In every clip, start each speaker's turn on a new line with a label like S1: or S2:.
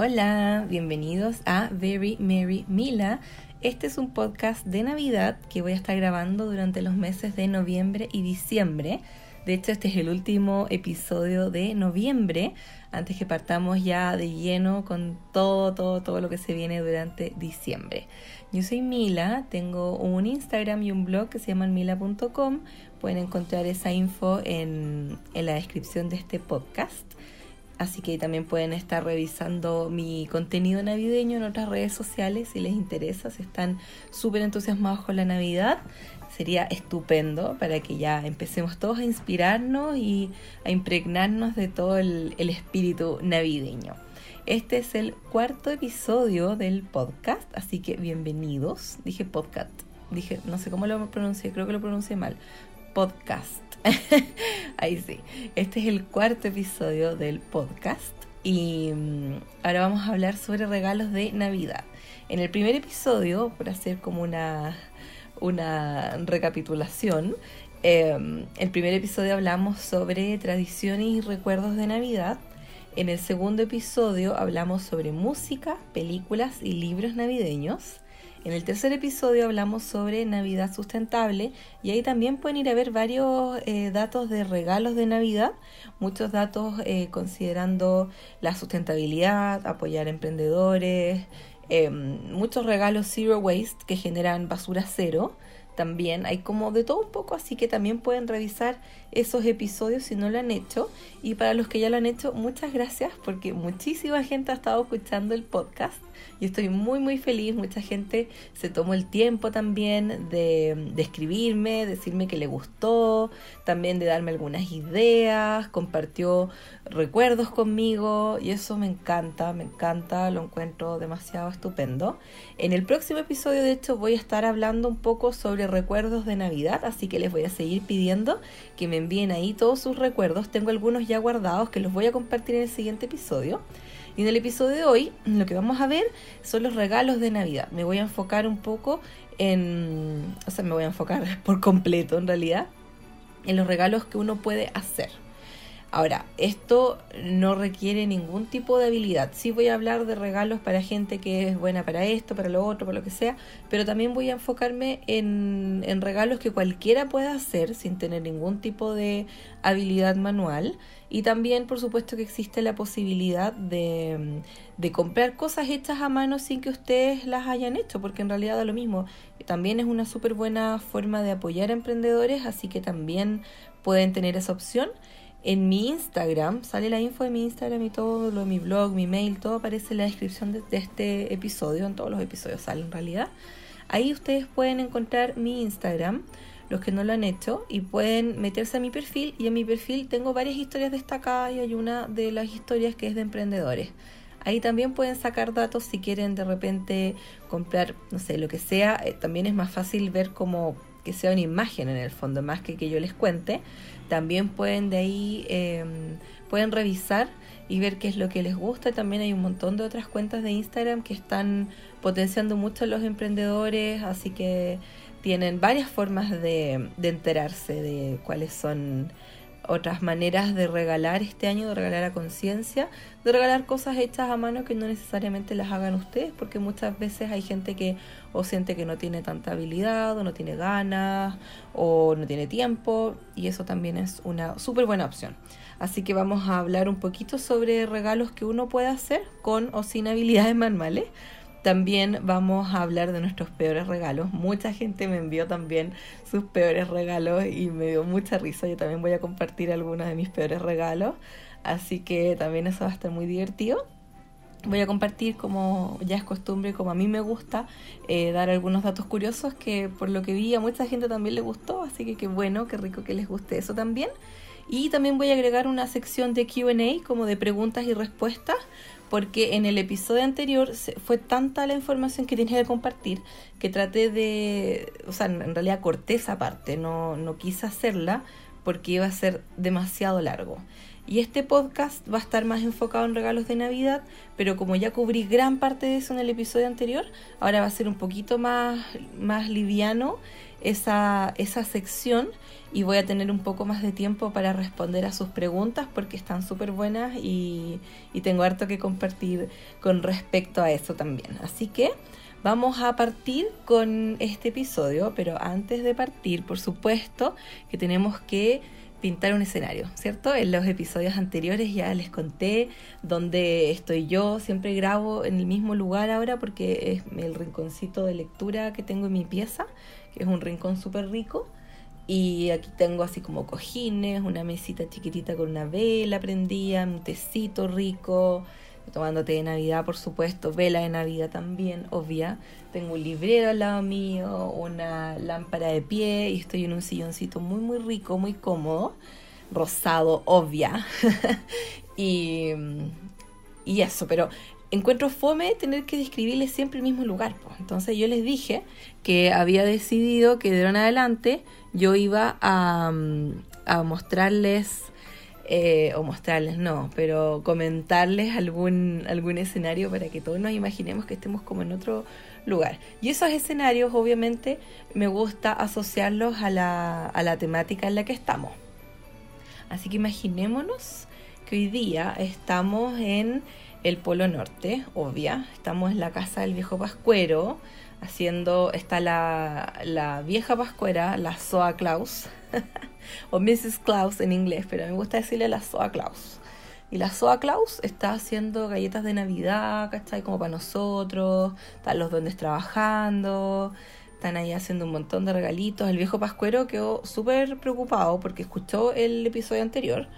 S1: Hola, bienvenidos a Very Merry Mila. Este es un podcast de Navidad que voy a estar grabando durante los meses de noviembre y diciembre. De hecho, este es el último episodio de noviembre, antes que partamos ya de lleno con todo, todo, todo lo que se viene durante diciembre. Yo soy Mila, tengo un Instagram y un blog que se llama mila.com. Pueden encontrar esa info en, en la descripción de este podcast. Así que también pueden estar revisando mi contenido navideño en otras redes sociales si les interesa, si están súper entusiasmados con la Navidad. Sería estupendo para que ya empecemos todos a inspirarnos y a impregnarnos de todo el, espíritu navideño. Este es el cuarto episodio del podcast, así que bienvenidos. Dije podcast, dije, no sé cómo lo pronuncié, creo que lo pronuncié mal. Podcast. Ahí sí. Este es el cuarto episodio del podcast y mm, ahora vamos a hablar sobre regalos de Navidad. En el primer episodio, por hacer como una, una recapitulación, eh, el primer episodio hablamos sobre tradiciones y recuerdos de Navidad. En el segundo episodio hablamos sobre música, películas y libros navideños. En el tercer episodio hablamos sobre Navidad sustentable y ahí también pueden ir a ver varios eh, datos de regalos de Navidad, muchos datos eh, considerando la sustentabilidad, apoyar emprendedores, eh, muchos regalos zero waste que generan basura cero también. Hay como de todo un poco, así que también pueden revisar esos episodios si no lo han hecho. Y para los que ya lo han hecho, muchas gracias porque muchísima gente ha estado escuchando el podcast. Y estoy muy muy feliz, mucha gente se tomó el tiempo también de, escribirme, decirme que le gustó, también de darme algunas ideas, compartió recuerdos conmigo y eso me encanta, me encanta, lo encuentro demasiado estupendo. En el próximo episodio de hecho voy a estar hablando un poco sobre recuerdos de Navidad, así que les voy a seguir pidiendo que me envíen ahí todos sus recuerdos. Tengo algunos ya guardados que los voy a compartir en el siguiente episodio. Y en el episodio de hoy lo que vamos a ver son los regalos de Navidad. Me voy a enfocar un poco en, o sea, me voy a enfocar por completo en realidad, en los regalos que uno puede hacer. Ahora, esto no requiere ningún tipo de habilidad. Sí voy a hablar de regalos para gente que es buena para esto, para lo otro, para lo que sea, pero también voy a enfocarme en, en regalos que cualquiera pueda hacer sin tener ningún tipo de habilidad manual. Y también, por supuesto, que existe la posibilidad de, de comprar cosas hechas a mano sin que ustedes las hayan hecho, porque en realidad da lo mismo. También es una súper buena forma de apoyar a emprendedores, así que también pueden tener esa opción. En mi Instagram, sale la info de mi Instagram y todo, lo de mi blog, mi mail, todo aparece en la descripción de, de este episodio, en todos los episodios sale en realidad. Ahí ustedes pueden encontrar mi Instagram, los que no lo han hecho, y pueden meterse a mi perfil. Y en mi perfil tengo varias historias destacadas y hay una de las historias que es de emprendedores. Ahí también pueden sacar datos si quieren de repente comprar, no sé, lo que sea. Eh, también es más fácil ver como que sea una imagen en el fondo, más que que yo les cuente. También pueden de ahí, eh, pueden revisar y ver qué es lo que les gusta. También hay un montón de otras cuentas de Instagram que están potenciando mucho a los emprendedores, así que tienen varias formas de, de enterarse de cuáles son otras maneras de regalar este año, de regalar a conciencia, de regalar cosas hechas a mano que no necesariamente las hagan ustedes, porque muchas veces hay gente que o siente que no tiene tanta habilidad, o no tiene ganas, o no tiene tiempo, y eso también es una súper buena opción. Así que vamos a hablar un poquito sobre regalos que uno puede hacer con o sin habilidades manuales. También vamos a hablar de nuestros peores regalos. Mucha gente me envió también sus peores regalos y me dio mucha risa. Yo también voy a compartir algunos de mis peores regalos. Así que también eso va a estar muy divertido. Voy a compartir, como ya es costumbre, como a mí me gusta, eh, dar algunos datos curiosos que por lo que vi a mucha gente también le gustó. Así que qué bueno, qué rico que les guste eso también. Y también voy a agregar una sección de QA, como de preguntas y respuestas, porque en el episodio anterior fue tanta la información que tenía que compartir que traté de, o sea, en realidad corté esa parte, no, no quise hacerla porque iba a ser demasiado largo. Y este podcast va a estar más enfocado en regalos de Navidad, pero como ya cubrí gran parte de eso en el episodio anterior, ahora va a ser un poquito más, más liviano esa, esa sección y voy a tener un poco más de tiempo para responder a sus preguntas porque están súper buenas y, y tengo harto que compartir con respecto a eso también. Así que vamos a partir con este episodio, pero antes de partir, por supuesto que tenemos que pintar un escenario, ¿cierto? En los episodios anteriores ya les conté dónde estoy yo, siempre grabo en el mismo lugar ahora porque es el rinconcito de lectura que tengo en mi pieza, que es un rincón súper rico. Y aquí tengo así como cojines, una mesita chiquitita con una vela prendida, un tecito rico, tomando té de Navidad, por supuesto, vela de Navidad también, obvia. Tengo un librero al lado mío, una lámpara de pie y estoy en un silloncito muy, muy rico, muy cómodo, rosado, obvia. y, y eso, pero encuentro fome tener que describirles siempre el mismo lugar. Entonces yo les dije que había decidido que de ahora en adelante yo iba a, a mostrarles eh, o mostrarles, no, pero comentarles algún, algún escenario para que todos nos imaginemos que estemos como en otro lugar. Y esos escenarios, obviamente, me gusta asociarlos a la, a la temática en la que estamos. Así que imaginémonos que hoy día estamos en el Polo Norte, obvia, estamos en la casa del viejo Pascuero, haciendo, está la, la vieja Pascuera, la Soa Claus. o Mrs. Claus en inglés, pero me gusta decirle la Soa Claus. Y la Soa Claus está haciendo galletas de Navidad, ¿cachai? Como para nosotros, están los duendes trabajando, están ahí haciendo un montón de regalitos. El viejo Pascuero quedó súper preocupado porque escuchó el episodio anterior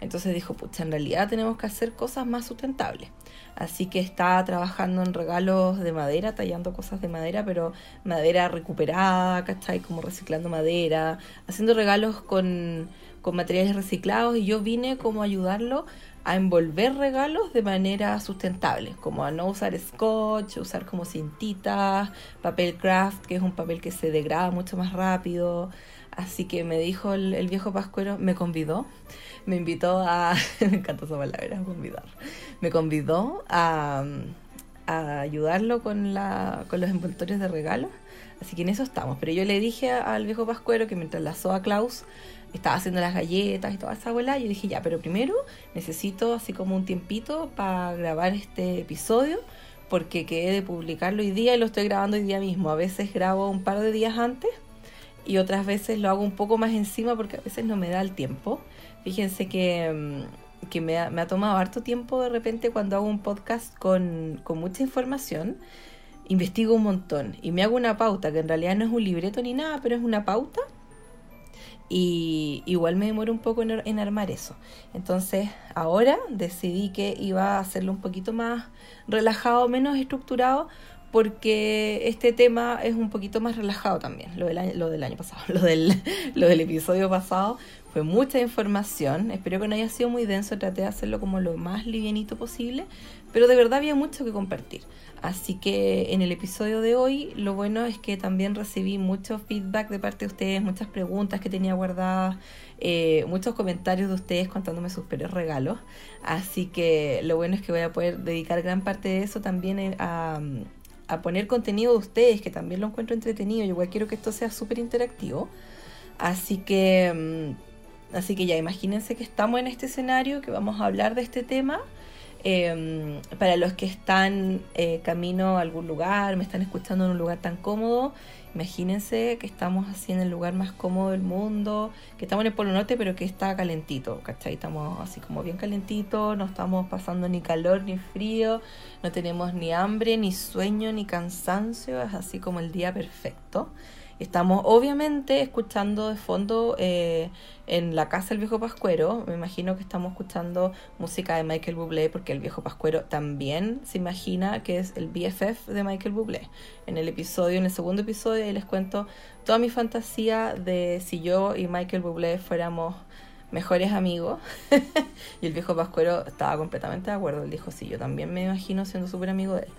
S1: entonces dijo, pucha, en realidad tenemos que hacer cosas más sustentables. Así que está trabajando en regalos de madera, tallando cosas de madera, pero madera recuperada, ¿cachai? Como reciclando madera, haciendo regalos con, con materiales reciclados y yo vine como a ayudarlo a envolver regalos de manera sustentable, como a no usar scotch, usar como cintitas, papel craft, que es un papel que se degrada mucho más rápido. Así que me dijo el, el viejo pascuero, me convidó me invitó a, me encanta esa palabra, convidar, me convidó a, ayudarlo con, la, con los envoltorios de regalos, así que en eso estamos, pero yo le dije al viejo Pascuero que mientras la a Klaus estaba haciendo las galletas y toda esa abuela, yo dije ya, pero primero necesito así como un tiempito para grabar este episodio, porque quedé de publicarlo hoy día y lo estoy grabando hoy día mismo. A veces grabo un par de días antes y otras veces lo hago un poco más encima porque a veces no me da el tiempo. Fíjense que, mm, que me, ha, me, ha, tomado harto tiempo de repente cuando hago un podcast con, con mucha información. Investigo un montón y me hago una pauta, que en realidad no es un libreto ni nada, pero es una pauta. Y igual me demoro un poco en, en armar eso. Entonces ahora decidí que iba a hacerlo un poquito más relajado, menos estructurado, porque este tema es un poquito más relajado también, lo del año, lo del año pasado, lo del, lo del episodio pasado fue mucha información, espero que no haya sido muy denso, traté de hacerlo como lo más livianito posible, pero de verdad había mucho que compartir. Así que en el episodio de hoy lo bueno es que también recibí mucho feedback de parte de ustedes, muchas preguntas que tenía guardadas, eh, muchos comentarios de ustedes contándome sus peores regalos. Así que lo bueno es que voy a poder dedicar gran parte de eso también a, a poner contenido de ustedes, que también lo encuentro entretenido. Yo igual quiero que esto sea súper interactivo. Así que mm, Así que ya imagínense que estamos en este escenario, que vamos a hablar de este tema. Em, para los que están eh, camino a algún lugar, me están escuchando en un lugar tan cómodo, imagínense que estamos así en el lugar más cómodo del mundo, que estamos en el Polo Norte, pero que está calentito, ¿cachai? Estamos así como bien calentito, no estamos pasando ni calor ni frío, no tenemos ni hambre, ni sueño, ni cansancio, es así como el día perfecto. Estamos obviamente escuchando de fondo eh, en la casa del viejo Pascuero. Me imagino que estamos escuchando música de Michael Bublé porque el viejo Pascuero también se imagina que es el BFF de Michael Bublé. En el episodio, en el segundo episodio, les cuento toda mi fantasía de si yo y Michael Bublé fuéramos mejores amigos. y el viejo Pascuero estaba completamente de acuerdo. Él dijo, sí, yo también me imagino siendo súper amigo de él.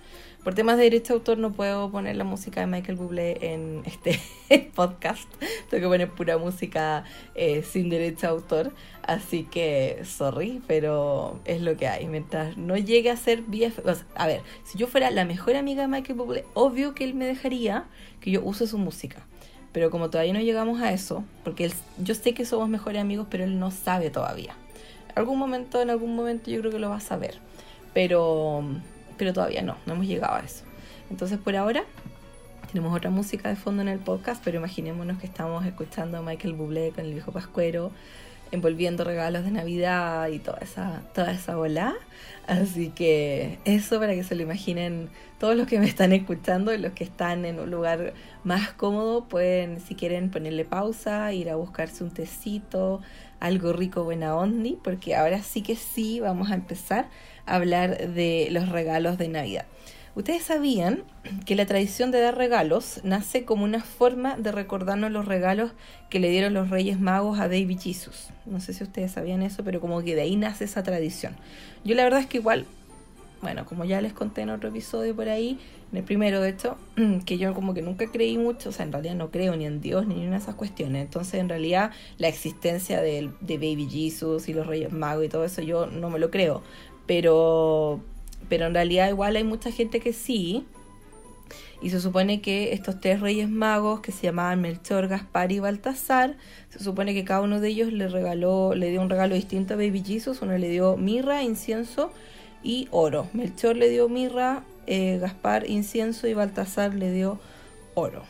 S1: Por temas de derecho de autor no puedo poner la música de Michael Bublé en este podcast. Tengo que poner pura música eh, sin derecho de autor. Así que, sorry, pero es lo que hay. Mientras no llegue a ser BF... a ver, si yo fuera la mejor amiga de Michael Bublé, obvio que él me dejaría que yo use su música. Pero como todavía no llegamos a eso, porque él, yo sé que somos mejores amigos, pero él no sabe todavía. En algún momento, en algún momento yo creo que lo va a saber. Pero pero todavía no, no hemos llegado a eso. Entonces por ahora tenemos otra música de fondo en el podcast, pero imaginémonos que estamos escuchando a Michael Bublé con el viejo Pascuero, envolviendo regalos de Navidad y toda esa, toda esa bola. Así que eso para que se lo imaginen todos los que me están escuchando y los que están en un lugar más cómodo, pueden, si quieren, ponerle pausa, ir a buscarse un tecito, algo rico, buena ondi, porque ahora sí que sí vamos a empezar hablar de los regalos de Navidad. Ustedes sabían que la tradición de dar regalos nace como una forma de recordarnos los regalos que le dieron los Reyes Magos a Baby Jesus. No sé si ustedes sabían eso, pero como que de ahí nace esa tradición. Yo la verdad es que igual, bueno, como ya les conté en otro episodio por ahí, en el primero de hecho, que yo como que nunca creí mucho, o sea, en realidad no creo ni en Dios ni en esas cuestiones. Entonces, en realidad, la existencia de, de Baby Jesus y los Reyes Magos y todo eso, yo no me lo creo pero, pero en realidad igual hay mucha gente que sí. Y se supone que estos tres reyes magos que se llamaban Melchor, Gaspar y Baltasar, se supone que cada uno de ellos le regaló, le dio un regalo distinto a Baby Jesus. Uno le dio mirra, incienso y oro. Melchor le dio mirra, eh, Gaspar incienso y Baltasar le dio oro.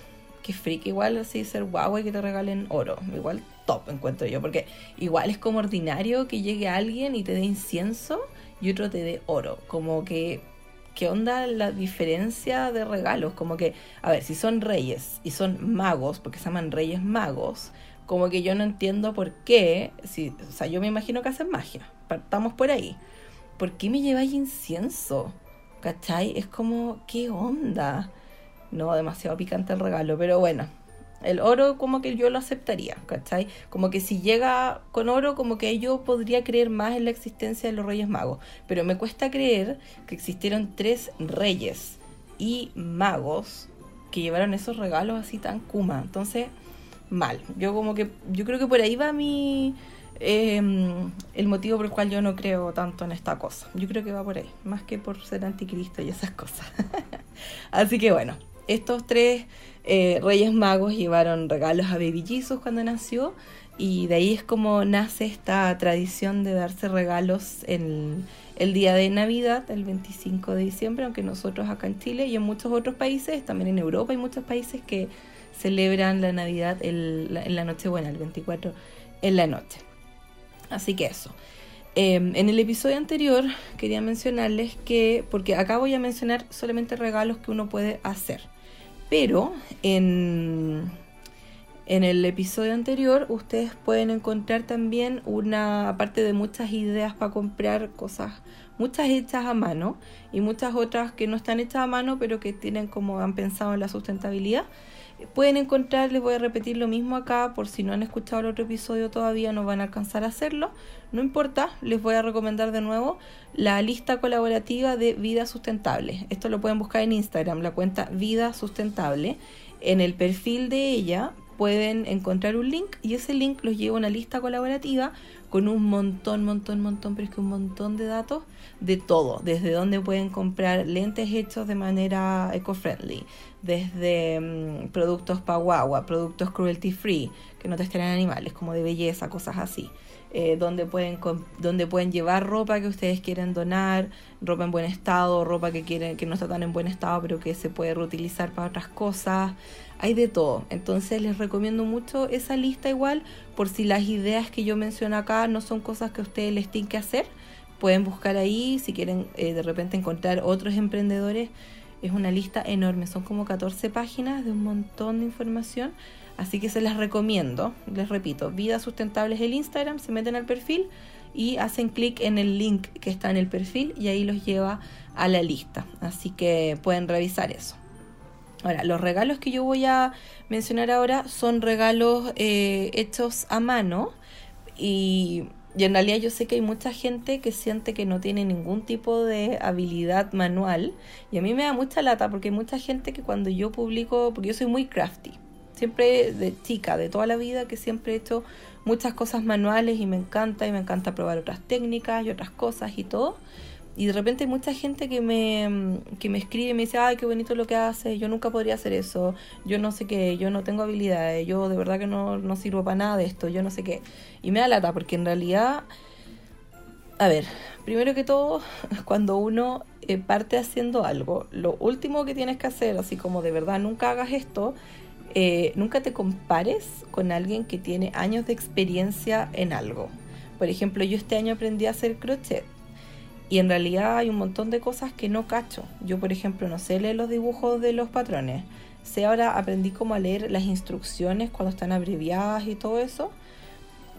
S1: Qué freak, igual así ser guau y que te regalen oro. Igual top encuentro yo, porque igual es como ordinario que llegue alguien y te dé incienso y otro te dé oro. Como que, ¿qué onda la diferencia de regalos? Como que, a ver, si son reyes y son magos, porque se llaman reyes magos, como que yo no entiendo por qué, si, o sea, yo me imagino que hacen magia, partamos por ahí. ¿Por qué me lleváis incienso? ¿Cachai? Es como, ¿qué onda? No, demasiado picante el regalo, pero bueno, el oro como que yo lo aceptaría, ¿cachai? Como que si llega con oro, como que yo podría creer más en la existencia de los reyes magos. Pero me cuesta creer que existieron tres reyes y magos que llevaron esos regalos así tan kuma. Entonces, mal. Yo como que, yo creo que por ahí va mi... Em, el motivo por el cual yo no creo tanto en esta cosa. Yo creo que va por ahí, más que por ser anticristo y esas cosas. Así que bueno, estos tres eh, Reyes Magos llevaron regalos a Baby Jesus cuando nació y de ahí es como nace esta tradición de darse regalos en el día de Navidad, el 25 de diciembre, aunque nosotros acá en Chile y en muchos otros países, también en Europa hay muchos países que celebran la Navidad en la Nochebuena, el 24 en la noche. Así que eso. Em, en el episodio anterior quería mencionarles que, porque acá voy a mencionar solamente regalos que uno puede hacer. Pero en, en el episodio anterior ustedes pueden encontrar también una, aparte de muchas ideas para comprar cosas, muchas hechas a mano y muchas otras que no están hechas a mano pero que tienen como han pensado en la sustentabilidad. Pueden encontrar, les voy a repetir lo mismo acá, por si no han escuchado el otro episodio todavía no van a alcanzar a hacerlo. No importa, les voy a recomendar de nuevo la lista colaborativa de Vida Sustentable. Esto lo pueden buscar en Instagram, la cuenta Vida Sustentable. En el perfil de ella pueden encontrar un link y ese link los lleva a una lista colaborativa con un montón, montón, montón, pero es que un montón de datos de todo, desde donde pueden comprar lentes hechos de manera eco-friendly, desde mm, productos para productos cruelty free, que no testen animales, como de belleza, cosas así. Eh, donde, pueden, donde pueden llevar ropa que ustedes quieren donar, ropa en buen estado, ropa que, quieren, que no está tan en buen estado pero que se puede reutilizar para otras cosas. Hay de todo. Entonces les recomiendo mucho esa lista igual por si las ideas que yo menciono acá no son cosas que ustedes les tienen que hacer. Pueden buscar ahí si quieren eh, de repente encontrar otros emprendedores. Es una lista enorme, son como 14 páginas de un montón de información Así que se las recomiendo. Les repito, Vida Sustentable es el Instagram, se meten al perfil y hacen clic en el link que está en el perfil y ahí los lleva a la lista. Así que pueden revisar eso. Ahora, los regalos que yo voy a mencionar ahora son regalos eh, hechos a mano Y, y en realidad yo sé que hay mucha gente que siente que no tiene ningún tipo de habilidad manual. Y a mí me da mucha lata porque hay mucha gente que cuando yo publico, porque yo soy muy crafty, siempre de chica, de toda la vida, que siempre he hecho muchas cosas manuales y me encanta y me encanta probar otras técnicas y otras cosas y todo. Y de repente hay mucha gente que me, que me escribe y me dice, ay, qué bonito lo que haces, yo nunca podría hacer eso, yo no sé qué, yo no tengo habilidades, yo de verdad que no, no sirvo para nada de esto, yo no sé qué. Y me da lata porque en realidad, a ver, primero que todo, cuando uno eh, parte haciendo algo, lo último que tienes que hacer, así como de verdad nunca hagas esto, eh, nunca te compares con alguien que tiene años de experiencia en algo. Por ejemplo, yo este año aprendí a hacer crochet y en realidad hay un montón de cosas que no cacho. Yo, por ejemplo, no sé leer los dibujos de los patrones. Sé ahora, aprendí cómo leer las instrucciones cuando están abreviadas y todo eso.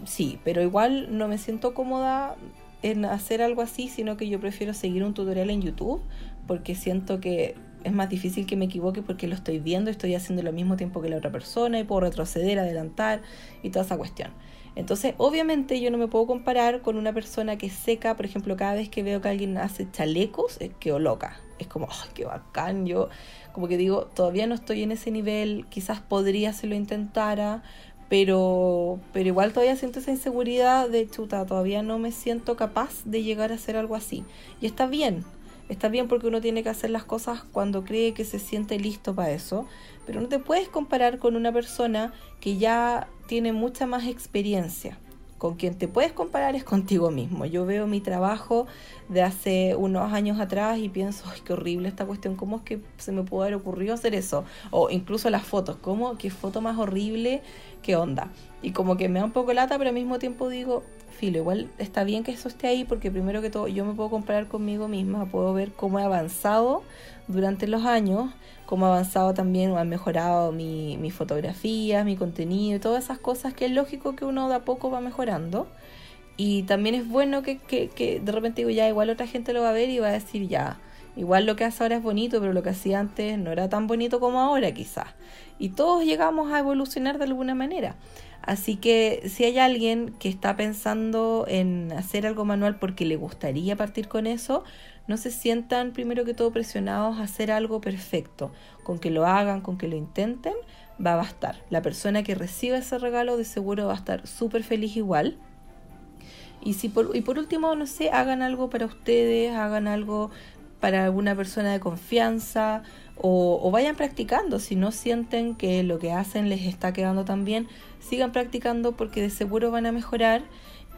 S1: Sí, pero igual no me siento cómoda en hacer algo así, sino que yo prefiero seguir un tutorial en YouTube porque siento que es más difícil que me equivoque porque lo estoy viendo, estoy haciendo lo mismo tiempo que la otra persona y puedo retroceder, adelantar y toda esa cuestión. Entonces, obviamente yo no me puedo comparar con una persona que seca, por ejemplo, cada vez que veo que alguien hace chalecos, es quedo loca. Es como, ¡ay, qué bacán! Yo como que digo, todavía no estoy en ese nivel, quizás podría si lo intentara, pero, pero igual todavía siento esa inseguridad de chuta, todavía no me siento capaz de llegar a hacer algo así. Y está bien, está bien porque uno tiene que hacer las cosas cuando cree que se siente listo para eso, pero no te puedes comparar con una persona que ya tiene mucha más experiencia. Con quien te puedes comparar es contigo mismo. Yo veo mi trabajo de hace unos años atrás y pienso, ay, qué horrible esta cuestión, ¿cómo es que se me pudo haber ocurrido hacer eso? O incluso las fotos, ¿cómo? ¿Qué foto más horrible? ¿Qué onda? Y como que me da un poco lata, pero al mismo tiempo digo, filo, igual está bien que eso esté ahí porque primero que todo yo me puedo comparar conmigo misma, puedo ver cómo he avanzado durante los años cómo ha avanzado también o ha mejorado mi, mi fotografía, mi contenido, todas esas cosas que es lógico que uno de a poco va mejorando. Y también es bueno que, que, que de repente digo, ya, igual otra gente lo va a ver y va a decir, ya, igual lo que hace ahora es bonito, pero lo que hacía antes no era tan bonito como ahora quizás. Y todos llegamos a evolucionar de alguna manera. Así que si hay alguien que está pensando en hacer algo manual porque le gustaría partir con eso, no se sientan primero que todo presionados a hacer algo perfecto. Con que lo hagan, con que lo intenten, va a bastar. La persona que reciba ese regalo de seguro va a estar súper feliz igual. Y, si por, y por último, no sé, hagan algo para ustedes, hagan algo para alguna persona de confianza o, o, vayan practicando. Si no sienten que lo que hacen les está quedando tan bien, sigan practicando porque de seguro van a mejorar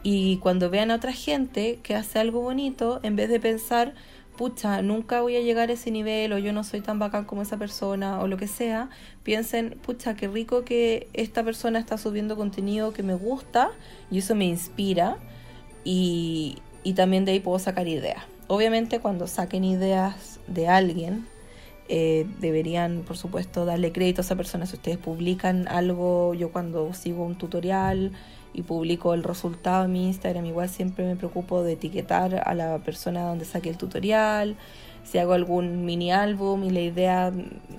S1: y cuando vean a otra gente que hace algo bonito, en vez de pensar, pucha, nunca voy a llegar a ese nivel o yo no soy tan bacán como esa persona o lo que sea, piensen, pucha, qué rico que esta persona está subiendo contenido que me gusta y eso me inspira y, y también de ahí puedo sacar ideas. Obviamente cuando saquen ideas de alguien, eh, deberían, por supuesto, darle crédito a esa persona. Si ustedes publican algo, yo cuando sigo un tutorial y publico el resultado en mi Instagram, igual siempre me preocupo de etiquetar a la persona donde saqué el tutorial. Si hago algún mini álbum y la idea,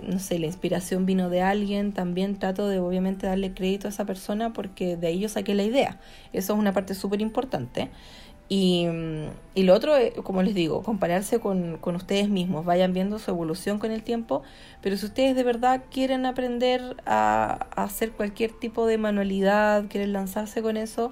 S1: no sé, la inspiración vino de alguien, también trato de obviamente darle crédito a esa persona porque de ahí yo saqué la idea. Eso es una parte súper importante. Y, y, lo otro, como les digo, compararse con, con, ustedes mismos, vayan viendo su evolución con el tiempo, pero si ustedes de verdad quieren aprender a, hacer cualquier tipo de manualidad, quieren lanzarse con eso,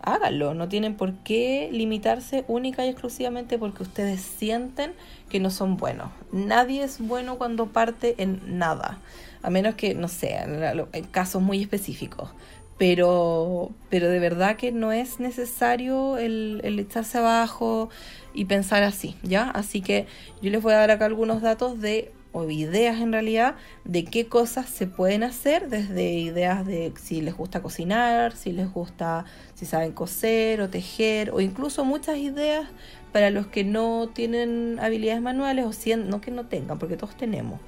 S1: háganlo, no tienen por qué limitarse única y exclusivamente porque ustedes sienten que no son buenos. Nadie es bueno cuando parte en nada, a menos que, no sé, en casos muy específicos pero, pero de verdad que no es necesario el, el, echarse abajo y pensar así, ¿ya? Así que yo les voy a dar acá algunos datos de, o ideas en realidad, de qué cosas se pueden hacer, desde ideas de si les gusta cocinar, si les gusta, si saben coser o tejer, o incluso muchas ideas para los que no tienen habilidades manuales, o si, no que no tengan, porque todos tenemos.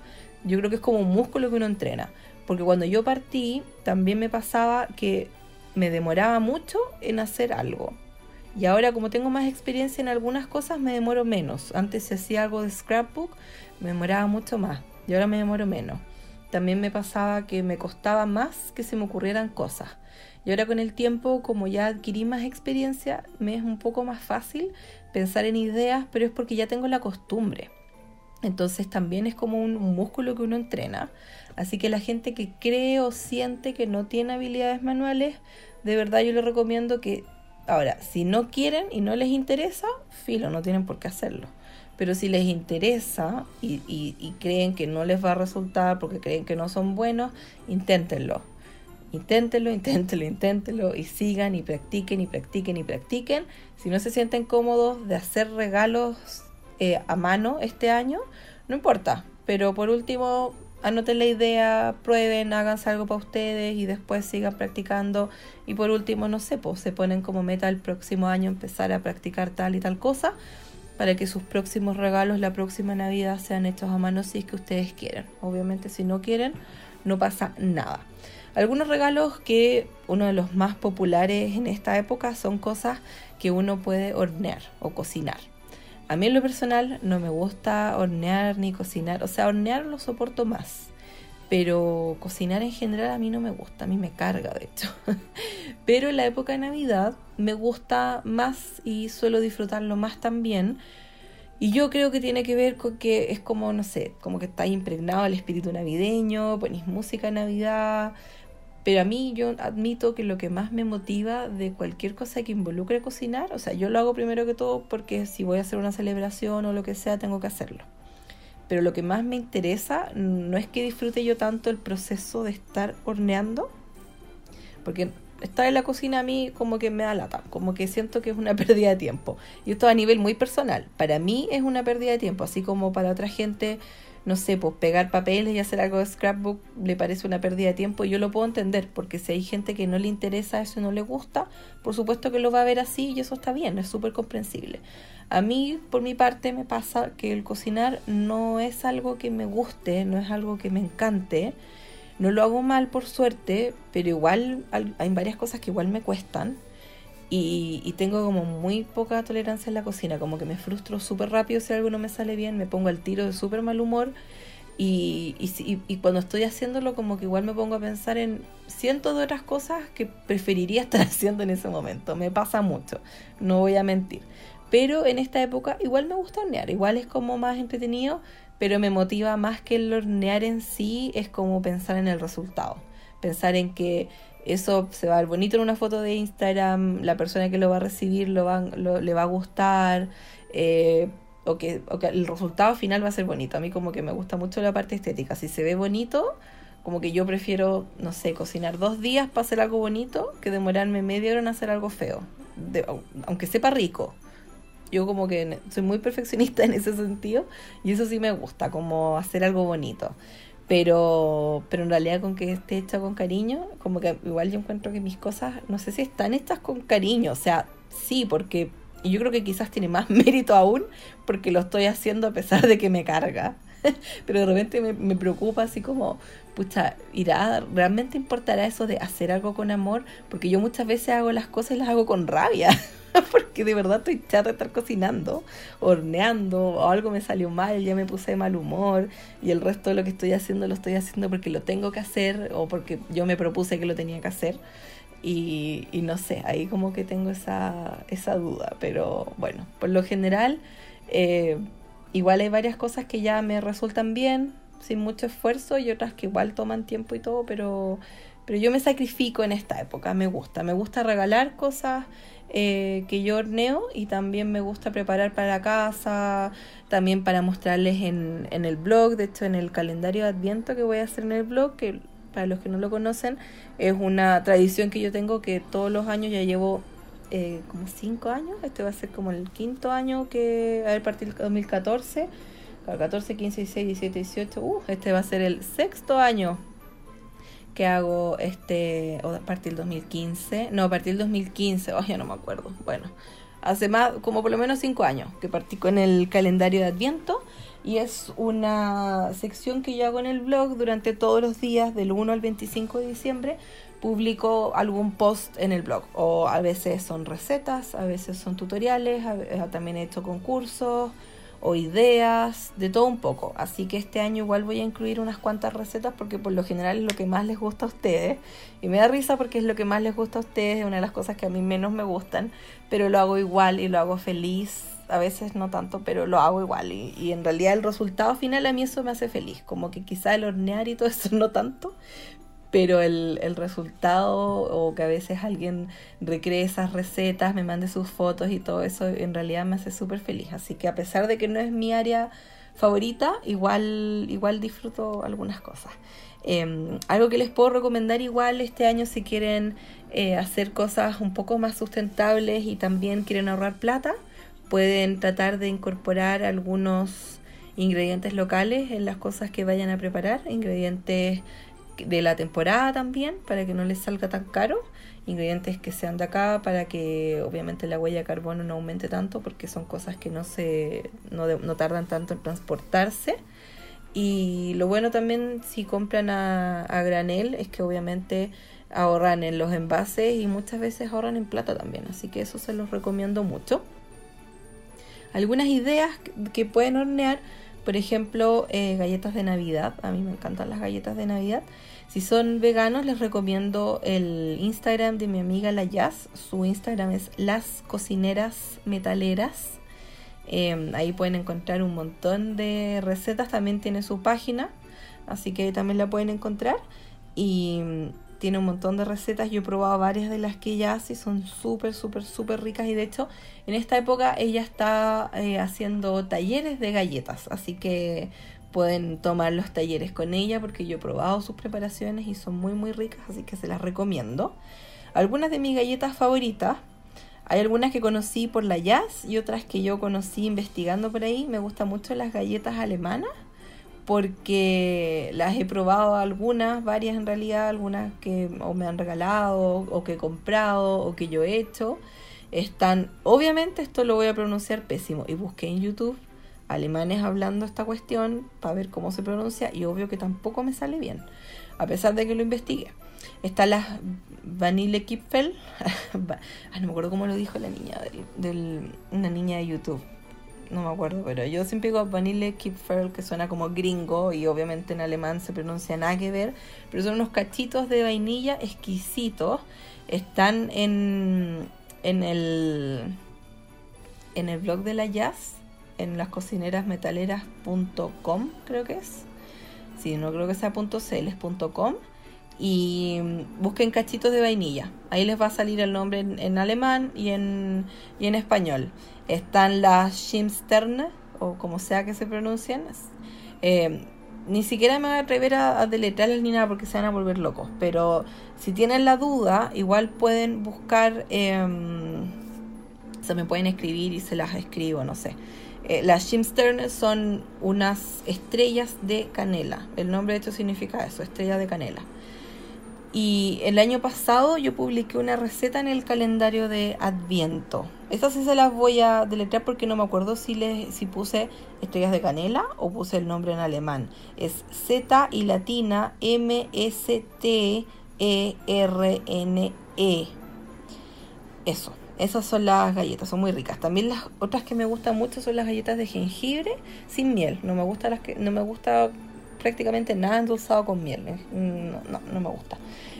S1: Yo creo que es como un músculo que uno entrena. Porque cuando yo partí, también me pasaba que me demoraba mucho en hacer algo. Y ahora como tengo más experiencia en algunas cosas, me demoro menos. Antes si hacía algo de scrapbook, me demoraba mucho más. Y ahora me demoro menos. También me pasaba que me costaba más que se me ocurrieran cosas. Y ahora con el tiempo, como ya adquirí más experiencia, me es un poco más fácil pensar en ideas, pero es porque ya tengo la costumbre. Entonces también es como un, músculo que uno entrena. Así que la gente que cree o siente que no tiene habilidades manuales, de verdad yo les recomiendo que, ahora, si no quieren y no les interesa, filo, no tienen por qué hacerlo. Pero si les interesa y, creen que no les va a resultar porque creen que no son buenos, inténtenlo. Inténtenlo, inténtenlo, inténtenlo y sigan y practiquen y practiquen y practiquen. Si no se sienten cómodos de hacer regalos eh, a mano este año, no importa. Pero por último, anoten la idea, prueben, háganse algo para ustedes y después sigan practicando. Y por último, no sé, pues se ponen como meta el próximo año empezar a practicar tal y tal cosa para que sus próximos regalos la próxima Navidad sean hechos a mano si es que ustedes quieren. Obviamente si no quieren, no pasa nada. Algunos regalos que uno de los más populares en esta época son cosas que uno puede hornear o cocinar. A mí en lo personal no me gusta hornear ni cocinar, o sea, hornear lo soporto más, pero cocinar en general a mí no me gusta, a mí me carga de hecho. pero en la época de Navidad me gusta más y suelo disfrutarlo más también. Y yo creo que tiene que ver con que es como, no sé, como que está impregnado el espíritu navideño, ponéis música en Navidad, pero a mí yo admito que lo que más me motiva de cualquier cosa que involucre cocinar, o sea, yo lo hago primero que todo porque si voy a hacer una celebración o lo que sea, tengo que hacerlo. Pero lo que más me interesa no es que disfrute yo tanto el proceso de estar horneando, porque estar en la cocina a mí como que me da lata, como que siento que es una pérdida de tiempo. Y esto a nivel muy personal, para mí es una pérdida de tiempo, así como para otra gente no sé, pues pegar papeles y hacer algo de scrapbook le parece una pérdida de tiempo y yo lo puedo entender, porque si hay gente que no le interesa eso y no le gusta, por supuesto que lo va a ver así y eso está bien, es súper comprensible. A mí, por mi parte, me pasa que el cocinar no es algo que me guste, no es algo que me encante. No lo hago mal por suerte, pero igual hay varias cosas que igual me cuestan. Y, tengo como muy poca tolerancia en la cocina, como que me frustro súper rápido si algo no me sale bien, me pongo al tiro de súper mal humor y, y, y, cuando estoy haciéndolo como que igual me pongo a pensar en cientos de otras cosas que preferiría estar haciendo en ese momento, me pasa mucho, no voy a mentir. Pero en esta época igual me gusta hornear, igual es como más entretenido, pero me motiva más que el hornear en sí, es como pensar en el resultado, pensar en que eso se va a ver bonito en una foto de Instagram, la persona que lo va a recibir lo va, le va a gustar, eh, o, que, o que el resultado final va a ser bonito. A mí como que me gusta mucho la parte estética. Si se ve bonito, como que yo prefiero, no sé, cocinar dos días para hacer algo bonito que demorarme media hora en hacer algo feo, aunque sepa rico. Yo como que soy muy perfeccionista en ese sentido y eso sí me gusta, como hacer algo bonito. Pero, pero en realidad con que esté hecha con cariño, como que igual yo encuentro que mis cosas, no sé si están hechas con cariño, o sea, sí, porque yo creo que quizás tiene más mérito aún porque lo estoy haciendo a pesar de que me carga. Pero de repente me, me, preocupa así como, pucha, irá, ¿realmente importará eso de hacer algo con amor? Porque yo muchas veces hago las cosas y las hago con rabia. porque de verdad estoy chata de estar cocinando, horneando, o algo me salió mal, ya me puse de mal humor, y el resto de lo que estoy haciendo lo estoy haciendo porque lo tengo que hacer o porque yo me propuse que lo tenía que hacer. Y, y no sé, ahí como que tengo esa, esa duda, pero bueno, por lo general, eh, igual hay varias cosas que ya me resultan bien, sin mucho esfuerzo, y otras que igual toman tiempo y todo, pero, pero yo me sacrifico en esta época, me gusta, me gusta regalar cosas eh, que yo horneo y también me gusta preparar para la casa, también para mostrarles en, en el blog, de hecho en el calendario de Adviento que voy a hacer en el blog, que para los que no lo conocen, es una tradición que yo tengo que todos los años ya llevo eh, como cinco años, este va a ser como el quinto año que, a partir del 2014, 14, 15, 16, 17, 18, uh, este va a ser el sexto año que hago este, o a partir del 2015, no, a partir del 2015, oh, ya no me acuerdo, bueno, hace más, como por lo menos cinco años que partí con el calendario de Adviento y es una sección que yo hago en el blog durante todos los días del 1 al 25 de diciembre publico algún post en el blog. O a veces son recetas, a veces son tutoriales, también he hecho concursos o ideas, de todo un poco. Así que este año igual voy a incluir unas cuantas recetas porque por lo general es lo que más les gusta a ustedes. Y me da risa porque es lo que más les gusta a ustedes, es una de las cosas que a mí menos me gustan, pero lo hago igual y lo hago feliz. A veces no tanto, pero lo hago igual. Y, en realidad el resultado final a mí eso me hace feliz. Como que quizá el hornear y todo eso no tanto, pero el, el, resultado o que a veces alguien recree esas recetas, me mande sus fotos y todo eso, en realidad me hace súper feliz. Así que a pesar de que no es mi área favorita, igual, igual disfruto algunas cosas. Eh, algo que les puedo recomendar igual este año si quieren eh, hacer cosas un poco más sustentables y también quieren ahorrar plata, pueden tratar de incorporar algunos ingredientes locales en las cosas que vayan a preparar, ingredientes de la temporada también, para que no les salga tan caro. Ingredientes que sean de acá para que obviamente la huella de carbono no aumente tanto porque son cosas que no se no, no tardan tanto en transportarse. Y lo bueno también si compran a, a, granel es que obviamente ahorran en los envases y muchas veces ahorran en plata también. Así que eso se los recomiendo mucho. Algunas ideas que pueden hornear por ejemplo, eh, galletas de Navidad. A mí me encantan las galletas de Navidad. Si son veganos, les recomiendo el Instagram de mi amiga La Jazz. Su Instagram es Las Cocineras Metaleras. Eh, ahí pueden encontrar un montón de recetas. También tiene su página, así que también la pueden encontrar. Y tiene un montón de recetas. Yo he probado varias de las que ella hace. Son súper, súper, súper ricas. Y de hecho, en esta época ella está eh, haciendo talleres de galletas. Así que pueden tomar los talleres con ella porque yo he probado sus preparaciones y son muy, muy ricas. Así que se las recomiendo. Algunas de mis galletas favoritas. Hay algunas que conocí por la jazz y otras que yo conocí investigando por ahí. Me gustan mucho las galletas alemanas porque las he probado algunas, varias en realidad, algunas que me han regalado o que he comprado o que yo he hecho. Están, obviamente esto lo voy a pronunciar pésimo y busqué en YouTube alemanes hablando esta cuestión para ver cómo se pronuncia y obvio que tampoco me sale bien, a pesar de que lo investigué. Están las Vanille Kipfel, no me acuerdo cómo lo dijo la niña, del, una niña de YouTube no me acuerdo, pero yo siempre digo Vanille Kipferl, que suena como gringo y obviamente en alemán se pronuncia nada pero son unos cachitos de vainilla exquisitos. Están en, en el en el blog de la jazz, en las cocinerasmetaleras.com, creo que es. Sí, no creo que sea .cl, es y busquen cachitos de vainilla. Ahí les va a salir el nombre en, alemán y en, y en español. Están las Schimsterne, o como sea que se pronuncian. Eh, ni siquiera me voy a atrever a, a ni nada porque se van a volver locos. Pero si tienen la duda, igual pueden buscar. Eh, se me pueden escribir y se las escribo, no sé. Eh, las Schimsterne son unas estrellas de canela. El nombre de hecho significa eso, estrella de canela. Y el año pasado yo publiqué una receta en el calendario de Adviento. Estas sí se las voy a deletrear porque no me acuerdo si, le, si puse estrellas de canela o puse el nombre en alemán. Es Z y latina M S T E R N E. Eso. Esas son las galletas, son muy ricas. También las otras que me gustan mucho son las galletas de jengibre sin miel. No me gusta las que no me gusta prácticamente nada endulzado con miel. No, no, no me gusta.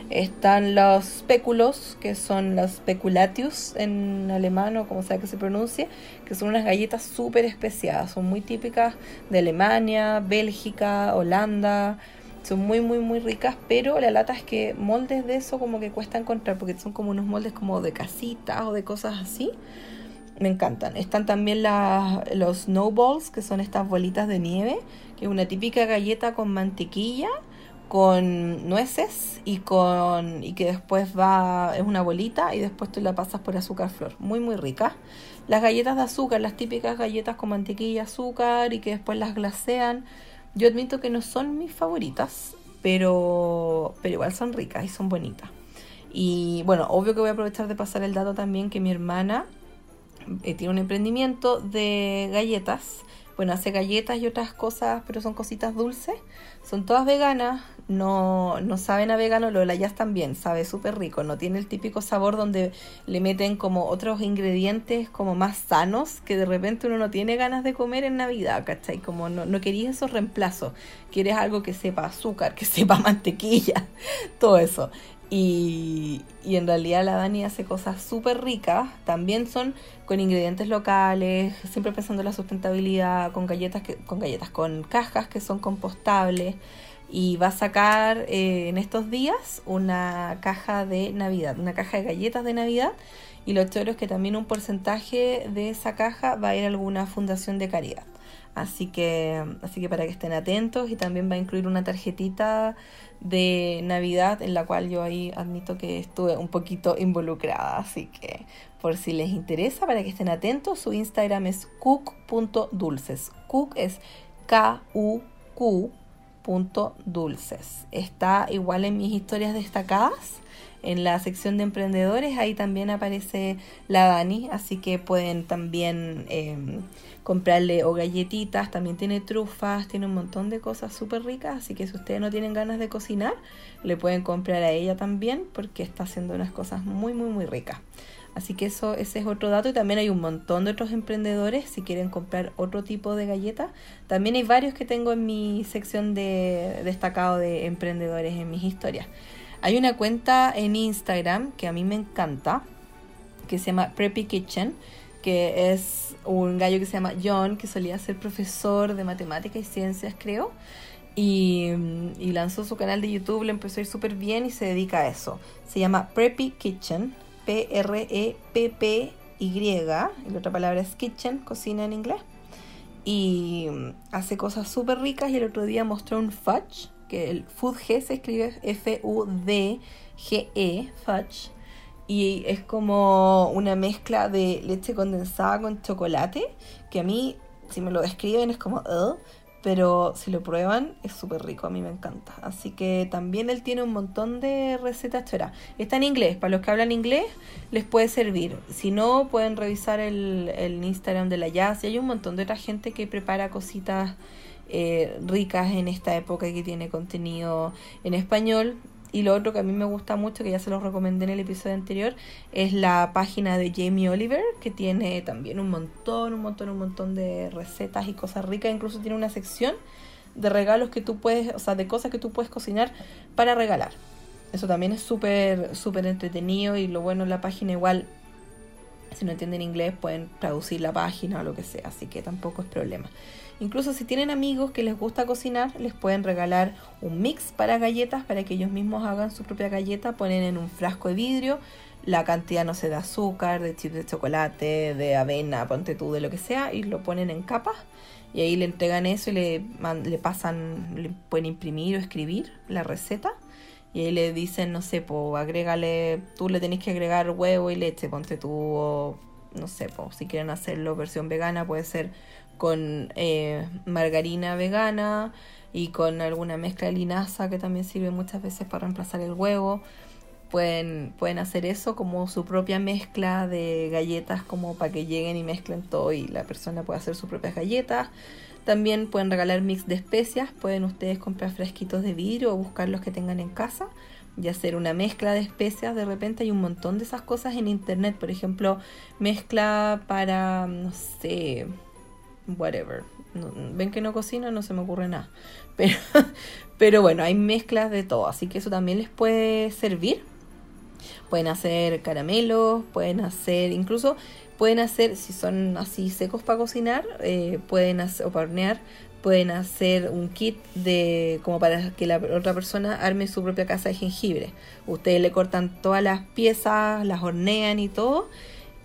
S1: Están los spéculos, que son los speculatius en alemán o como sea que se pronuncie, que son unas galletas súper especiadas. Son muy típicas de Alemania, Bélgica, Holanda. Son muy, muy, muy ricas, pero la lata es que moldes de eso como que cuesta encontrar, porque son como unos moldes como de casitas o de cosas así. Me encantan. Están también las, los snowballs, que son estas bolitas de nieve, que es una típica galleta con mantequilla, con nueces y con y que después va es una bolita y después tú la pasas por azúcar flor. Muy muy rica. Las galletas de azúcar las típicas galletas con mantequilla azúcar y que después las glasean yo admito que no son mis favoritas pero pero igual son ricas y son bonitas. Y bueno obvio que voy a aprovechar de pasar el dato también que mi hermana eh, tiene un emprendimiento de galletas Bueno, hace galletas y otras cosas, pero son cositas dulces. Son todas veganas, no, no saben a vegano, lo de la también, sabe súper rico. No tiene el típico sabor donde le meten como otros ingredientes como más sanos que de repente uno no tiene ganas de comer en Navidad, ¿cachai? Como no, no querías esos reemplazos, quieres algo que sepa azúcar, que sepa mantequilla, todo eso. Y, y, en realidad la Dani hace cosas súper ricas. También son con ingredientes locales, siempre pensando en la sustentabilidad, con galletas, que, con galletas, con cajas que son compostables. Y va a sacar eh, en estos días una caja de Navidad, una caja de galletas de Navidad. Y lo chévere es que también un porcentaje de esa caja va a ir a alguna fundación de caridad. Así que, así que para que estén atentos y también va a incluir una tarjetita de Navidad en la cual yo ahí admito que estuve un poquito involucrada. Así que por si les interesa, para que estén atentos, su Instagram es cook.dulces. Cook es K-U-Q. Dulces. Está igual en mis historias destacadas en la sección de emprendedores, ahí también aparece la Dani, así que pueden también em, comprarle o galletitas, también tiene trufas, tiene un montón de cosas súper ricas, así que si ustedes no tienen ganas de cocinar, le pueden comprar a ella también porque está haciendo unas cosas muy, muy, muy ricas. Así que eso, ese es otro dato y también hay un montón de otros emprendedores si quieren comprar otro tipo de galletas. También hay varios que tengo en mi sección de destacado de emprendedores en mis historias. Hay una cuenta en Instagram que a mí me encanta, que se llama Preppy Kitchen, que es un gallo que se llama John, que solía ser profesor de matemáticas y ciencias, creo. Y, y lanzó su canal de YouTube, le empezó a ir súper bien y se dedica a eso. Se llama Preppy Kitchen, P-R-E-P-P-Y, y la otra palabra es kitchen, cocina en inglés. Y hace cosas súper ricas y el otro día mostró un fudge que el G se escribe F-U-D-G-E, fudge, y es como una mezcla de leche condensada con chocolate, que a mí, si me lo describen, es como, pero si lo prueban es súper rico, a mí me encanta. Así que también él tiene un montón de recetas chora. Está en inglés, para los que hablan inglés les puede servir. Si no, pueden revisar el, el Instagram de la Jazz y hay un montón de otra gente que prepara cositas eh, ricas en esta época que tiene contenido en español. Y lo otro que a mí me gusta mucho, que ya se los recomendé en el episodio anterior, es la página de Jamie Oliver, que tiene también un montón, un montón, un montón de recetas y cosas ricas. Incluso tiene una sección de regalos que tú puedes, o sea, de cosas que tú puedes cocinar para regalar. Eso también es súper, súper entretenido y lo bueno en la página igual, si no entienden inglés, pueden traducir la página o lo que sea, así que tampoco es problema. Incluso si tienen amigos que les gusta cocinar, les pueden regalar un mix para galletas para que ellos mismos hagan su propia galleta. Ponen en un frasco de vidrio la cantidad, no sé, de azúcar, de chips de chocolate, de avena, ponte tú, de lo que sea, y lo ponen en capas. Y ahí le entregan eso y le, pasan, le pueden imprimir o escribir la receta. Y ahí le dicen, no sé, pues agrégale, tú le tenés que agregar huevo y leche, ponte tú, o no sé, pues si quieren hacerlo versión vegana, puede ser con eh, margarina vegana y con alguna mezcla de linaza que también sirve muchas veces para reemplazar el huevo. Pueden, pueden hacer eso como su propia mezcla de galletas como para que lleguen y mezclen todo y la persona pueda hacer sus propias galletas. También pueden regalar mix de especias, pueden ustedes comprar fresquitos de vidrio o buscar los que tengan en casa y hacer una mezcla de especias. De repente hay un montón de esas cosas en internet, por ejemplo, mezcla para, no sé, whatever. Ven que no cocino, no se me ocurre nada. Pero, pero bueno, hay mezclas de todo, así que eso también les puede servir. Pueden hacer caramelos, pueden hacer, incluso pueden hacer, si son así secos para cocinar, eh, pueden hacer, o hornear, pueden hacer un kit de como para que la otra persona arme su propia casa de jengibre. Ustedes le cortan todas las piezas, las hornean y todo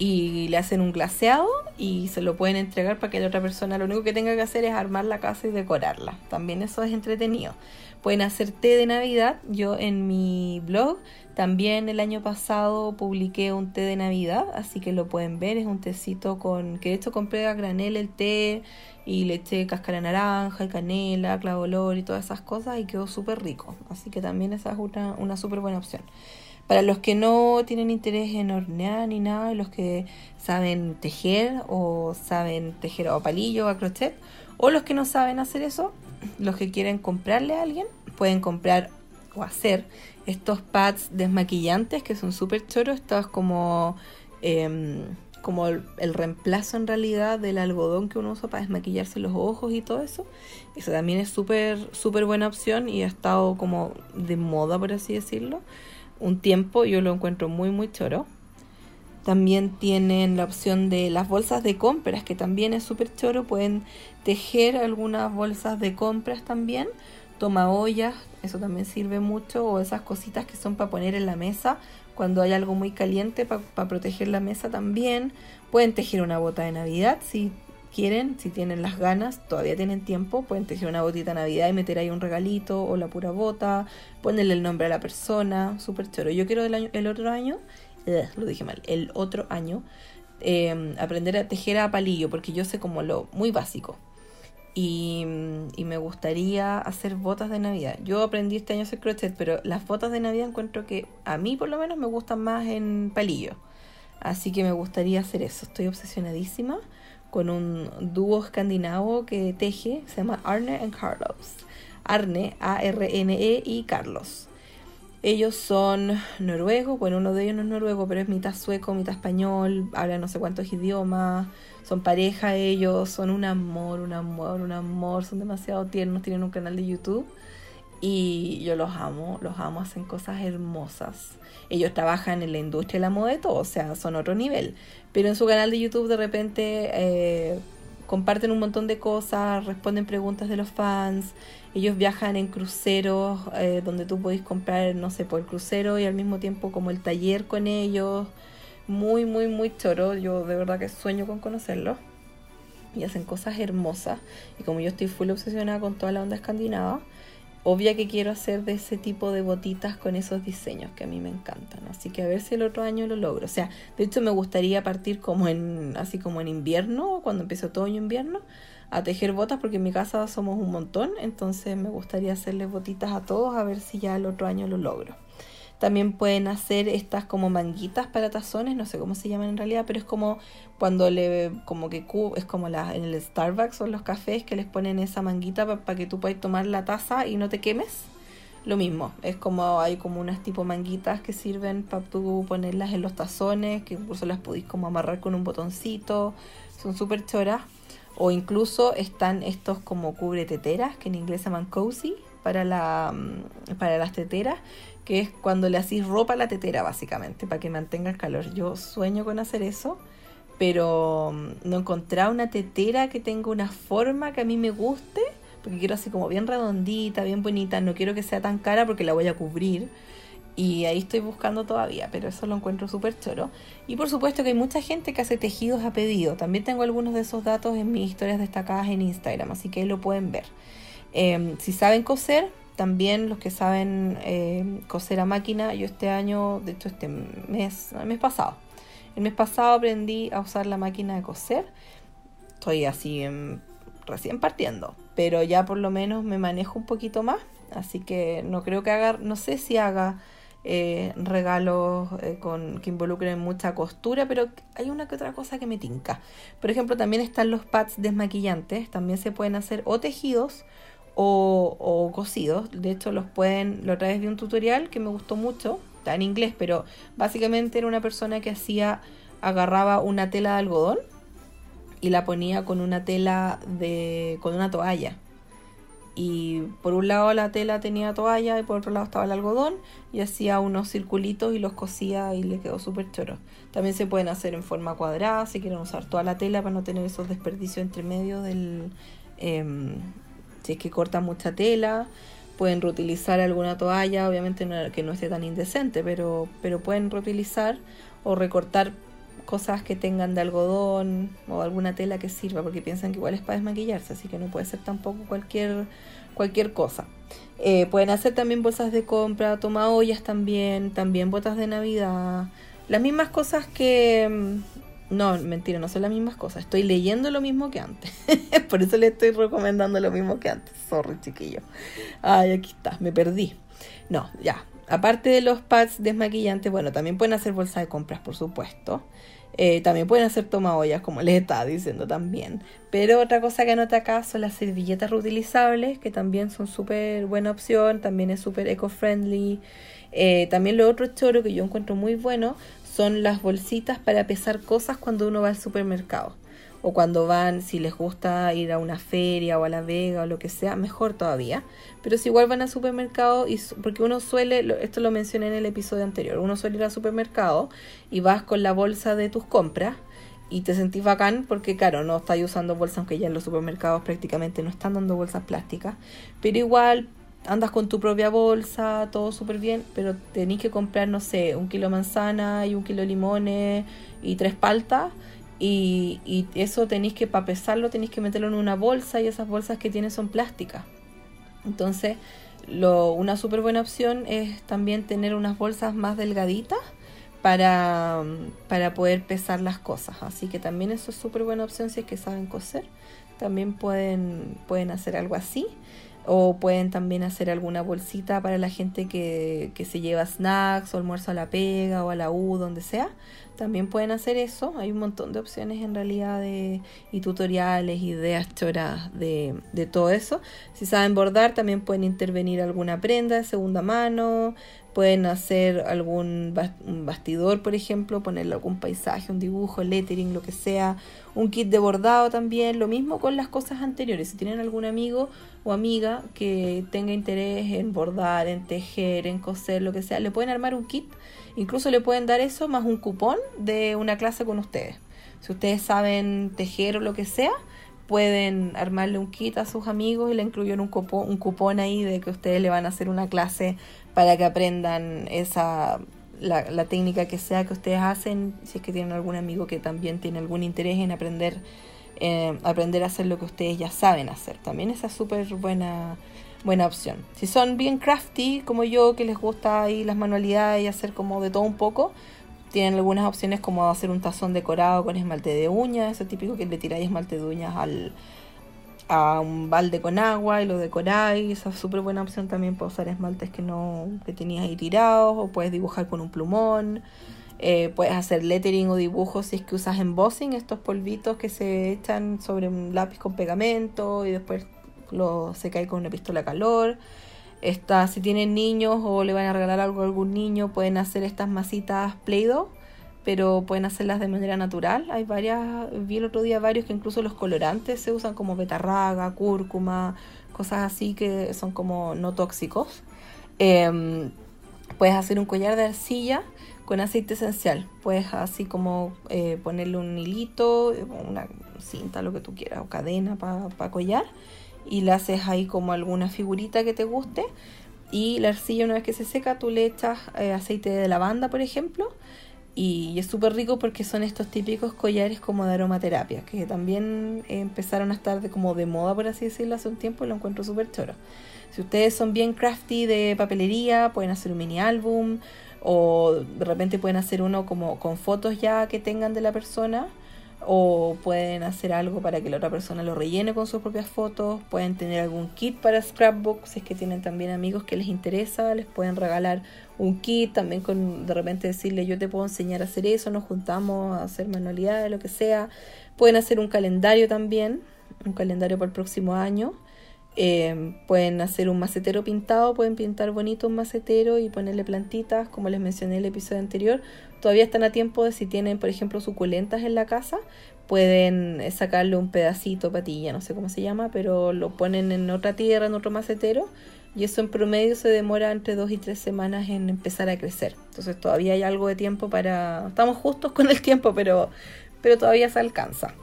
S1: y le hacen un glaseado y se lo pueden entregar para que la otra persona lo único que tenga que hacer es armar la casa y decorarla. También eso es entretenido. Pueden hacer té de Navidad. Yo en mi blog también el año pasado publiqué un té de Navidad, así que lo pueden ver. Es un tecito con que de hecho compré a granel el té y le eché cáscara naranja y canela, clavo olor y todas esas cosas y quedó súper rico. Así que también esa es una, una súper buena opción. Para los que no tienen interés en hornear ni nada, los que saben tejer o saben tejer a palillo, a crochet, o los que no saben hacer eso, los que quieren comprarle a alguien, pueden comprar o hacer estos pads desmaquillantes que son súper choros, estos como, em, como el, reemplazo en realidad del algodón que uno usa para desmaquillarse los ojos y todo eso. Eso también es súper súper buena opción y ha estado como de moda, por así decirlo. Un tiempo yo lo encuentro muy muy choro. También tienen la opción de las bolsas de compras, que también es súper choro. Pueden tejer algunas bolsas de compras también. Toma ollas, eso también sirve mucho. O esas cositas que son para poner en la mesa cuando hay algo muy caliente, para proteger la mesa también. Pueden tejer una bota de Navidad si quieren, si tienen las ganas, todavía tienen tiempo. Pueden tejer una botita de Navidad y meter ahí un regalito o la pura bota. Ponerle el nombre a la persona. Súper choro. Yo quiero el, año, el otro año lo dije mal, el otro año, em, aprender a tejer a palillo, porque yo sé como lo muy básico. Y, y, me gustaría hacer botas de Navidad. Yo aprendí este año a hacer crochet, pero las botas de Navidad encuentro que a mí por lo menos me gustan más en palillo. Así que me gustaría hacer eso. Estoy obsesionadísima con un dúo escandinavo que teje, se llama Arne and Carlos. Arne, A-R-N-E y Carlos. Ellos son noruegos, bueno, uno de ellos no es noruego, pero es mitad sueco, mitad español, hablan no sé cuántos idiomas, son pareja ellos, son un amor, un amor, un amor, son demasiado tiernos, tienen un canal de YouTube y yo los amo, los amo, hacen cosas hermosas. Ellos trabajan en la industria de la moda y todo, o sea, son otro nivel, pero en su canal de YouTube de repente eh, comparten un montón de cosas, responden preguntas de los fans ellos viajan en cruceros eh, donde tú podés comprar, no sé, por el crucero y al mismo tiempo como el taller con ellos. Muy, muy, muy choro. Yo de verdad que sueño con conocerlos. Y hacen cosas hermosas. Y como yo estoy full obsesionada con toda la onda escandinava, obvia que quiero hacer de ese tipo de botitas con esos diseños que a mí me encantan. Así que a ver si el otro año lo logro. O sea, de hecho me gustaría partir como en, así como en invierno, cuando empiece otoño invierno, a tejer botas porque en mi casa somos un montón, entonces me gustaría hacerle botitas a todos a ver si ya el otro año lo logro. También pueden hacer estas como manguitas para tazones, no sé cómo se llaman en realidad, pero es como cuando le, como que es como la, en el Starbucks o en los cafés que les ponen esa manguita para que tú puedas tomar la taza y no te quemes. Lo mismo, es como hay como unas tipo manguitas que sirven para tú ponerlas en los tazones, que incluso las podéis como amarrar con un botoncito, son súper choras. O incluso están estos como cubre teteras, que en inglés se llaman cozy, para, la, mm, para las teteras, que es cuando le hacís ropa a la tetera, básicamente, para que mantenga el calor. Yo sueño con hacer eso, pero mm, no encontré una tetera que tenga una forma que a mí me guste, porque quiero así como bien redondita, bien bonita, no quiero que sea tan cara porque la voy a cubrir y ahí estoy buscando todavía, pero eso lo encuentro súper choro. Y por supuesto que hay mucha gente que hace tejidos a pedido. También tengo algunos de esos datos en mis historias destacadas en Instagram, así que ahí lo pueden ver. Em, si saben coser, también los que saben em, coser a máquina, yo este año, de hecho este mes, el mes pasado, el mes pasado aprendí a usar la máquina de coser. Estoy así em, recién partiendo, pero ya por lo menos me manejo un poquito más, así que no creo que haga, no sé si haga eh, regalos eh, con, que involucren mucha costura, pero hay una que otra cosa que me tinca. Por ejemplo, también están los pads desmaquillantes, también se pueden hacer o tejidos o, o cosidos. De hecho, los pueden, lo otra vez vi un tutorial que me gustó mucho, está en inglés, pero básicamente era una persona que hacía, agarraba una tela de algodón y la ponía con una tela de, con una toalla y por un lado la tela tenía toalla y por otro lado estaba el algodón y hacía unos circulitos y los cosía y le quedó súper choro. También se pueden hacer en forma cuadrada si quieren usar toda la tela para no tener esos desperdicios entre medio del... Em, si es que corta mucha tela, pueden reutilizar alguna toalla, obviamente que no esté tan indecente, pero, pero pueden reutilizar o recortar cosas que tengan de algodón o alguna tela que sirva, porque piensan que igual es para desmaquillarse, así que no puede ser tampoco cualquier, cualquier cosa. Eh, pueden hacer también bolsas de compra, toma ollas también, también botas de Navidad, las mismas cosas que... No, mentira, no son las mismas cosas. Estoy leyendo lo mismo que antes. Por eso le estoy recomendando lo mismo que antes. Sorry, chiquillo. Ay, aquí está, me perdí. No, ya. aparte de los pads desmaquillantes, bueno, también pueden hacer bolsa de compras, por supuesto. Eh, también pueden hacer tomaollas, como les estaba diciendo también. Pero otra cosa que anota acá son las servilletas reutilizables, que también son súper buena opción, también es súper eco-friendly. Eh, también lo otro choro que yo encuentro muy bueno son las bolsitas para pesar cosas cuando uno va al supermercado o cuando van, si les gusta ir a una feria o a la vega o lo que sea, mejor todavía. Pero si igual van al supermercado, y, porque uno suele, esto lo mencioné en el episodio anterior, uno suele ir al supermercado y vas con la bolsa de tus compras y te sentís bacán porque claro, no estáis usando bolsas, aunque ya en los supermercados prácticamente no están dando bolsas plásticas, pero igual andas con tu propia bolsa, todo súper bien, pero tenéis que comprar, no sé, un kilo de manzana y un kilo de limones y tres paltas y, eso tenéis que, para pesarlo, tenéis que meterlo en una bolsa y esas bolsas que tiene son plásticas. Entonces, una súper buena opción es también tener unas bolsas más delgaditas para, para poder pesar las cosas. Así que también eso es súper buena opción si es que saben coser. También pueden, pueden hacer algo así. O pueden también hacer alguna bolsita para la gente que, que se lleva snacks o almuerzo a la pega o a la U, donde sea también pueden hacer eso. Hay un montón de opciones en realidad de, y tutoriales, ideas choras de, de todo eso. Si saben bordar, también pueden intervenir alguna prenda de segunda mano. Pueden hacer algún bastidor, por ejemplo, ponerle algún paisaje, un dibujo, lettering, lo que sea. Un kit de bordado también. Lo mismo con las cosas anteriores. Si tienen algún amigo o amiga que tenga interés en bordar, en tejer, en coser, lo que sea, le pueden armar un kit Incluso le pueden dar eso más un cupón de una clase con ustedes. Si ustedes saben tejer o lo que sea, pueden armarle un kit a sus amigos y le incluyen un cupón, un cupón ahí de que ustedes le van a hacer una clase para que aprendan esa la, técnica que sea que ustedes hacen, si es que tienen algún amigo que también tiene algún interés en aprender, eh, aprender a hacer lo que ustedes ya saben hacer. También esa es súper buena buena opción. Si son bien crafty, como yo, que les gusta ahí las manualidades y hacer como de todo un poco, tienen algunas opciones como hacer un tazón decorado con esmalte de uñas, ese típico que le tiráis esmalte de uñas al, a un balde con agua y lo decoráis. Esa es súper buena opción también para usar esmaltes que no que tenías ahí tirados o puedes dibujar con un plumón. Eh, puedes hacer lettering o dibujos si es que usas embossing, estos polvitos que se echan sobre un lápiz con pegamento y después lo, se cae con una pistola calor. Esta, si tienen niños o le van a regalar algo a algún niño, pueden hacer estas masitas Play-Doh, pero pueden hacerlas de manera natural. Hay varias, vi el otro día varios que incluso los colorantes se usan como betarraga, cúrcuma, cosas así que son como no tóxicos. Em, puedes hacer un collar de arcilla con aceite esencial. Puedes así como eh, ponerle un hilito, una cinta, lo que tú quieras, o cadena para collar y le haces ahí como alguna figurita que te guste y la arcilla una vez que se seca tú le echas eh, aceite de lavanda por ejemplo y, es súper rico porque son estos típicos collares como de aromaterapia que también empezaron a estar de, como de moda por así decirlo hace un tiempo y lo encuentro súper choro. Si ustedes son bien crafty de papelería pueden hacer un mini álbum o de repente pueden hacer uno como con fotos ya que tengan de la persona o pueden hacer algo para que la otra persona lo rellene con sus propias fotos, pueden tener algún kit para scrapbook, si es que tienen también amigos que les interesa, les pueden regalar un kit, también con de repente decirle yo te puedo enseñar a hacer eso, nos juntamos a hacer manualidades, lo que sea, pueden hacer un calendario también, un calendario para el próximo año, eh, pueden hacer un macetero pintado, pueden pintar bonito un macetero y ponerle plantitas, como les mencioné en el episodio anterior. Todavía están a tiempo de si tienen, por ejemplo, suculentas en la casa, pueden sacarle un pedacito, patilla, no sé cómo se llama, pero lo ponen en otra tierra, en otro macetero, y eso en promedio se demora entre dos y tres semanas en empezar a crecer. Entonces todavía hay algo de tiempo para... Estamos justos con el tiempo, pero, pero todavía se alcanza.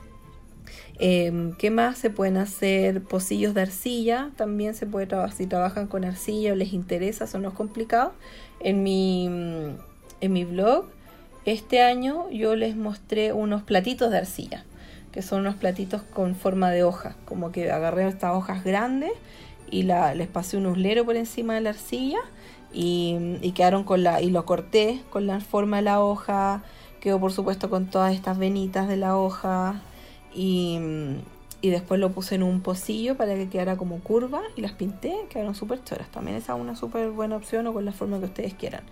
S1: Em, ¿Qué más? Se pueden hacer pocillos de arcilla, también se puede trabajar, si trabajan con arcilla o les interesa, son los complicados. En mi, en mi blog, este año yo les mostré unos platitos de arcilla, que son unos platitos con forma de hoja, como que agarré estas hojas grandes y la, les pasé un uslero por encima de la arcilla y, quedaron con la, y lo corté con la forma de la hoja, quedó por supuesto con todas estas venitas de la hoja, y, y después lo puse en un pocillo para que quedara como curva y las pinté, quedaron súper choras. También esa es una súper buena opción o con la forma que ustedes quieran.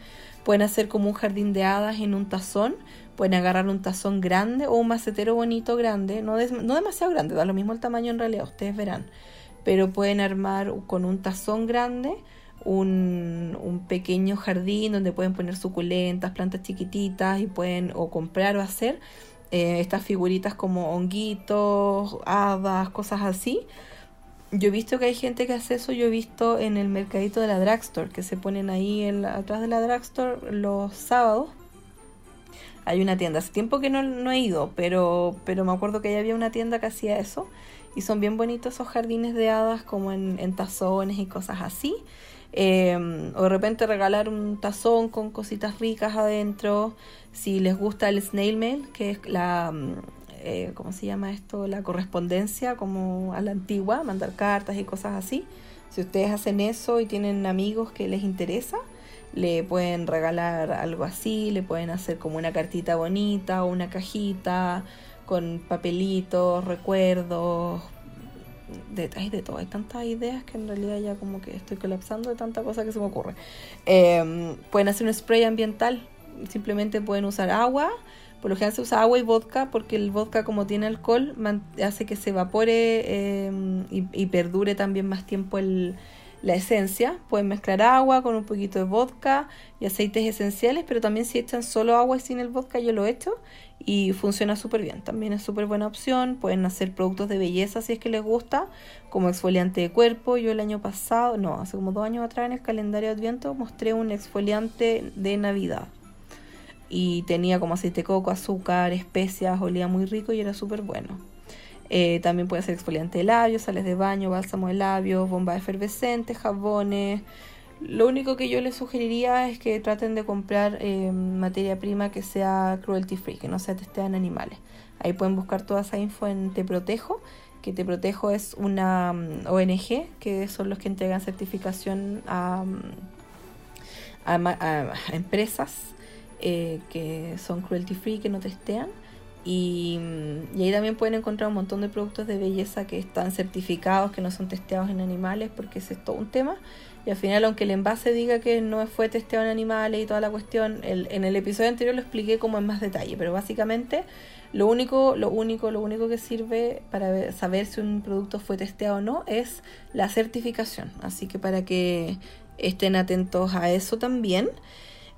S1: Pueden hacer como un jardín de hadas en un tazón, pueden agarrar un tazón grande o un macetero bonito grande, no, no demasiado grande, da lo mismo el tamaño en realidad, ustedes verán. Pero pueden armar con un tazón grande un, un, pequeño jardín donde pueden poner suculentas, plantas chiquititas y pueden o comprar o hacer eh, estas figuritas como honguitos, hadas, cosas así. Yo he visto que hay gente que hace eso, yo he visto en el mercadito de la drugstore, que se ponen ahí en atrás de la drugstore los sábados. Hay una tienda, hace tiempo que no, no he ido, pero, pero me acuerdo que ya había una tienda que hacía eso. Y son bien bonitos esos jardines de hadas como en, en tazones y cosas así. Em, o de repente regalar un tazón con cositas ricas adentro. Si les gusta el snail mail, que es la, mm, eh, ¿cómo se llama esto? La correspondencia como a la antigua, mandar cartas y cosas así. Si ustedes hacen eso y tienen amigos que les interesa, le pueden regalar algo así, le pueden hacer como una cartita bonita o una cajita con papelitos, recuerdos, detalles de todo. Hay tantas ideas que en realidad ya como que estoy colapsando de tanta cosa que se me ocurre. Em, pueden hacer un spray ambiental. Simplemente pueden usar agua. Por lo general se usa agua y vodka porque el vodka como tiene alcohol hace que se evapore em, y, perdure también más tiempo el, la esencia. Pueden mezclar agua con un poquito de vodka y aceites esenciales, pero también si echan solo agua y sin el vodka, yo lo he hecho y funciona súper bien. También es súper buena opción. Pueden hacer productos de belleza si es que les gusta, como exfoliante de cuerpo. Yo el año pasado, no, hace como dos años atrás en el calendario de Adviento mostré un exfoliante de Navidad. Y tenía como aceite de coco, azúcar, especias, olía muy rico y era súper bueno. Eh, también puede ser exfoliante de labios, sales de baño, bálsamo de labios, bomba efervescente, jabones. Lo único que yo les sugeriría es que traten de comprar eh, materia prima que sea cruelty free, que no sea testada en animales. Ahí pueden buscar toda esa info en Te Protejo, que Te Protejo es una mm, ONG, que son los que entregan certificación a, mm, empresas eh, que son cruelty free, que no testean. Y, ahí también pueden encontrar un montón de productos de belleza que están certificados, que no son testeados en animales, porque ese es todo un tema. Y al final, aunque el envase diga que no fue testeado en animales y toda la cuestión, en el episodio anterior lo expliqué como en más detalle, pero básicamente lo único, lo único, lo único que sirve para saber si un producto fue testeado o no es la certificación. Así que para que estén atentos a eso también.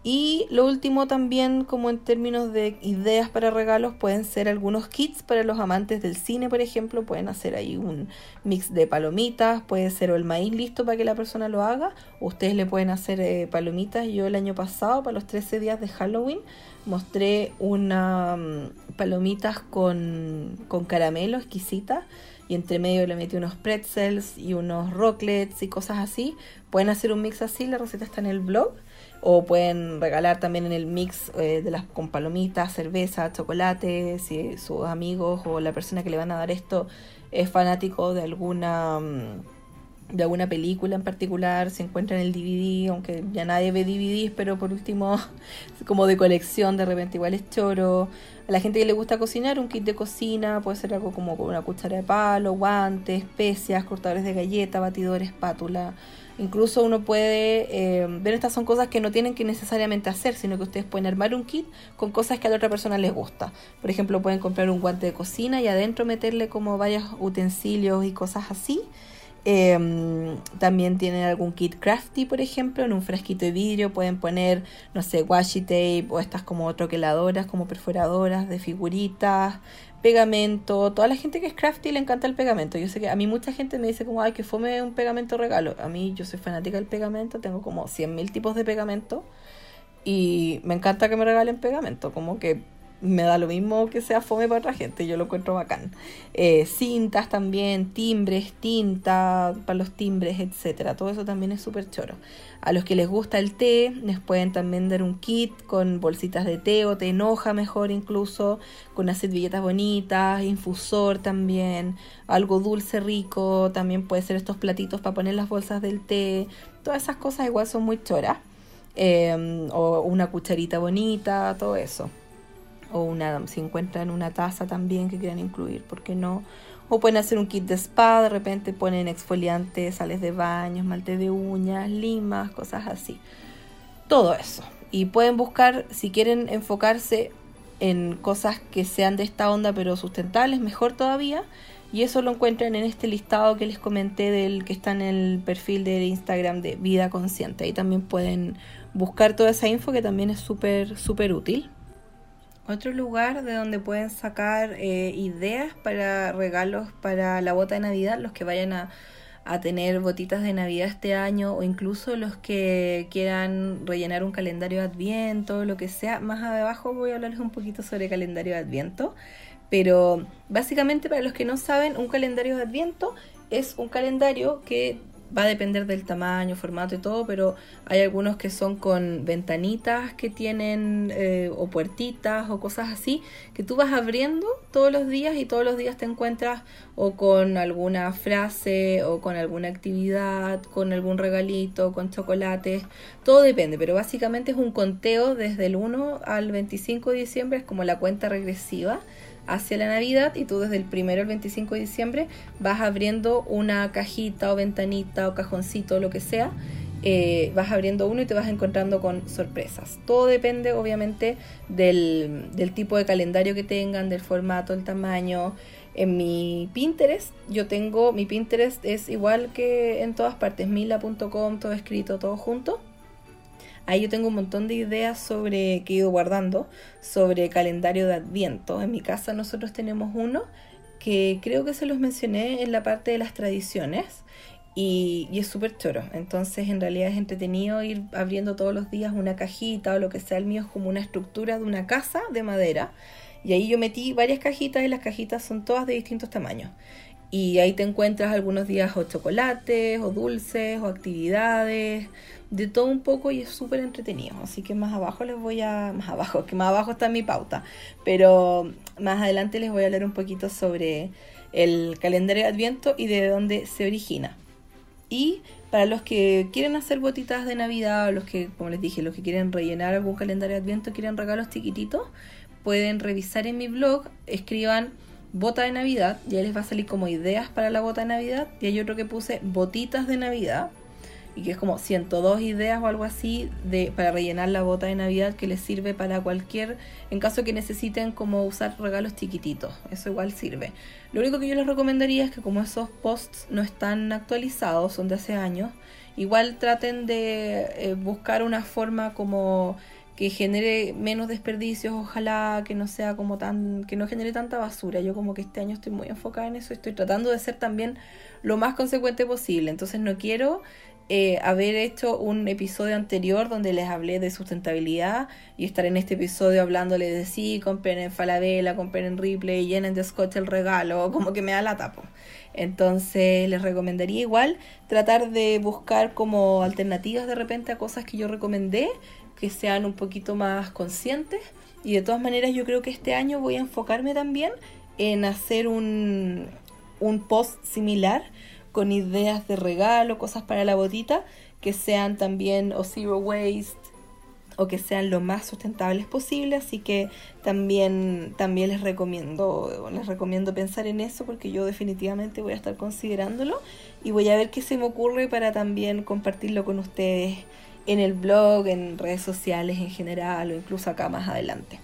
S1: Y lo último también, como en términos de ideas para regalos, pueden ser algunos kits para los amantes del cine, por ejemplo. Pueden hacer ahí un mix de palomitas, puede ser el maíz listo para que la persona lo haga. Ustedes le pueden hacer eh, palomitas. Yo el año pasado, para los 13 días de Halloween, mostré una mm, palomitas con, con caramelo exquisita y entre medio le metí unos pretzels y unos rocklets y cosas así. Pueden hacer un mix así, la receta está en el blog o pueden regalar también en el mix eh, de las con palomitas, cerveza, chocolate, si sus amigos o la persona que le van a dar esto es fanático de alguna mm, de alguna película en particular, se encuentra en el DVD, aunque ya nadie ve DVDs, pero por último, como de colección, de repente igual es choro. A la gente que le gusta cocinar, un kit de cocina, puede ser algo como una cuchara de palo, guantes, especias, cortadores de galleta, batidores, espátula. Incluso uno puede eh, ver estas son cosas que no tienen que necesariamente hacer, sino que ustedes pueden armar un kit con cosas que a la otra persona les gusta. Por ejemplo, pueden comprar un guante de cocina y adentro meterle como varios utensilios y cosas así. Em, también tienen algún kit crafty, por ejemplo, en un frasquito de vidrio pueden poner, no sé, washi tape o estas como troqueladoras, como perforadoras de figuritas, pegamento. Toda la gente que es crafty le encanta el pegamento. Yo sé que a mí mucha gente me dice como, ay, que fome un pegamento regalo. A mí yo soy fanática del pegamento, tengo como 100.000 tipos de pegamento y me encanta que me regalen pegamento, como que me da lo mismo que sea fome para otra gente, yo lo encuentro bacán. Eh, cintas también, timbres, tinta para los timbres, etcétera. Todo eso también es súper choro. A los que les gusta el té, les pueden también dar un kit con bolsitas de té o té en hoja mejor incluso, con unas servilletas bonitas, infusor también, algo dulce rico, también puede ser estos platitos para poner las bolsas del té. Todas esas cosas igual son muy choras. Eh, o una cucharita bonita, todo eso o una, si encuentran una taza también que quieran incluir, ¿por qué no? O pueden hacer un kit de spa, de repente ponen exfoliantes, sales de baños, malte de uñas, limas, cosas así. Todo eso. Y pueden buscar, si quieren enfocarse en cosas que sean de esta onda pero sustentables, mejor todavía. Y eso lo encuentran en este listado que les comenté del que está en el perfil de Instagram de Vida Consciente. Ahí también pueden buscar toda esa info que también es súper, súper útil. Otro lugar de donde pueden sacar eh, ideas para regalos para la bota de Navidad, los que vayan a, tener botitas de Navidad este año o incluso los que quieran rellenar un calendario de Adviento, lo que sea. Más abajo voy a hablarles un poquito sobre calendario de Adviento. Pero básicamente para los que no saben, un calendario de Adviento es un calendario que va a depender del tamaño, formato y todo, pero hay algunos que son con ventanitas que tienen eh, o puertitas o cosas así que tú vas abriendo todos los días y todos los días te encuentras o con alguna frase o con alguna actividad, con algún regalito, con chocolates, todo depende, pero básicamente es un conteo desde el 1 al 25 de diciembre, es como la cuenta regresiva hacia la Navidad y tú desde el primero al 25 de diciembre vas abriendo una cajita o ventanita o cajoncito lo que sea. Eh, vas abriendo uno y te vas encontrando con sorpresas. Todo depende obviamente del, del tipo de calendario que tengan, del formato, el tamaño. En mi Pinterest, yo tengo, mi Pinterest es igual que en todas partes, mila.com, todo escrito, todo junto. Ahí yo tengo un montón de ideas sobre que he ido guardando sobre calendario de Adviento. En mi casa nosotros tenemos uno que creo que se los mencioné en la parte de las tradiciones y, es súper choro. Entonces en realidad es entretenido ir abriendo todos los días una cajita o lo que sea. El mío es como una estructura de una casa de madera. Y ahí yo metí varias cajitas y las cajitas son todas de distintos tamaños. Y ahí te encuentras algunos días o chocolates o dulces o actividades de todo un poco y es súper entretenido. Así que más abajo les voy a. Más abajo, que más abajo está mi pauta. Pero más adelante les voy a hablar un poquito sobre el calendario de Adviento y de dónde se origina. Y para los que quieren hacer botitas de Navidad, o los que, como les dije, los que quieren rellenar algún calendario de Adviento, quieren regalos chiquititos, pueden revisar en mi blog, escriban bota de Navidad, ya les va a salir como ideas para la bota de Navidad. Y hay otro que puse botitas de Navidad y que es como 102 ideas o algo así de, para rellenar la bota de Navidad que les sirve para cualquier, en caso que necesiten como usar regalos chiquititos, eso igual sirve. Lo único que yo les recomendaría es que como esos posts no están actualizados, son de hace años, igual traten de eh, buscar una forma como que genere menos desperdicios, ojalá que no sea como tan, que no genere tanta basura. Yo como que este año estoy muy enfocada en eso, estoy tratando de ser también lo más consecuente posible, entonces no quiero eh, haber hecho un episodio anterior donde les hablé de sustentabilidad y estar en este episodio hablándoles de sí, compren en Falabella, compren en Ripley, llenen de scotch el regalo, como que me da la tapo. Entonces les recomendaría igual tratar de buscar como alternativas de repente a cosas que yo recomendé, que sean un poquito más conscientes. Y de todas maneras yo creo que este año voy a enfocarme también en hacer un, un post similar con ideas de regalo, cosas para la botita, que sean también o zero waste o que sean lo más sustentables posible, así que también, también les recomiendo, les recomiendo pensar en eso porque yo definitivamente voy a estar considerándolo y voy a ver qué se me ocurre para también compartirlo con ustedes en el blog, en redes sociales en general o incluso acá más adelante.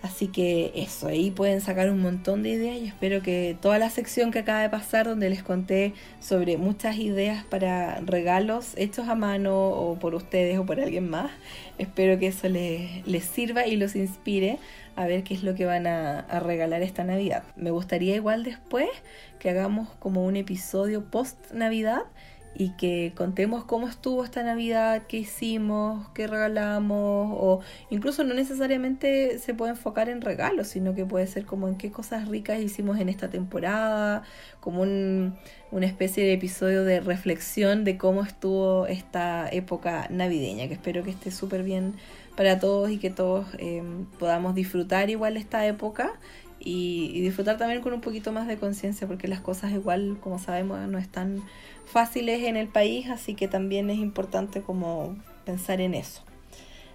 S1: Así que eso, ahí pueden sacar un montón de ideas y espero que toda la sección que acaba de pasar donde les conté sobre muchas ideas para regalos hechos a mano o por ustedes o por alguien más, espero que eso les, les sirva y los inspire a ver qué es lo que van a, a regalar esta Navidad. Me gustaría igual después que hagamos como un episodio post Navidad y que contemos cómo estuvo esta Navidad, qué hicimos, qué regalamos, o incluso no necesariamente se puede enfocar en regalos, sino que puede ser como en qué cosas ricas hicimos en esta temporada, como un, una especie de episodio de reflexión de cómo estuvo esta época navideña, que espero que esté súper bien para todos y que todos eh, podamos disfrutar igual esta época y, disfrutar también con un poquito más de conciencia porque las cosas igual, como sabemos, no están fáciles en el país, así que también es importante como pensar en eso.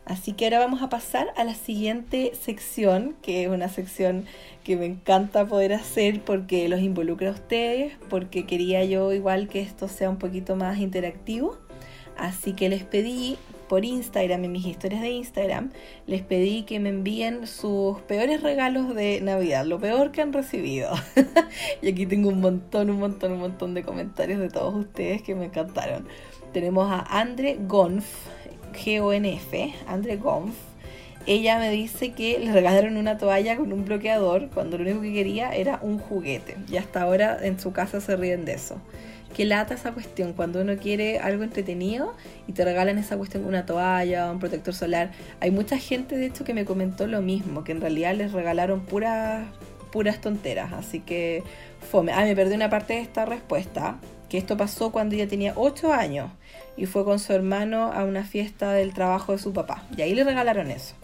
S1: Así que ahora vamos a pasar a la siguiente sección, que es una sección que me encanta poder hacer porque los involucra a ustedes, porque quería yo igual que esto sea un poquito más interactivo. Así que les pedí por Instagram, en mis historias de Instagram, les pedí que me envíen sus peores regalos de Navidad, lo peor que han recibido. y aquí tengo un montón, un montón, un montón de comentarios de todos ustedes que me encantaron. Tenemos a Andre Gonf, G-O-N-F, Andre Gonf. Ella me dice que le regalaron una toalla con un bloqueador cuando lo único que quería era un juguete. Y hasta ahora en su casa se ríen de eso. Qué lata esa cuestión, cuando uno quiere algo entretenido y te regalan esa cuestión, una toalla, un protector solar. Hay mucha gente, de hecho, que me comentó lo mismo, que en realidad les regalaron puras, puras tonteras. Así que fome. Ah, me perdí una parte de esta respuesta, que esto pasó cuando ella tenía 8 años y fue con su hermano a una fiesta del trabajo de su papá. Y ahí le regalaron eso.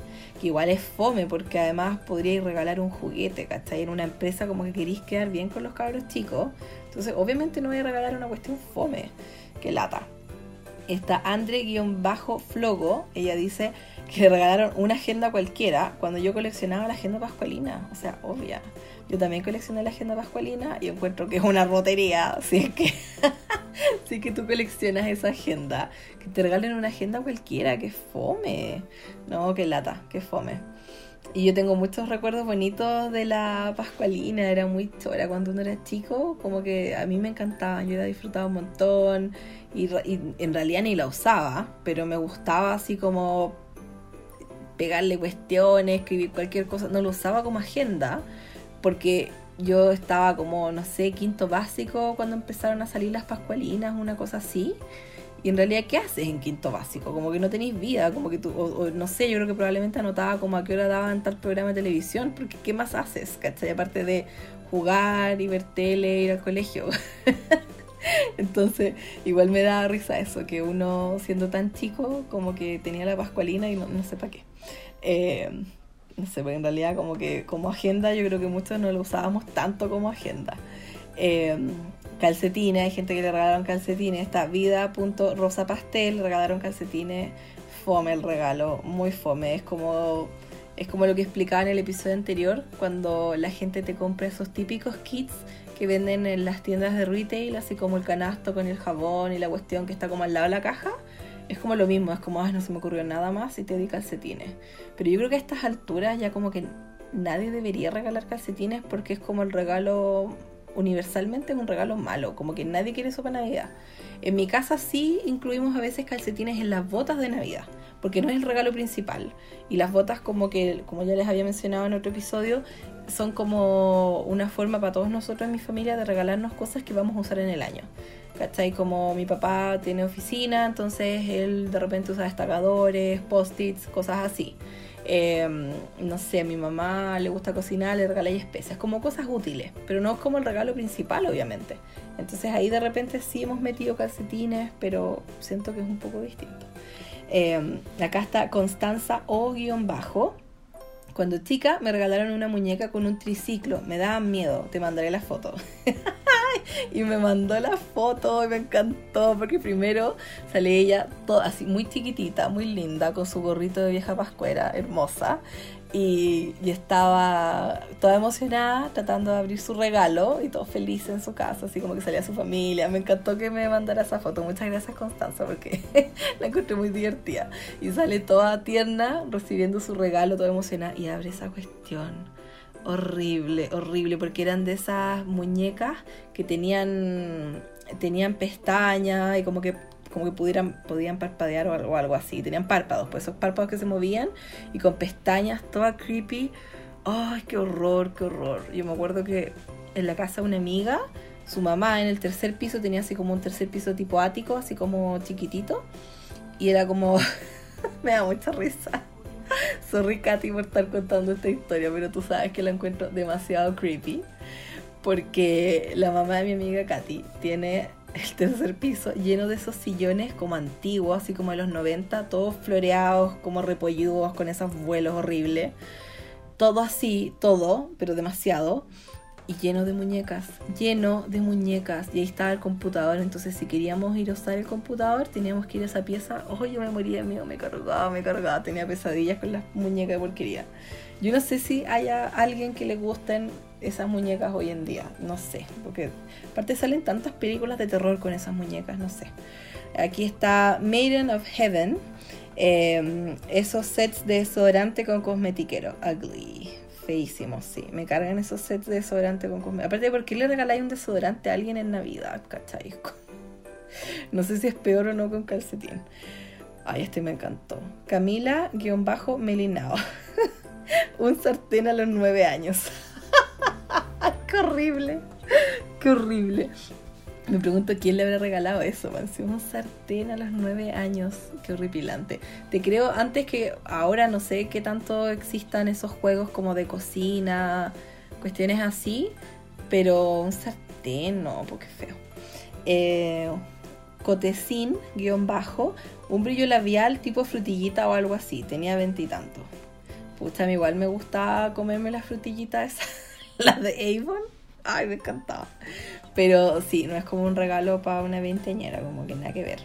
S1: Que igual es fome porque además podríais regalar un juguete, ¿cachai? En una empresa como que queréis quedar bien con los cabros chicos. Entonces obviamente no voy a regalar una cuestión fome. Que lata. Está Andre-Flogo. Ella dice que le regalaron una agenda cualquiera cuando yo coleccionaba la agenda pascualina. O sea, obvia. Yo también coleccioné la agenda pascualina y encuentro que es una rotería. Así es que, si que tú coleccionas esa agenda. Que te regalen una agenda cualquiera, que fome. No, que lata, que fome. Y yo tengo muchos recuerdos bonitos de la Pascualina, era muy chora cuando uno era chico, como que a mí me encantaba, yo la disfrutaba un montón y, y en realidad ni la usaba, pero me gustaba así como pegarle cuestiones, escribir cualquier cosa, no lo usaba como agenda, porque yo estaba como, no sé, quinto básico cuando empezaron a salir las pascualinas, una cosa así. Y en realidad, ¿qué haces en quinto básico? Como que no tenéis vida, como que tú, o, no sé, yo creo que probablemente anotaba como a qué hora daban tal programa de televisión, porque ¿qué más haces? ¿Cachai? Aparte de jugar y ver tele, ir al colegio. Entonces, igual me da risa eso, que uno siendo tan chico, como que tenía la pascualina y no, no sé para qué. Eh, no sé, porque en realidad como que como agenda yo creo que muchos no lo usábamos tanto como agenda. Eh, calcetines, hay gente que le regalaron calcetines, está vida.rosapastel, le regalaron calcetines, fome el regalo, muy fome, es como es como lo que explicaba en el episodio anterior, cuando la gente te compra esos típicos kits que venden en las tiendas de retail, así como el canasto con el jabón y la cuestión que está como al lado de la caja es como lo mismo, es como, no se me ocurrió nada más y te di calcetines. Pero yo creo que a estas alturas ya como que nadie debería regalar calcetines porque es como el regalo, universalmente es un regalo malo, como que nadie quiere eso para Navidad. En mi casa sí incluimos a veces calcetines en las botas de Navidad, porque no es el regalo principal. Y las botas como que, como ya les había mencionado en otro episodio, son como una forma para todos nosotros en mi familia de regalarnos cosas que vamos a usar en el año. ¿Cachai? Como mi papá tiene oficina, entonces él de repente usa destacadores, post-its, cosas así. Em, no sé, a mi mamá le gusta cocinar, le regala especias, como cosas útiles, pero no como el regalo principal, obviamente. Entonces ahí de repente sí hemos metido calcetines, pero siento que es un poco distinto. Em, acá está Constanza O-bajo cuando chica me regalaron una muñeca con un triciclo. Me daban miedo. Te mandaré la foto. y me mandó la foto y me encantó porque primero sale ella toda así muy chiquitita, muy linda, con su gorrito de vieja pascuera, hermosa. Y, estaba toda emocionada tratando de abrir su regalo y todo feliz en su casa, así como que salía su familia. Me encantó que me mandara esa foto. Muchas gracias Constanza porque la encontré muy divertida. Y sale toda tierna recibiendo su regalo, toda emocionada y abre esa cuestión. Horrible, horrible, porque eran de esas muñecas que tenían tenían pestañas y como que como que pudieran, podían parpadear o algo, algo así. Tenían párpados, pues esos párpados que se movían y con pestañas, toda creepy. ¡Ay, qué horror, qué horror! Yo me acuerdo que en la casa de una amiga, su mamá en el tercer piso tenía así como un tercer piso tipo ático, así como chiquitito. Y era como... me da mucha risa. Sorry Katy por estar contando esta historia, pero tú sabes que la encuentro demasiado creepy. Porque la mamá de mi amiga Katy tiene el tercer piso lleno de esos sillones como antiguos, así como de los 90, todos floreados, como repolludos, con esos vuelos horribles. Todo así, todo, pero demasiado. y lleno de muñecas, lleno de muñecas. Y ahí estaba el computador. Entonces, si queríamos ir a usar el computador, teníamos que ir a esa pieza. Ojo, yo me moría, mío, me cargaba, me cargaba. Tenía pesadillas con las muñecas de porquería. Yo no sé si haya alguien que le gusten esas muñecas hoy en día. No sé, porque aparte salen tantas películas de terror con esas muñecas, no sé. Aquí está Maiden of Heaven. Eh, esos sets de desodorante con cosmetiquero. Ugly feísimos, sí. Me cargan esos sets de desodorante con cosméticos. Aparte, ¿por qué le regaláis un desodorante a alguien en Navidad? ¿Cachai? No sé si es peor o no con calcetín. Ay, este me encantó. Camila-Melinao. un sartén a los nueve años. ¡Qué horrible! ¡Qué horrible! Me pregunto quién le habrá regalado eso, man. un sartén a los nueve años. Qué horripilante. Te creo antes que ahora no sé qué tanto existan esos juegos como de cocina, cuestiones así, pero un sartén no, porque feo. Eh, cotecín, guion bajo, un brillo labial tipo frutillita o algo así. Tenía veintitantos. Pucha, a mí igual me gustaba comerme las frutillitas esas, las de Avon. Ay, me encantaba. Pero sí, no es como un regalo para una veinteñera, como que nada que ver.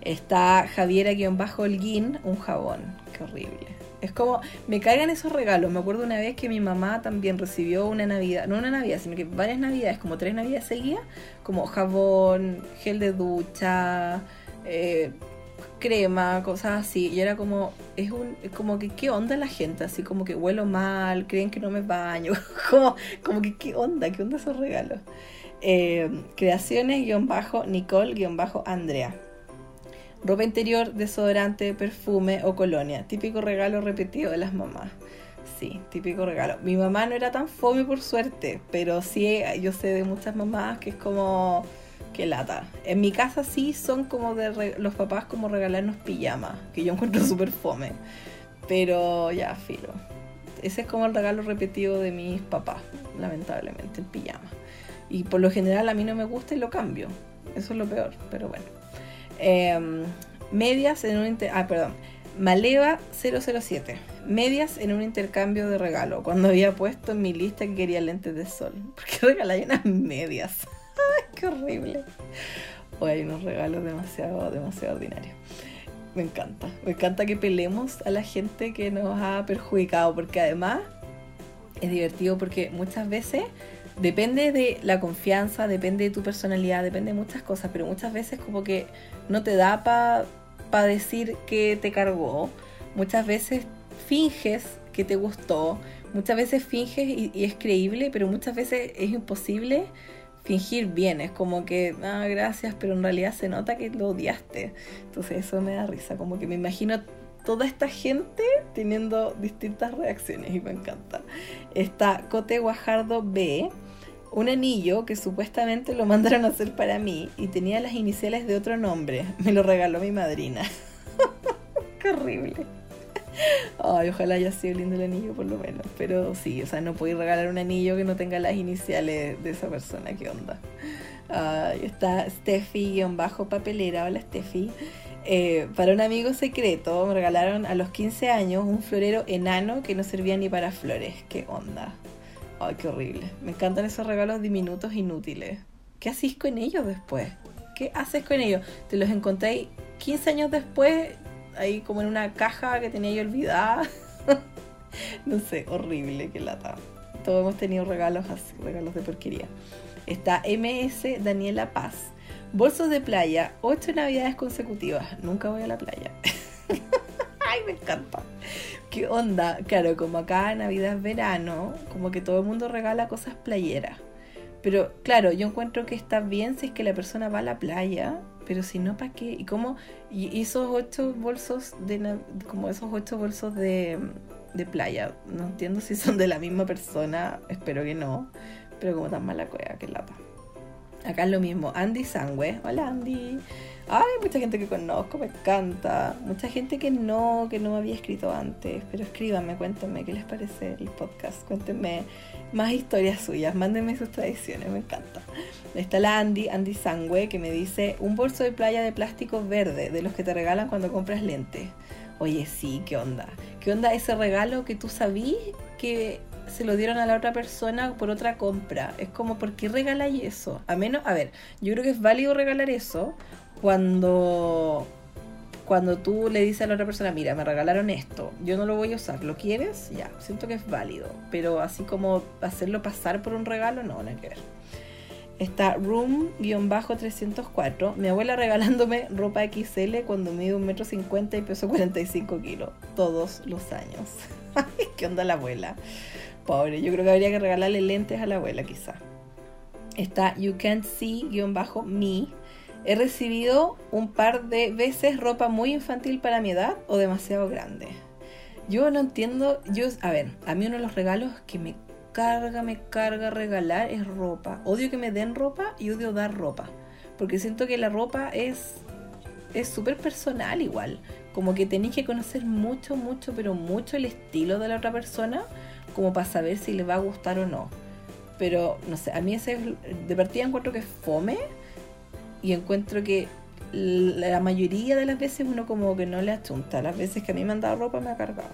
S1: Está Javiera-Holguín, un jabón. Qué horrible. Es como, me caigan esos regalos. Me acuerdo una vez que mi mamá también recibió una Navidad, no una Navidad, sino que varias Navidades, como tres Navidades seguidas, como jabón, gel de ducha, eh, crema, cosas así. Y era como, es un, como que, ¿qué onda la gente? Así como que huelo mal, creen que no me baño. como, como que, ¿qué onda? ¿Qué onda esos regalos? Eh, creaciones-Nicole-Andrea. Ropa interior, desodorante, perfume o colonia. Típico regalo repetido de las mamás. Sí, típico regalo. Mi mamá no era tan fome por suerte, pero sí yo sé de muchas mamás que es como que lata. En mi casa sí son como de los papás como regalarnos pijamas, que yo encuentro súper fome. Pero ya, filo. Ese es como el regalo repetido de mis papás, lamentablemente, el pijama. Y por lo general a mí no me gusta y lo cambio. Eso es lo peor, pero bueno. Em, medias en un... Ah, perdón. Maleva 007. Medias en un intercambio de regalo. Cuando había puesto en mi lista que quería lentes de sol. Porque regalé unas medias. ¡Qué horrible! Hoy hay unos regalos demasiado, demasiado ordinarios. Me encanta. Me encanta que pelemos a la gente que nos ha perjudicado. Porque además es divertido porque muchas veces depende de la confianza, depende de tu personalidad, depende de muchas cosas, pero muchas veces como que no te da para pa decir que te cargó, muchas veces finges que te gustó, muchas veces finges y, es creíble, pero muchas veces es imposible fingir bien, es como que, ah, gracias, pero en realidad se nota que lo odiaste. Entonces eso me da risa, como que me imagino toda esta gente teniendo distintas reacciones y me encanta. Está Cote Guajardo B, un anillo que supuestamente lo mandaron a hacer para mí y tenía las iniciales de otro nombre. Me lo regaló mi madrina. Qué horrible. Ay, ojalá haya sido lindo el anillo por lo menos. Pero sí, o sea, no puedo regalar un anillo que no tenga las iniciales de esa persona. ¿Qué onda? Ay, está Steffi-papelera. Hola Steffi. Eh, para un amigo secreto me regalaron a los 15 años un florero enano que no servía ni para flores. ¿Qué onda? Ay, qué horrible. Me encantan esos regalos diminutos inútiles. ¿Qué hacís con ellos después? ¿Qué haces con ellos? ¿Te los encontré 15 años después? Ahí como en una caja que tenía yo olvidada. no sé, horrible, qué lata. Todos hemos tenido regalos así, regalos de porquería. Está MS Daniela Paz. Bolsos de playa, 8 navidades consecutivas. Nunca voy a la playa. Ay, me encanta. ¿Qué onda? Claro, como acá Navidad es verano, como que todo el mundo regala cosas playeras. Pero claro, yo encuentro que está bien si es que la persona va a la playa, pero si no, ¿para qué? ¿Y cómo? Y esos ocho bolsos de como esos ocho bolsos de, de playa, no entiendo si son de la misma persona, espero que no, pero como tan mala cueva, que lata. Acá es lo mismo, Andy Sangüe, hola Andy. Ay, mucha gente que conozco, me encanta. Mucha gente que no, que no me había escrito antes. Pero escríbanme, cuéntenme qué les parece el podcast. Cuéntenme más historias suyas. Mándenme sus tradiciones, me encanta. Está la Andy, Andy Sangüe, que me dice un bolso de playa de plástico verde, de los que te regalan cuando compras lentes. Oye, sí, ¿qué onda? ¿Qué onda ese regalo que tú sabís que se lo dieron a la otra persona por otra compra. Es como, ¿por qué regaláis eso? A menos, a ver, yo creo que es válido regalar eso cuando cuando tú le dices a la otra persona, mira, me regalaron esto, yo no lo voy a usar, ¿lo quieres? Ya, siento que es válido, pero así como hacerlo pasar por un regalo, no, nada que ver. Está Room-304, mi abuela regalándome ropa XL cuando metro cincuenta y peso 45 kilos, todos los años. ¿Qué onda la abuela? Pobre, yo creo que habría que regalarle lentes a la abuela quizá. Está You Can't See-Me, He recibido un par de veces ropa muy infantil para mi edad o demasiado grande. Yo no entiendo, yo, a ver, a mí uno de los regalos que me carga, me carga regalar es ropa. Odio que me den ropa y odio dar ropa. Porque siento que la ropa es es súper personal igual. Como que tenéis que conocer mucho, mucho, pero mucho el estilo de la otra persona como para saber si le va a gustar o no. Pero no sé, a mí ese de partida encuentro que es fome y encuentro que la mayoría de las veces uno como que no le achunta. Las veces que a mí me han dado ropa me ha cargado.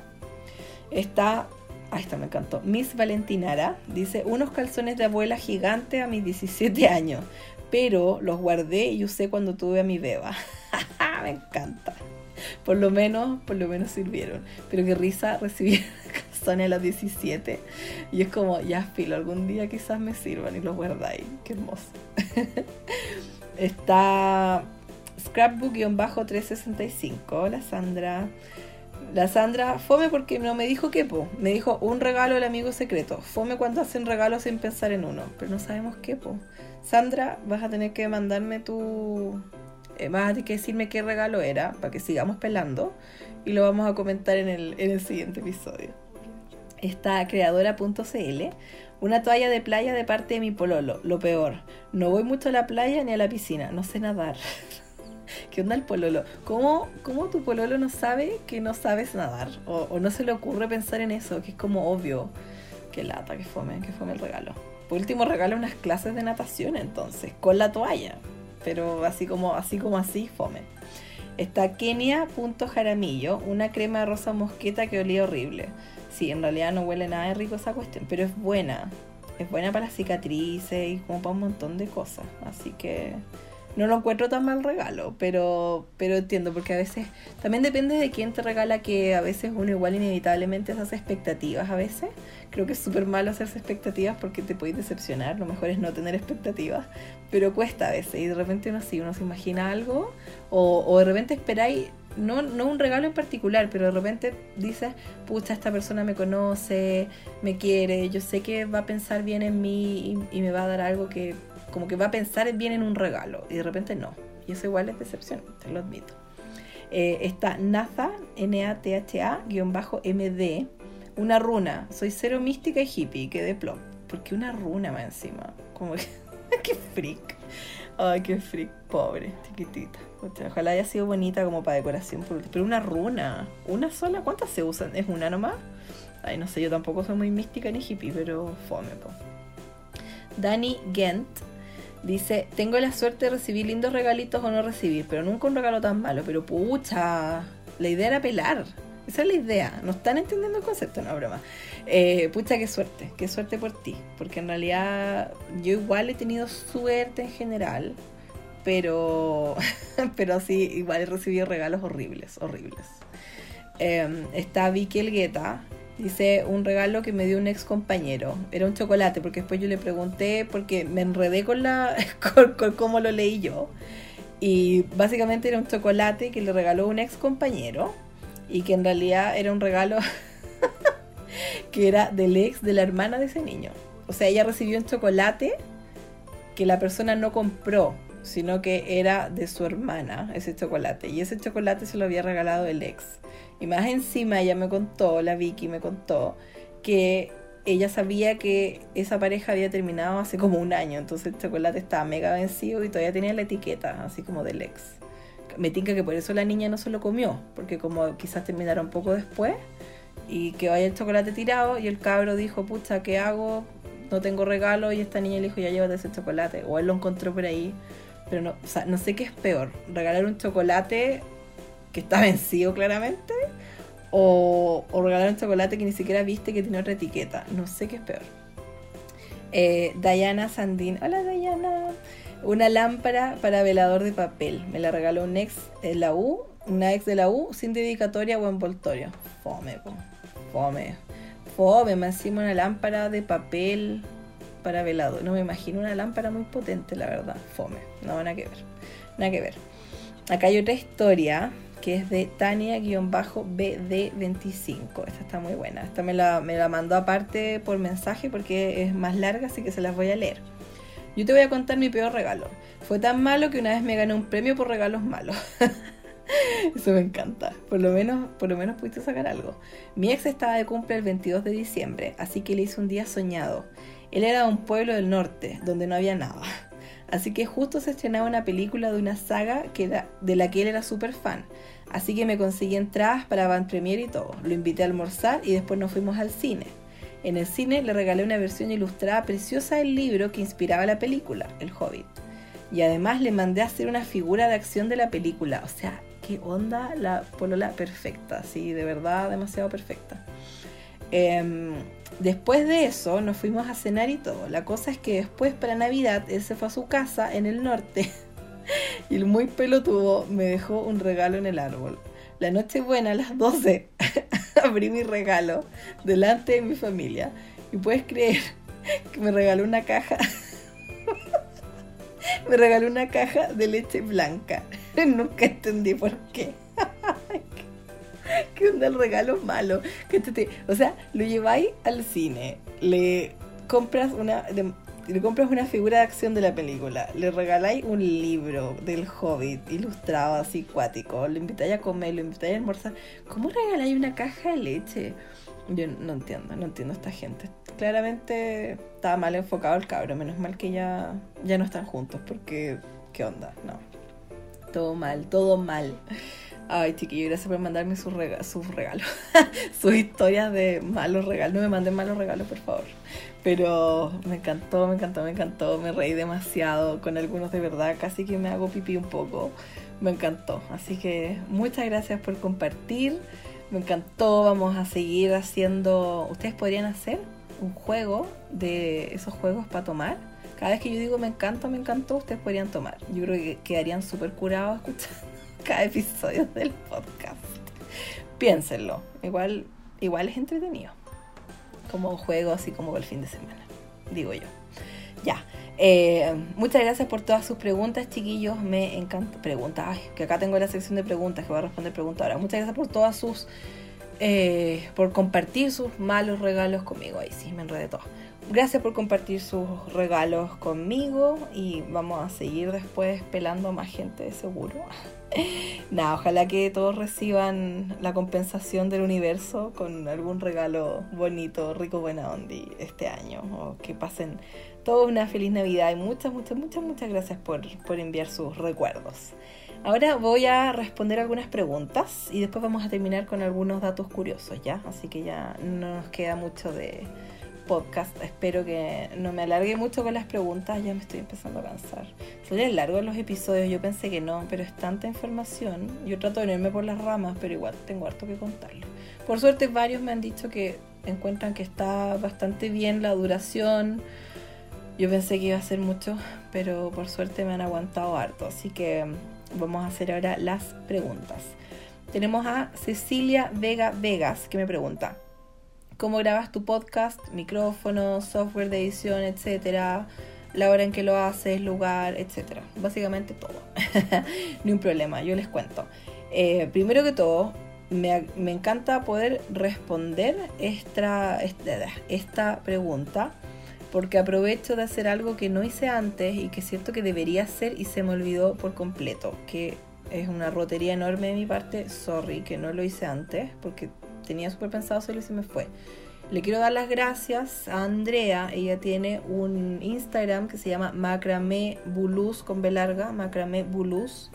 S1: Está, ahí está, me encantó. Miss Valentinara dice, unos calzones de abuela gigante a mis 17 años, pero los guardé y usé cuando tuve a mi beba. me encanta. Por lo menos, por lo menos sirvieron. Pero qué risa recibir calzones a los 17. Y es como, ya filo, algún día quizás me sirvan y los guardáis. Qué hermoso. Está Scrapbook-365. Hola Sandra. La Sandra, fome porque no me dijo qué, po. Me dijo un regalo del amigo secreto. Fome cuando hacen regalos sin pensar en uno. Pero no sabemos qué, po. Sandra, vas a tener que mandarme tu. Eh, vas a tener que decirme qué regalo era para que sigamos pelando. Y lo vamos a comentar en el, en el siguiente episodio. Está creadora.cl. Una toalla de playa de parte de mi pololo. Lo peor, no voy mucho a la playa ni a la piscina. No sé nadar. ¿Qué onda el pololo? ¿Cómo, ¿Cómo, tu pololo no sabe que no sabes nadar? O, no se le ocurre pensar en eso, que es como obvio. Qué lata, que fome, que fome el regalo. Por último, regalo unas clases de natación entonces, con la toalla. Pero así como así, como así fome. Está Kenia.jaramillo, una crema de rosa mosqueta que olía horrible. Sí, en realidad no huele nada de rico esa cuestión, pero es buena. Es buena para cicatrices y como para un montón de cosas. Así que no lo encuentro tan mal regalo, pero, pero entiendo, porque a veces también depende de quién te regala, que a veces uno igual inevitablemente se hace expectativas a veces. Creo que es súper malo hacerse expectativas porque te puedes decepcionar, lo mejor es no tener expectativas, pero cuesta a veces y de repente uno sí, uno se imagina algo o, o de repente esperáis no, no un regalo en particular, pero de repente dices, pucha, esta persona me conoce, me quiere, yo sé que va a pensar bien en mí y, me va a dar algo que como que va a pensar bien en un regalo y de repente no. Y eso igual es decepción, te lo admito. Eh, está Natha, N-A-T-H-A, guion bajo M-D, una runa. Soy cero mística y hippie, que de plop. Porque una runa más encima. Como que, qué freak. Ay, qué freak, pobre, chiquitita. Ojalá haya sido bonita como para decoración. Pero una runa, ¿una sola? ¿Cuántas se usan? ¿Es una nomás? Ay, no sé, yo tampoco soy muy mística ni hippie, pero fome, po. Dani Gent dice: Tengo la suerte de recibir lindos regalitos o no recibir, pero nunca un regalo tan malo. Pero pucha, la idea era pelar. Esa es la idea. No están entendiendo el concepto, no broma. Eh, pucha, qué suerte. Qué suerte por ti. Porque en realidad yo igual he tenido suerte en general. Pero, pero sí, igual he recibido regalos horribles, horribles. Em, está Vicky Elgueta. Dice un regalo que me dio un ex compañero. Era un chocolate, porque después yo le pregunté, porque me enredé con la con cómo lo leí yo. Y básicamente era un chocolate que le regaló un ex compañero y que en realidad era un regalo que era del ex de la hermana de ese niño. O sea, ella recibió un chocolate que la persona no compró, sino que era de su hermana ese chocolate. Y ese chocolate se lo había regalado el ex. Y más encima ella me contó, la Vicky me contó, que ella sabía que esa pareja había terminado hace como un año. Entonces el chocolate estaba mega vencido y todavía tenía la etiqueta, así como del ex me tinca que por eso la niña no se lo comió, porque como quizás terminaron un poco después y que vaya el chocolate tirado y el cabro dijo, pucha, ¿qué hago? No tengo regalo y esta niña le dijo, ya llévate ese chocolate. O él lo encontró por ahí, pero no, o sea, no sé qué es peor, regalar un chocolate que está vencido claramente o, regalar un chocolate que ni siquiera viste que tiene otra etiqueta. No sé qué es peor. Eh, Diana Sandin. Hola Diana. Una lámpara para velador de papel. Me la regaló un ex de la U. Una ex de la U sin dedicatoria o envoltorio. Fome, fome. Fome, me encima una lámpara de papel para velador. No me imagino una lámpara muy potente, la verdad. Fome. No, nada que ver. Nada que ver. Acá hay otra historia que es de Tania-BD25. Esta está muy buena. Esta me la, me la mandó aparte por mensaje porque es más larga, así que se las voy a leer. Yo te voy a contar mi peor regalo. Fue tan malo que una vez me gané un premio por regalos malos. Eso me encanta. Por lo menos, por lo menos pudiste sacar algo. Mi ex estaba de cumple el 22 de diciembre, así que le hice un día soñado. Él era de un pueblo del norte, donde no había nada. Así que justo se estrenaba una película de una saga que de la que él era súper fan. Así que me conseguí entradas para Van Premier y todo. Lo invité a almorzar y después nos fuimos al cine. En el cine le regalé una versión ilustrada preciosa del libro que inspiraba la película, El Hobbit. Y además le mandé a hacer una figura de acción de la película. O sea, qué onda la polola perfecta, sí, de verdad demasiado perfecta. Em, después de eso nos fuimos a cenar y todo. La cosa es que después para Navidad él se fue a su casa en el norte y el muy pelotudo me dejó un regalo en el árbol. La noche buena a las 12 abrí mi regalo delante de mi familia y puedes creer que me regaló una caja. me regaló una caja de leche blanca. Nunca entendí por qué. ¿Qué onda el regalo malo? O sea, lo lleváis al cine, le compras una, le compras una figura de acción de la película, le regaláis un libro del Hobbit ilustrado así cuático, lo invitáis a comer, lo invitáis a almorzar. ¿Cómo regaláis una caja de leche? Yo no entiendo, no entiendo a esta gente. Claramente estaba mal enfocado el cabro, menos mal que ya, ya no están juntos, porque ¿qué onda? No. Todo mal, todo mal. Ay, chiquillo, gracias por mandarme sus regalos. sus historias de malos regalos. No me manden malos regalos, por favor. Pero me encantó, me encantó, me encantó. Me reí demasiado. Con algunos de verdad, casi que me hago pipí un poco. Me encantó. Así que muchas gracias por compartir. Me encantó. Vamos a seguir haciendo. Ustedes podrían hacer un juego de esos juegos para tomar. Cada vez que yo digo me encanta, me encantó, ustedes podrían tomar. Yo creo que quedarían súper curados escuchando cada episodio del podcast. Piénsenlo, igual, igual es entretenido. Como juego así como el fin de semana, digo yo. Ya, eh, muchas gracias por todas sus preguntas, chiquillos. Me encanta. Preguntas, que acá tengo la sección de preguntas que voy a responder preguntas ahora. Muchas gracias por todas sus. Eh, por compartir sus malos regalos conmigo. Ahí sí, me enredé todo. Gracias por compartir sus regalos conmigo y vamos a seguir después pelando a más gente seguro. Nada, ojalá que todos reciban la compensación del universo con algún regalo bonito, rico, buena onda este año. O que pasen todos una feliz Navidad y muchas, muchas, muchas, muchas gracias por, por enviar sus recuerdos. Ahora voy a responder algunas preguntas y después vamos a terminar con algunos datos curiosos, ¿ya? Así que ya no nos queda mucho de podcast. Espero que no me alargue mucho con las preguntas, ya me estoy empezando a cansar. Salen largos los episodios, yo pensé que no, pero es tanta información. Yo trato de no irme por las ramas, pero igual tengo harto que contarlo. Por suerte varios me han dicho que encuentran que está bastante bien la duración. Yo pensé que iba a ser mucho, pero por suerte me han aguantado harto. Así que vamos a hacer ahora las preguntas. Tenemos a Cecilia Vega Vegas que me pregunta, cómo grabas tu podcast, micrófono, software de edición, etcétera, la hora en que lo haces, lugar, etcétera. Básicamente todo. Ni un problema, yo les cuento. Eh, primero que todo, me, encanta poder responder esta, esta, pregunta porque aprovecho de hacer algo que no hice antes y que siento que debería hacer y se me olvidó por completo, que es una rotería enorme de mi parte, sorry que no lo hice antes, porque tenía súper pensado hacerlo y se me fue. Le quiero dar las gracias a Andrea. Ella tiene un Instagram que se llama Macramé Bulus con B larga, Macramé Bulus.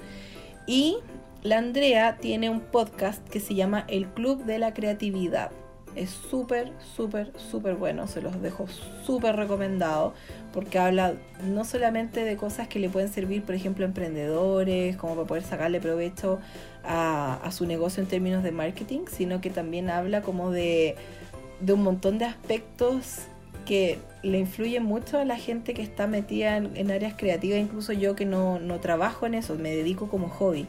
S1: Y la Andrea tiene un podcast que se llama El Club de la Creatividad. Es súper, súper, súper bueno. Se los dejo súper recomendado porque habla no solamente de cosas que le pueden servir, por ejemplo, a emprendedores, como para poder sacarle provecho a, su negocio en términos de marketing, sino que también habla como de, de un montón de aspectos que le influyen mucho a la gente que está metida en, áreas creativas, incluso yo que no, no trabajo en eso, me dedico como hobby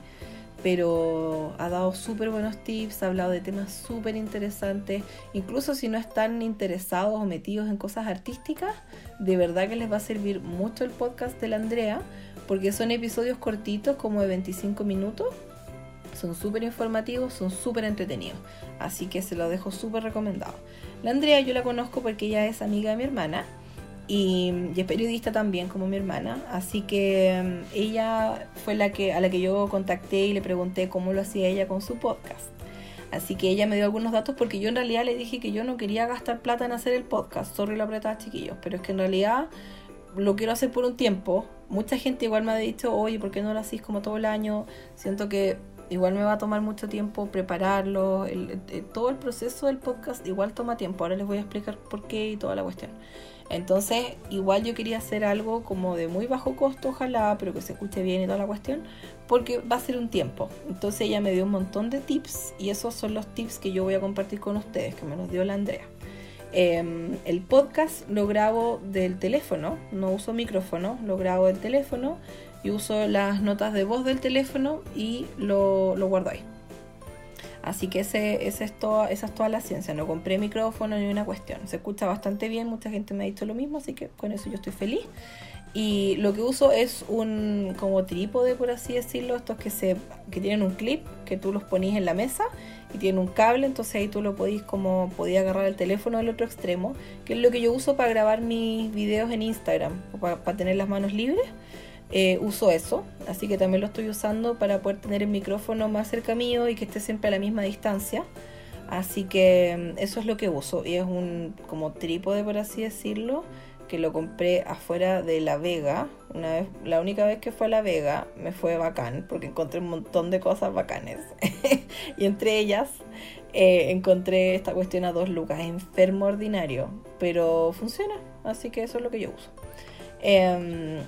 S1: pero ha dado súper buenos tips, ha hablado de temas súper interesantes, incluso si no están interesados o metidos en cosas artísticas, de verdad que les va a servir mucho el podcast de la Andrea, porque son episodios cortitos, como de 25 minutos, son súper informativos, son súper entretenidos, así que se lo dejo súper recomendado. La Andrea yo la conozco porque ella es amiga de mi hermana, y, es periodista también como mi hermana, así que mm, ella fue la que a la que yo contacté y le pregunté cómo lo hacía ella con su podcast. Así que ella me dio algunos datos porque yo en realidad le dije que yo no quería gastar plata en hacer el podcast, sorry lo apretada chiquillos, pero es que en realidad lo quiero hacer por un tiempo. Mucha gente igual me ha dicho, oye, ¿por qué no lo hacís como todo el año? Siento que igual me va a tomar mucho tiempo prepararlo, todo el proceso del podcast igual toma tiempo, ahora les voy a explicar por qué y toda la cuestión. Entonces, igual yo quería hacer algo como de muy bajo costo, ojalá, pero que se escuche bien y toda la cuestión, porque va a ser un tiempo. Entonces ella me dio un montón de tips y esos son los tips que yo voy a compartir con ustedes, que me los dio la Andrea. Em, el podcast lo grabo del teléfono, no uso micrófono, lo grabo del teléfono y uso las notas de voz del teléfono y lo, lo guardo ahí. Así que ese, ese es toda, esa es toda la ciencia. No compré micrófono ni una cuestión. Se escucha bastante bien, mucha gente me ha dicho lo mismo, así que con eso yo estoy feliz. Y lo que uso es un como trípode, por así decirlo, estos que se que tienen un clip que tú los ponís en la mesa y tienen un cable, entonces ahí tú lo podís como podía agarrar el teléfono del otro extremo, que es lo que yo uso para grabar mis videos en Instagram, para, para tener las manos libres. Eh, uso eso, así que también lo estoy usando para poder tener el micrófono más cerca mío y que esté siempre a la misma distancia. Así que mm, eso es lo que uso y es un como trípode por así decirlo que lo compré afuera de La Vega. Una vez, la única vez que fue a La Vega me fue bacán porque encontré un montón de cosas bacanes y entre ellas eh, encontré esta cuestión a dos lucas, enfermo ordinario, pero funciona, así que eso es lo que yo uso. Em,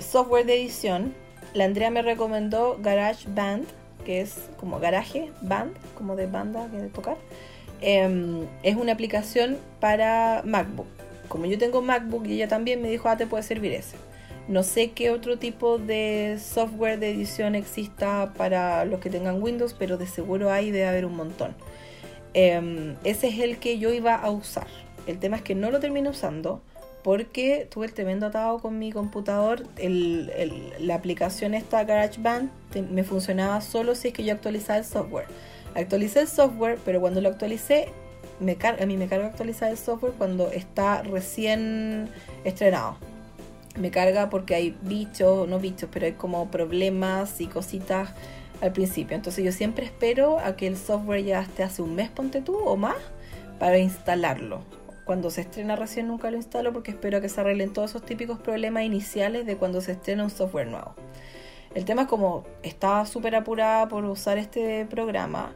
S1: software de edición, la Andrea me recomendó Garage Band, que es como garaje, band, como de banda, que de tocar. Em, es una aplicación para MacBook. Como yo tengo MacBook y ella también me dijo, ah, te puede servir ese. No sé qué otro tipo de software de edición exista para los que tengan Windows, pero de seguro hay, de haber un montón. Em, ese es el que yo iba a usar. El tema es que no lo terminé usando porque tuve el tremendo atado con mi computador. la aplicación esta GarageBand me funcionaba solo si es que yo actualizaba el software. Actualicé el software, pero cuando lo actualicé, me a mí me carga actualizar el software cuando está recién estrenado. Me carga porque hay bichos, no bichos, pero hay como problemas y cositas al principio. Entonces yo siempre espero a que el software ya esté hace un mes, ponte tú, o más, para instalarlo cuando se estrena recién nunca lo instalo porque espero que se arreglen todos esos típicos problemas iniciales de cuando se estrena un software nuevo. El tema es como estaba súper apurada por usar este programa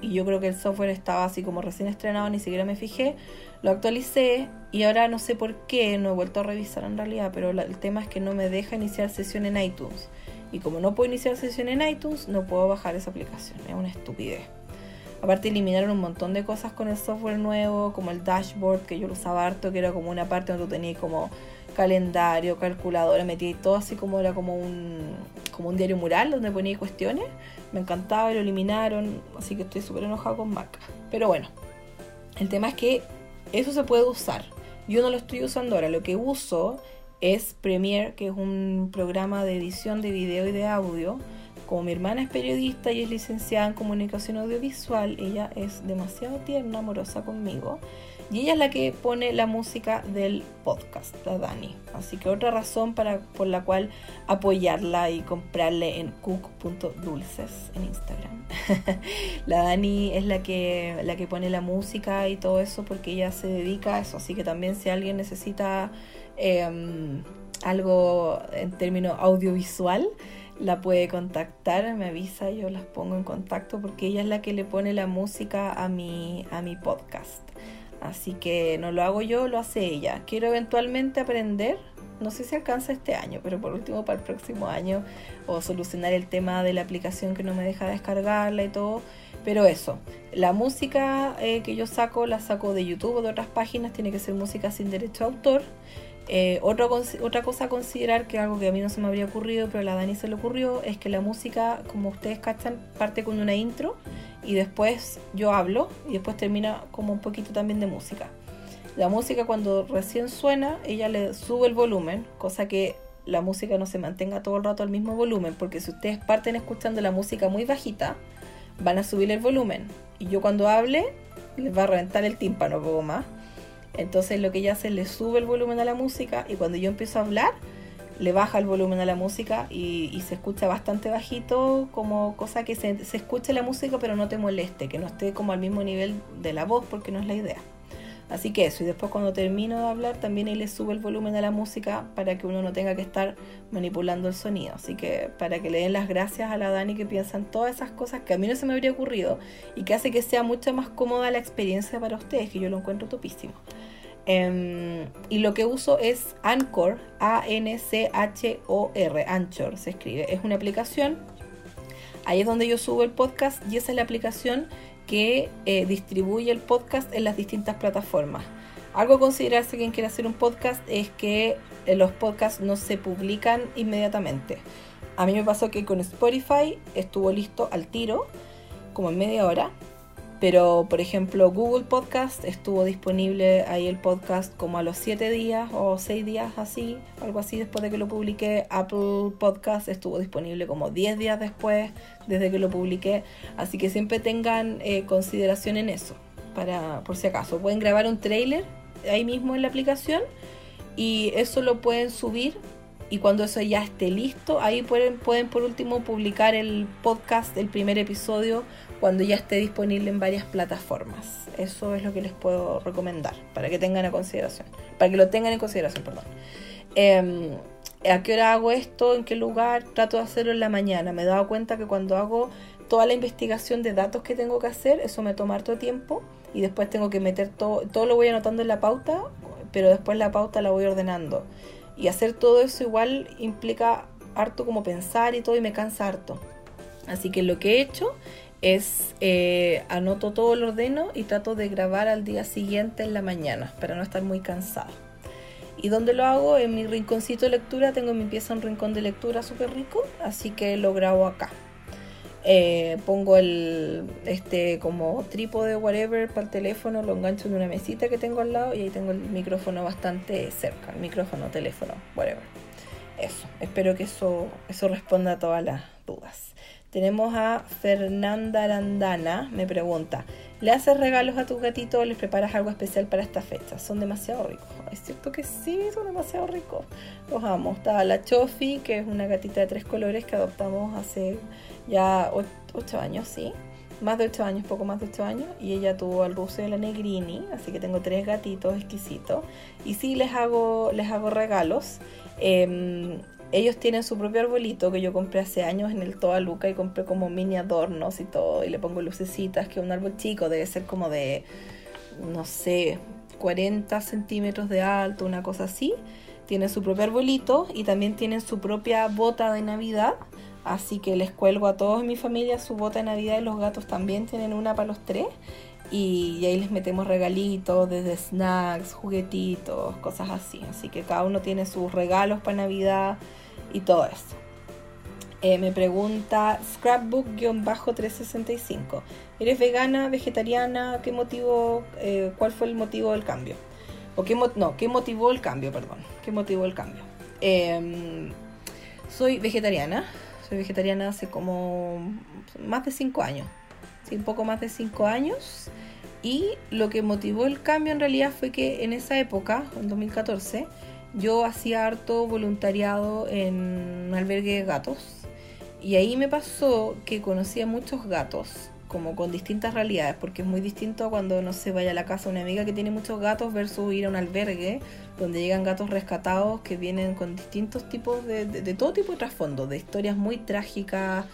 S1: y yo creo que el software estaba así como recién estrenado, ni siquiera me fijé, lo actualicé y ahora no sé por qué, no he vuelto a revisar en realidad, pero el tema es que no me deja iniciar sesión en iTunes. Y como no puedo iniciar sesión en iTunes, no puedo bajar esa aplicación, es una estupidez. Aparte eliminaron un montón de cosas con el software nuevo, como el dashboard, que yo lo usaba harto, que era como una parte donde tú tenías como calendario, calculadora, metí todo así como era como un, como un diario mural donde ponía cuestiones. Me encantaba y lo eliminaron, así que estoy súper enojado con Mac. Pero bueno, el tema es que eso se puede usar. Yo no lo estoy usando ahora, lo que uso es Premiere, que es un programa de edición de video y de audio como mi hermana es periodista y es licenciada en comunicación audiovisual, ella es demasiado tierna, amorosa conmigo. Y ella es la que pone la música del podcast, la Dani. Así que otra razón para, por la cual apoyarla y comprarle en cook.dulces en Instagram. la Dani es la que, la que pone la música y todo eso porque ella se dedica a eso. Así que también si alguien necesita em, algo en términos audiovisual, la puede contactar, me avisa, yo las pongo en contacto porque ella es la que le pone la música a mi, a mi podcast. Así que no lo hago yo, lo hace ella. Quiero eventualmente aprender, no sé si alcanza este año, pero por último para el próximo año, o solucionar el tema de la aplicación que no me deja descargarla y todo. Pero eso, la música eh, que yo saco la saco de YouTube o de otras páginas, tiene que ser música sin derecho a autor. Eh, otra, otra cosa a considerar, que algo que a mí no se me habría ocurrido, pero a la Dani se le ocurrió, es que la música, como ustedes cachan, parte con una intro y después yo hablo y después termina como un poquito también de música. La música cuando recién suena, ella le sube el volumen, cosa que la música no se mantenga todo el rato al mismo volumen, porque si ustedes parten escuchando la música muy bajita, van a subir el volumen. Y yo cuando hable, les va a reventar el tímpano un poco más. Entonces lo que ella hace es le sube el volumen a la música y cuando yo empiezo a hablar, le baja el volumen a la música y, se escucha bastante bajito, como cosa que se, se escuche la música pero no te moleste, que no esté como al mismo nivel de la voz porque no es la idea. Así que eso, y después cuando termino de hablar también ahí le sube el volumen a la música para que uno no tenga que estar manipulando el sonido. Así que para que le den las gracias a la Dani que piensan todas esas cosas que a mí no se me habría ocurrido y que hace que sea mucho más cómoda la experiencia para ustedes, que yo lo encuentro topísimo. Em, y lo que uso es Anchor, A-N-C-H-O-R, Anchor se escribe. Es una aplicación, ahí es donde yo subo el podcast y esa es la aplicación que eh, distribuye el podcast en las distintas plataformas. Algo a considerarse quien quiere hacer un podcast es que eh, los podcasts no se publican inmediatamente. A mí me pasó que con Spotify estuvo listo al tiro, como en media hora, pero, por ejemplo, Google Podcast estuvo disponible ahí el podcast como a los 7 días o 6 días así, algo así después de que lo publiqué. Apple Podcast estuvo disponible como 10 días después desde que lo publiqué. Así que siempre tengan eh, consideración en eso, para por si acaso. Pueden grabar un trailer ahí mismo en la aplicación y eso lo pueden subir y cuando eso ya esté listo, ahí pueden, pueden por último publicar el podcast, el primer episodio cuando ya esté disponible en varias plataformas. Eso es lo que les puedo recomendar para que tengan en consideración, para que lo tengan en consideración, perdón. Em, ¿A qué hora hago esto? ¿En qué lugar? Trato de hacerlo en la mañana. Me he dado cuenta que cuando hago toda la investigación de datos que tengo que hacer, eso me toma harto tiempo y después tengo que meter todo, todo lo voy anotando en la pauta, pero después la pauta la voy ordenando. Y hacer todo eso igual implica harto como pensar y todo y me cansa harto. Así que lo que he hecho es eh, anoto todo lo ordeno y trato de grabar al día siguiente en la mañana para no estar muy cansada. ¿Y dónde lo hago? En mi rinconcito de lectura, tengo en mi pieza un rincón de lectura súper rico, así que lo grabo acá. Eh, pongo el este como trípode whatever para el teléfono, lo engancho en una mesita que tengo al lado y ahí tengo el micrófono bastante cerca, el micrófono, teléfono, whatever. Eso, espero que eso, eso responda a todas las dudas. Tenemos a Fernanda Arandana, me pregunta, ¿le haces regalos a tus gatitos o les preparas algo especial para esta fecha? Son demasiado ricos. Es cierto que sí, son demasiado ricos. Los amo. Está la Chofi, que es una gatita de tres colores que adoptamos hace ya ocho años, sí. Más de ocho años, poco más de ocho años. Y ella tuvo al ruso y la negrini, así que tengo tres gatitos exquisitos. Y sí les hago, les hago regalos. Eh, ellos tienen su propio arbolito que yo compré hace años en el Toa Luca y compré como mini adornos y todo y le pongo lucecitas, que es un árbol chico, debe ser como de, no sé, 40 centímetros de alto, una cosa así. Tiene su propio arbolito y también tienen su propia bota de Navidad. Así que les cuelgo a todos en mi familia su bota de Navidad y los gatos también tienen una para los tres. Y, ahí les metemos regalitos, desde snacks, juguetitos, cosas así. Así que cada uno tiene sus regalos para Navidad y todo eso. Eh, me pregunta Scrapbook-365. ¿Eres vegana, vegetariana? ¿Qué motivo, eh, cuál fue el motivo del cambio? O qué no, ¿qué motivó el cambio? Perdón. ¿Qué motivó el cambio? Em, soy vegetariana. Soy vegetariana hace como más de 5 años un poco más de 5 años. Y lo que motivó el cambio en realidad fue que en esa época, en 2014, yo hacía harto voluntariado en un albergue de gatos. Y ahí me pasó que conocía muchos gatos como con distintas realidades, porque es muy distinto cuando no se vaya a la casa de una amiga que tiene muchos gatos versus ir a un albergue donde llegan gatos rescatados que vienen con distintos tipos de, de, todo tipo de trasfondo, de historias muy trágicas,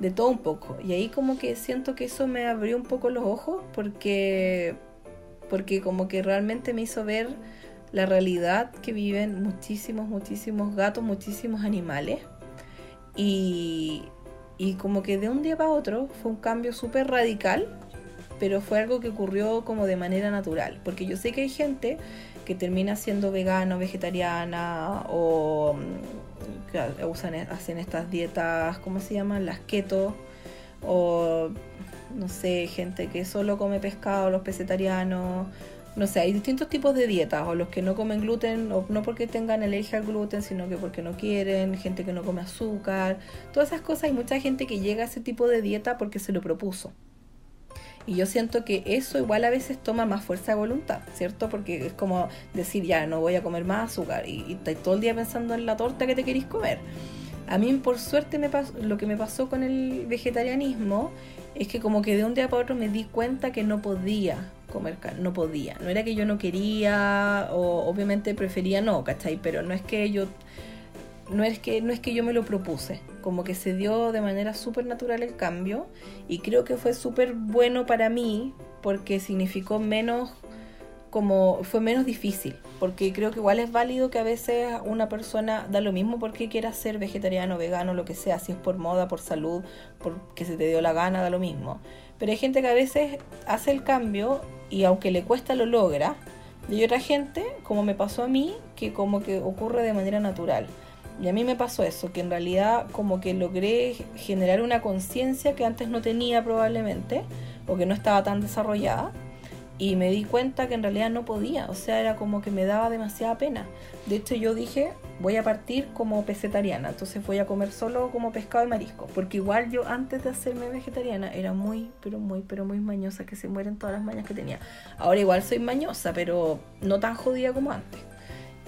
S1: de todo un poco. Y ahí como que siento que eso me abrió un poco los ojos porque, porque como que realmente me hizo ver la realidad que viven muchísimos, muchísimos gatos, muchísimos animales. Y, y como que de un día para otro fue un cambio súper radical, pero fue algo que ocurrió como de manera natural. Porque yo sé que hay gente que termina siendo vegana o vegetariana o mm, que usan, hacen estas dietas, ¿cómo se llaman? Las keto o no sé, gente que solo come pescado, los pesetarianos no sé, hay distintos tipos de dietas, o los que no comen gluten, o no porque tengan alergia al gluten, sino que porque no quieren, gente que no come azúcar, todas esas cosas, hay mucha gente que llega a ese tipo de dieta porque se lo propuso. Y yo siento que eso igual a veces toma más fuerza de voluntad, ¿cierto? Porque es como decir, ya, no voy a comer más azúcar y, y todo el día pensando en la torta que te queréis comer. A mí, por suerte, me pasó, lo que me pasó con el vegetarianismo es que como que de un día para otro me di cuenta que no podía comer no podía. No era que yo no quería o obviamente prefería no, ¿cachai? Pero no es que yo no es que no es que yo me lo propuse, como que se dio de manera súper natural el cambio y creo que fue súper bueno para mí porque significó menos como fue menos difícil, porque creo que igual es válido que a veces una persona da lo mismo porque quiera ser vegetariano, vegano, lo que sea, si es por moda, por salud, porque se te dio la gana, da lo mismo. Pero hay gente que a veces hace el cambio y aunque le cuesta lo logra. Y hay otra gente, como me pasó a mí, que como que ocurre de manera natural. Y a mí me pasó eso, que en realidad como que logré generar una conciencia que antes no tenía probablemente, o que no estaba tan desarrollada y me di cuenta que en realidad no podía, o sea, era como que me daba demasiada pena. De hecho, yo dije, voy a partir como pesetariana, entonces voy a comer solo como pescado y marisco, porque igual yo antes de hacerme vegetariana era muy, pero muy, pero muy mañosa, que se mueren todas las mañas que tenía. Ahora igual soy mañosa, pero no tan jodida como antes.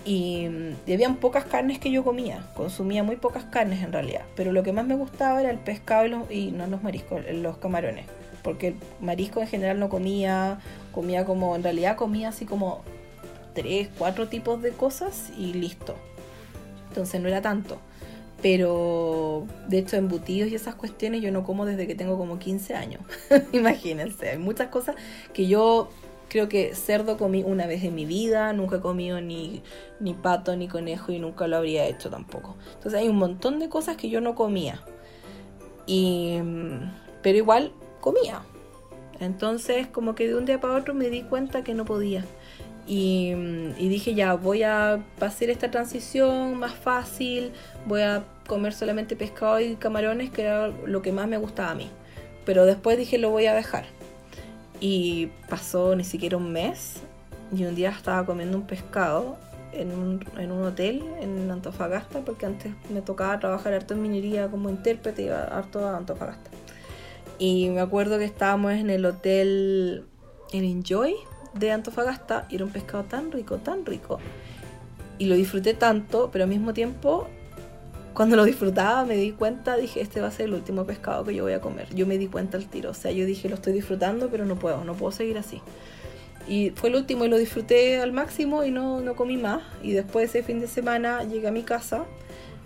S1: Y, y habían pocas carnes que yo comía, consumía muy pocas carnes en realidad, pero lo que más me gustaba era el pescado y, y no los mariscos, los camarones porque marisco en general no comía, comía como, en realidad comía así como tres, cuatro tipos de cosas y listo. Entonces no era tanto. Pero de hecho embutidos y esas cuestiones yo no como desde que tengo como 15 años. Imagínense, hay muchas cosas que yo creo que cerdo comí una vez en mi vida, nunca he comido ni, ni pato ni conejo y nunca lo habría hecho tampoco. Entonces hay un montón de cosas que yo no comía. Y, pero igual comía. Entonces como que de un día para otro me di cuenta que no podía. Y, dije ya, voy a hacer esta transición más fácil, voy a comer solamente pescado y camarones, que era lo que más me gustaba a mí. Pero después dije lo voy a dejar. Y pasó ni siquiera un mes y un día estaba comiendo un pescado en un, en un hotel en Antofagasta, porque antes me tocaba trabajar harto en minería como intérprete, iba harto a Antofagasta. Y me acuerdo que estábamos en el hotel en Enjoy de Antofagasta y era un pescado tan rico, tan rico. Y lo disfruté tanto, pero al mismo tiempo, cuando lo disfrutaba me di cuenta, dije, este va a ser el último pescado que yo voy a comer. Yo me di cuenta al tiro. O sea, yo dije, lo estoy disfrutando, pero no puedo, no puedo seguir así. Y fue el último y lo disfruté al máximo y no, no comí más. Y después ese fin de semana llegué a mi casa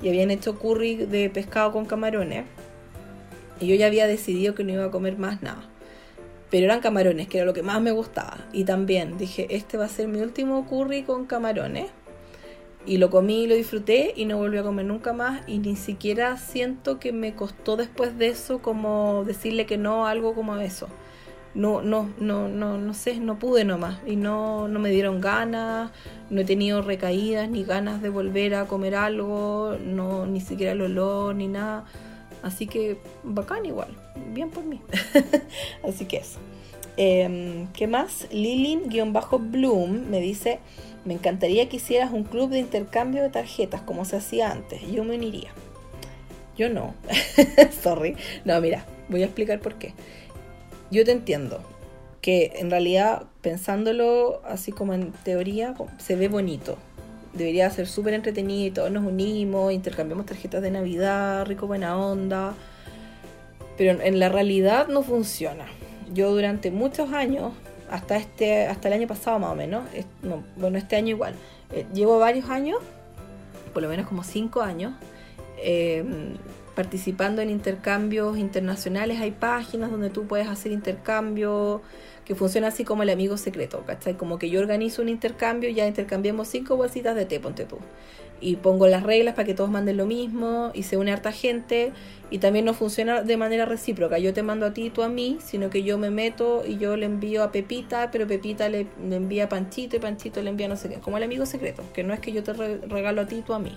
S1: y habían hecho curry de pescado con camarones. Y yo ya había decidido que no iba a comer más nada. Pero eran camarones, que era lo que más me gustaba. Y también dije, este va a ser mi último curry con camarones. Y lo comí y lo disfruté y no volví a comer nunca más. Y ni siquiera siento que me costó después de eso como decirle que no a algo como eso. No, no, no, no, no sé, no pude nomás. Y no, no me dieron ganas, no he tenido recaídas ni ganas de volver a comer algo, no, ni siquiera el olor ni nada Así que bacán igual, bien por mí. Así que eso. Em, ¿Qué más? Lilin-Bloom me dice, me encantaría que hicieras un club de intercambio de tarjetas como se hacía antes. Yo me uniría. Yo no. Sorry. No, mira, voy a explicar por qué. Yo te entiendo que en realidad pensándolo así como en teoría se ve bonito debería ser súper entretenido, todos nos unimos, intercambiamos tarjetas de Navidad, rico buena onda. Pero en la realidad no funciona. Yo durante muchos años, hasta este hasta el año pasado más o menos, bueno, este año igual, eh, llevo varios años, por lo menos como cinco años, eh, participando en intercambios internacionales. Hay páginas donde tú puedes hacer intercambio que funciona así como el amigo secreto, ¿cachai? Como que yo organizo un intercambio, ya intercambiamos cinco bolsitas de té, ponte tú. Y pongo las reglas para que todos manden lo mismo y se une harta gente y también no funciona de manera recíproca. Yo te mando a ti, tú a mí, sino que yo me meto y yo le envío a Pepita, pero Pepita le, envía a Panchito y Panchito le envía no sé qué, como el amigo secreto, que no es que yo te regalo a ti, tú a mí.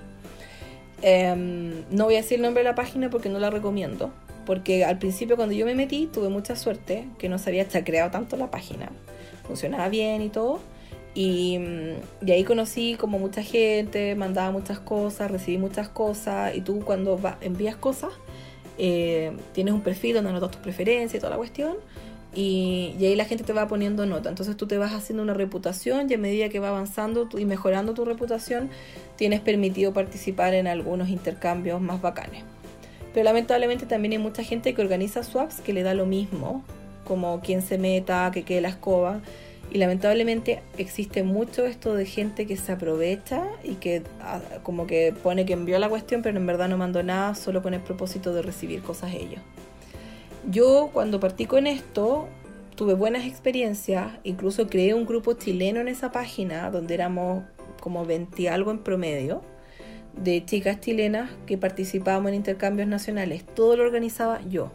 S1: Em, no voy a decir el nombre de la página porque no la recomiendo. Porque al principio cuando yo me metí tuve mucha suerte que no se había creado tanto la página. Funcionaba bien y todo. Y, de ahí conocí como mucha gente, mandaba muchas cosas, recibí muchas cosas. Y tú cuando envías cosas, eh, tienes un perfil donde anotas tus preferencias y toda la cuestión. Y, ahí la gente te va poniendo nota. Entonces tú te vas haciendo una reputación y a medida que va avanzando y mejorando tu reputación, tienes permitido participar en algunos intercambios más bacanes. Pero lamentablemente también hay mucha gente que organiza swaps que le da lo mismo, como quien se meta, que quede la escoba. Y lamentablemente existe mucho esto de gente que se aprovecha y que ah, como que pone que envió la cuestión, pero en verdad no mandó nada solo con el propósito de recibir cosas ellos. Yo cuando partí con esto tuve buenas experiencias, incluso creé un grupo chileno en esa página donde éramos como 20 algo en promedio de chicas chilenas que participábamos en intercambios nacionales. Todo lo organizaba yo.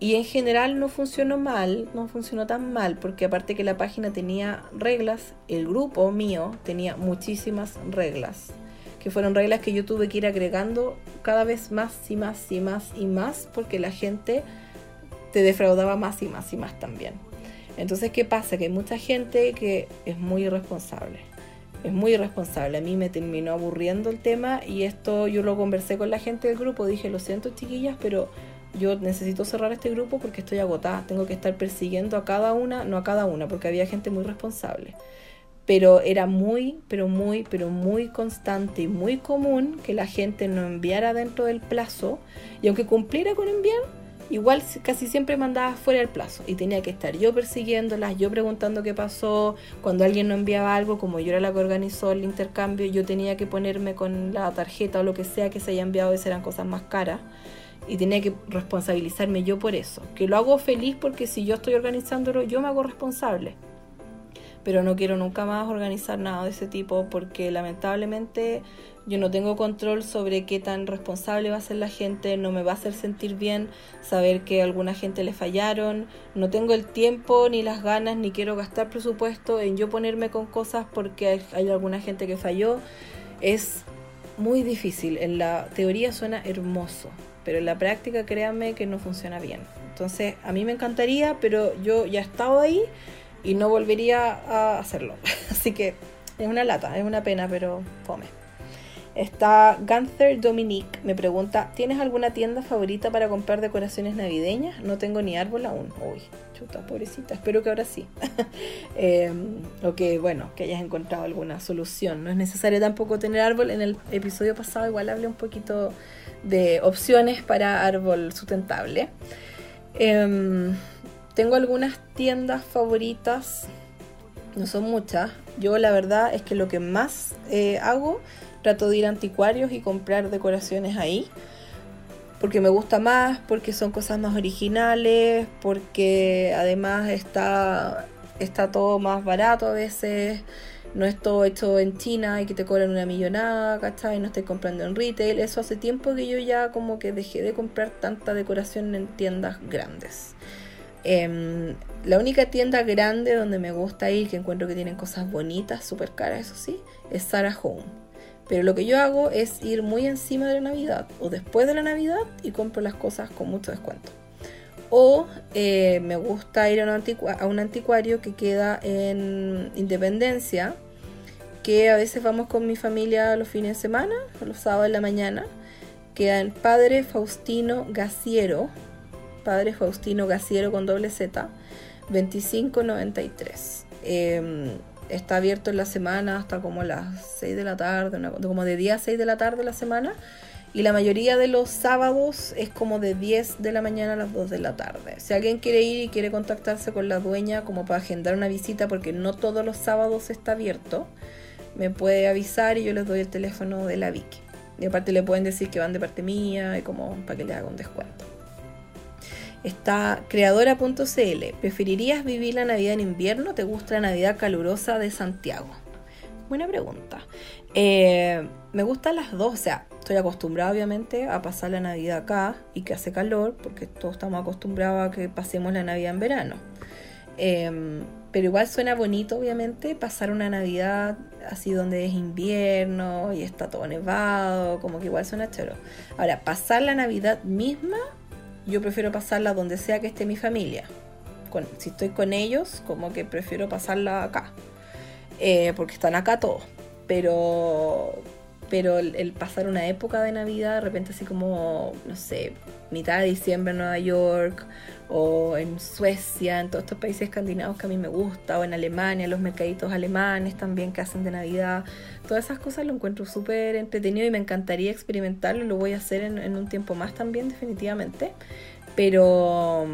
S1: Y en general no funcionó mal, no funcionó tan mal, porque aparte que la página tenía reglas, el grupo mío tenía muchísimas reglas que fueron reglas que yo tuve que ir agregando cada vez más y más y más y más porque la gente te defraudaba más y más y más también. Entonces, ¿qué pasa? Que hay mucha gente que es muy irresponsable. Es muy irresponsable. A mí me terminó aburriendo el tema y esto yo lo conversé con la gente del grupo. Dije, lo siento chiquillas, pero yo necesito cerrar este grupo porque estoy agotada. Tengo que estar persiguiendo a cada una, no a cada una, porque había gente muy responsable pero era muy, pero muy, pero muy constante y muy común que la gente no enviara dentro del plazo y aunque cumpliera con enviar, igual casi siempre mandaba fuera del plazo y tenía que estar yo persiguiéndolas, yo preguntando qué pasó, cuando alguien no enviaba algo, como yo era la que organizó el intercambio, yo tenía que ponerme con la tarjeta o lo que sea que se haya enviado, esas eran cosas más caras y tenía que responsabilizarme yo por eso, que lo hago feliz porque si yo estoy organizándolo, yo me hago responsable. Pero no quiero nunca más organizar nada de ese tipo porque lamentablemente yo no tengo control sobre qué tan responsable va a ser la gente, no me va a hacer sentir bien saber que alguna gente le fallaron, no tengo el tiempo ni las ganas ni quiero gastar presupuesto en yo ponerme con cosas porque hay, alguna gente que falló. Es muy difícil, en la teoría suena hermoso, pero en la práctica créanme que no funciona bien. Entonces a mí me encantaría, pero yo ya he estado ahí y no volvería a hacerlo. Así que es una lata, es una pena, pero fome. Está Gunther Dominique, me pregunta, ¿tienes alguna tienda favorita para comprar decoraciones navideñas? No tengo ni árbol aún. Uy, chuta, pobrecita, espero que ahora sí. Em, o que, bueno, que hayas encontrado alguna solución. No es necesario tampoco tener árbol. En el episodio pasado igual hablé un poquito de opciones para árbol sustentable. Eh, tengo algunas tiendas favoritas, no son muchas. Yo la verdad es que lo que más eh, hago, trato de ir a anticuarios y comprar decoraciones ahí. Porque me gusta más, porque son cosas más originales, porque además está, está todo más barato a veces. No es todo hecho en China y que te cobran una millonada, ¿cachai? No estoy comprando en retail. Eso hace tiempo que yo ya como que dejé de comprar tanta decoración en tiendas grandes. Em, la única tienda grande donde me gusta ir, que encuentro que tienen cosas bonitas, súper caras, eso sí, es Sarah Home. Pero lo que yo hago es ir muy encima de la Navidad o después de la Navidad y compro las cosas con mucho descuento. O eh, me gusta ir a un, a un anticuario que queda en Independencia, que a veces vamos con mi familia los fines de semana, los sábados de la mañana. Queda en Padre Faustino Gaciero, Padre Faustino Gaciero con doble Z, 2593. Em, está abierto en la semana hasta como las 6 de la tarde, como de día a 6 de la tarde la semana. Y la mayoría de los sábados es como de 10 de la mañana a las 2 de la tarde. Si alguien quiere ir y quiere contactarse con la dueña como para agendar una visita, porque no todos los sábados está abierto, me puede avisar y yo les doy el teléfono de la Vicky. Y aparte le pueden decir que van de parte mía y como para que le haga un descuento. Está creadora.cl. ¿Preferirías vivir la Navidad en invierno? ¿Te gusta la Navidad calurosa de Santiago? Buena pregunta. Eh, me gustan las dos, o sea, estoy acostumbrada obviamente a pasar la Navidad acá y que hace calor, porque todos estamos acostumbrados a que pasemos la Navidad en verano. Em, pero igual suena bonito, obviamente, pasar una Navidad así donde es invierno y está todo nevado, como que igual suena chero. Ahora, pasar la Navidad misma, yo prefiero pasarla donde sea que esté mi familia. si estoy con ellos, como que prefiero pasarla acá, eh, porque están acá todos. Pero, pero el, pasar una época de Navidad, de repente así como, no sé, mitad de diciembre en Nueva York, o en Suecia, en todos estos países escandinavos que a mí me gusta, o en Alemania, los mercaditos alemanes también que hacen de Navidad, todas esas cosas lo encuentro súper entretenido y me encantaría experimentarlo, lo voy a hacer en, un tiempo más también definitivamente, pero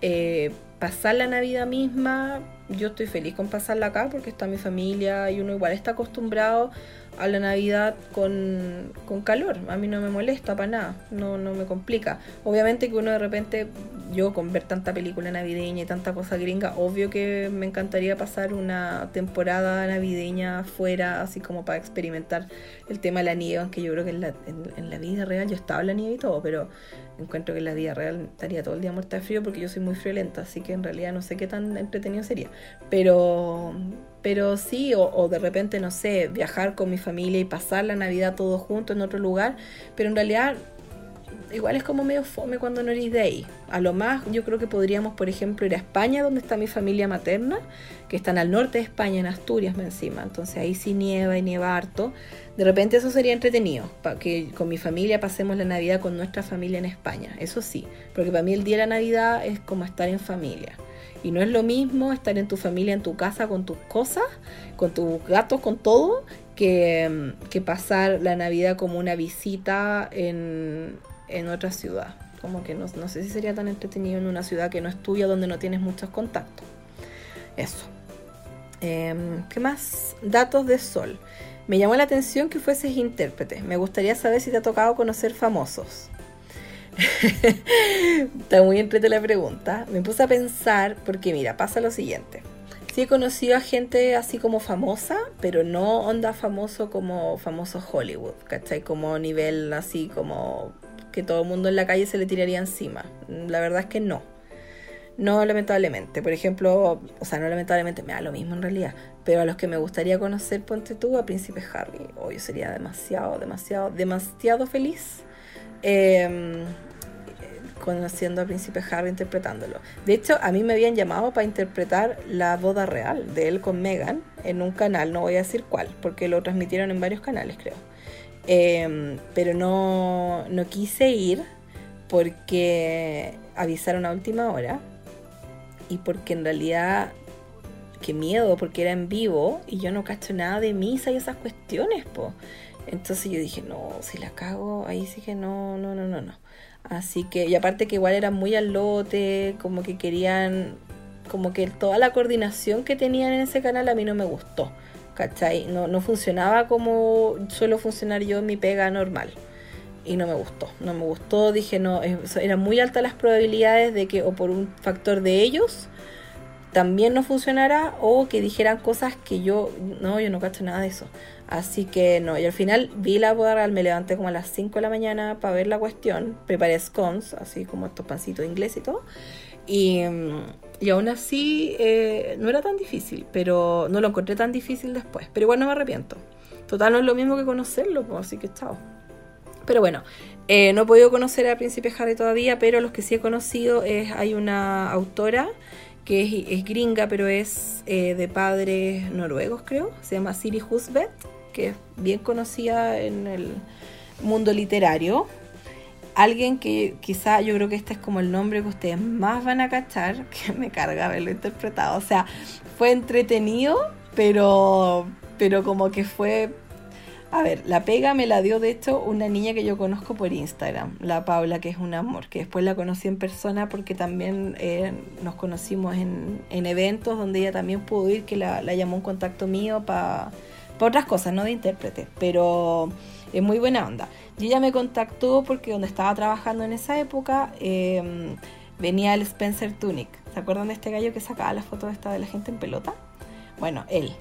S1: eh, pasar la Navidad misma, yo estoy feliz con pasarla acá porque está mi familia y uno igual está acostumbrado a la Navidad con, calor. A mí no me molesta para nada, no, no me complica. Obviamente que uno de repente, yo con ver tanta película navideña y tanta cosa gringa, obvio que me encantaría pasar una temporada navideña afuera, así como para experimentar el tema de la nieve, aunque yo creo que en la, en, la vida real yo estaba en la nieve y todo, pero encuentro que en la vida real estaría todo el día muerta de frío porque yo soy muy friolenta, así que en realidad no sé qué tan entretenido sería. Pero pero sí, o, de repente, no sé, viajar con mi familia y pasar la Navidad todos juntos en otro lugar, pero en realidad igual es como medio fome cuando no eres de ahí. A lo más yo creo que podríamos, por ejemplo, ir a España, donde está mi familia materna, que están al norte de España, en Asturias encima, entonces ahí sí nieva y nieva harto. De repente eso sería entretenido, para que con mi familia pasemos la Navidad con nuestra familia en España, eso sí, porque para mí el día de la Navidad es como estar en familia. Y no es lo mismo estar en tu familia, en tu casa, con tus cosas, con tus gatos, con todo, que, pasar la Navidad como una visita en, otra ciudad. Como que no, sé si sería tan entretenido en una ciudad que no es tuya, donde no tienes muchos contactos. Eso. Em, ¿Qué más? Datos de Sol. Me llamó la atención que fueses intérprete. Me gustaría saber si te ha tocado conocer famosos. Está muy entrete la pregunta. Me puse a pensar, porque mira, pasa lo siguiente. Sí he conocido a gente así como famosa, pero no onda famoso como famoso Hollywood, ¿cachai? Como nivel así como que todo el mundo en la calle se le tiraría encima. La verdad es que no. No, lamentablemente. Por ejemplo, o sea, no lamentablemente, me da lo mismo en realidad. Pero a los que me gustaría conocer, ponte tú, a Príncipe Harry. Hoy sería demasiado, demasiado, demasiado feliz. Eh, conociendo al príncipe Harry interpretándolo. De hecho, a mí me habían llamado para interpretar la boda real de él con Meghan en un canal, no voy a decir cuál, porque lo transmitieron en varios canales, creo. Em, pero no, no quise ir porque avisaron a última hora y porque en realidad qué miedo, porque era en vivo y yo no cacho nada de misa y esas cuestiones, po. Entonces yo dije, no, si la cago, ahí sí que no, no, no, no, no. Así que, y aparte que igual eran muy al lote, como que querían, como que toda la coordinación que tenían en ese canal a mí no me gustó, ¿cachai? No, no funcionaba como suelo funcionar yo en mi pega normal. Y no me gustó, no me gustó, dije no, eran muy altas las probabilidades de que o por un factor de ellos también no funcionara o que dijeran cosas que yo, no, yo no cacho nada de eso. Así que no, y al final vi la boda me levanté como a las 5 de la mañana para ver la cuestión, preparé scones, así como estos pancitos ingleses y todo. Y, y aún así eh, no era tan difícil, pero no lo encontré tan difícil después. Pero igual no me arrepiento. Total, no es lo mismo que conocerlo, pues, así que chao. Pero bueno, eh, no he podido conocer al príncipe Harry todavía, pero los que sí he conocido es, hay una autora que es, gringa, pero es eh, de padres noruegos, creo. Se llama Siri Husbeth que es bien conocida en el mundo literario. Alguien que quizá yo creo que este es como el nombre que ustedes más van a cachar, que me carga haberlo interpretado. O sea, fue entretenido, pero, pero como que fue A ver, la pega me la dio de hecho una niña que yo conozco por Instagram, la Paula, que es un amor, que después la conocí en persona porque también eh, nos conocimos en, eventos donde ella también pudo ir, que la, llamó un contacto mío para otras cosas, no de intérprete, pero es muy buena onda. Y ella me contactó porque donde estaba trabajando en esa época em, venía el Spencer Tunic. ¿Se acuerdan de este gallo que sacaba las fotos esta de la gente en pelota? Bueno, él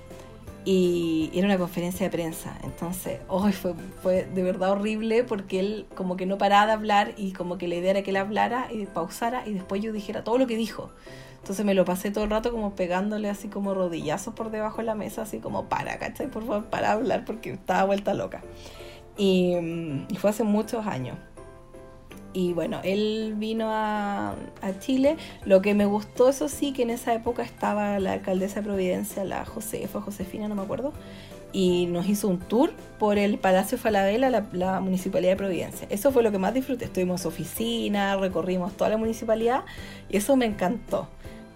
S1: y era una conferencia de prensa. Entonces, hoy fue, fue de verdad horrible porque él como que no paraba de hablar y como que la idea era que él hablara y pausara y después yo dijera todo lo que dijo. Entonces me lo pasé todo el rato como pegándole así como rodillazos por debajo de la mesa, así como para, ¿cachai? Por favor, para hablar porque estaba vuelta loca. Y, y fue hace muchos años. Y bueno, él vino a, Chile. Lo que me gustó, eso sí, que en esa época estaba la alcaldesa de Providencia, la Josefa, Josefina, no me acuerdo, y nos hizo un tour por el Palacio Falabella, la, la, Municipalidad de Providencia. Eso fue lo que más disfruté. Estuvimos oficina, recorrimos toda la municipalidad y eso me encantó.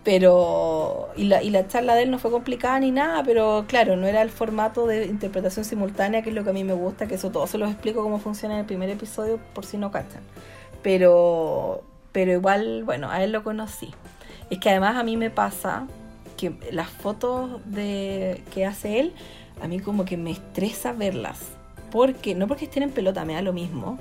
S1: Pero, y la, y la charla de él no fue complicada ni nada, pero claro, no era el formato de interpretación simultánea, que es lo que a mí me gusta, que eso todo se los explico cómo funciona en el primer episodio, por si no cachan pero, pero igual, bueno, a él lo conocí. Es que además a mí me pasa que las fotos de, que hace él, a mí como que me estresa verlas. Porque, no porque estén en pelota, me da lo mismo,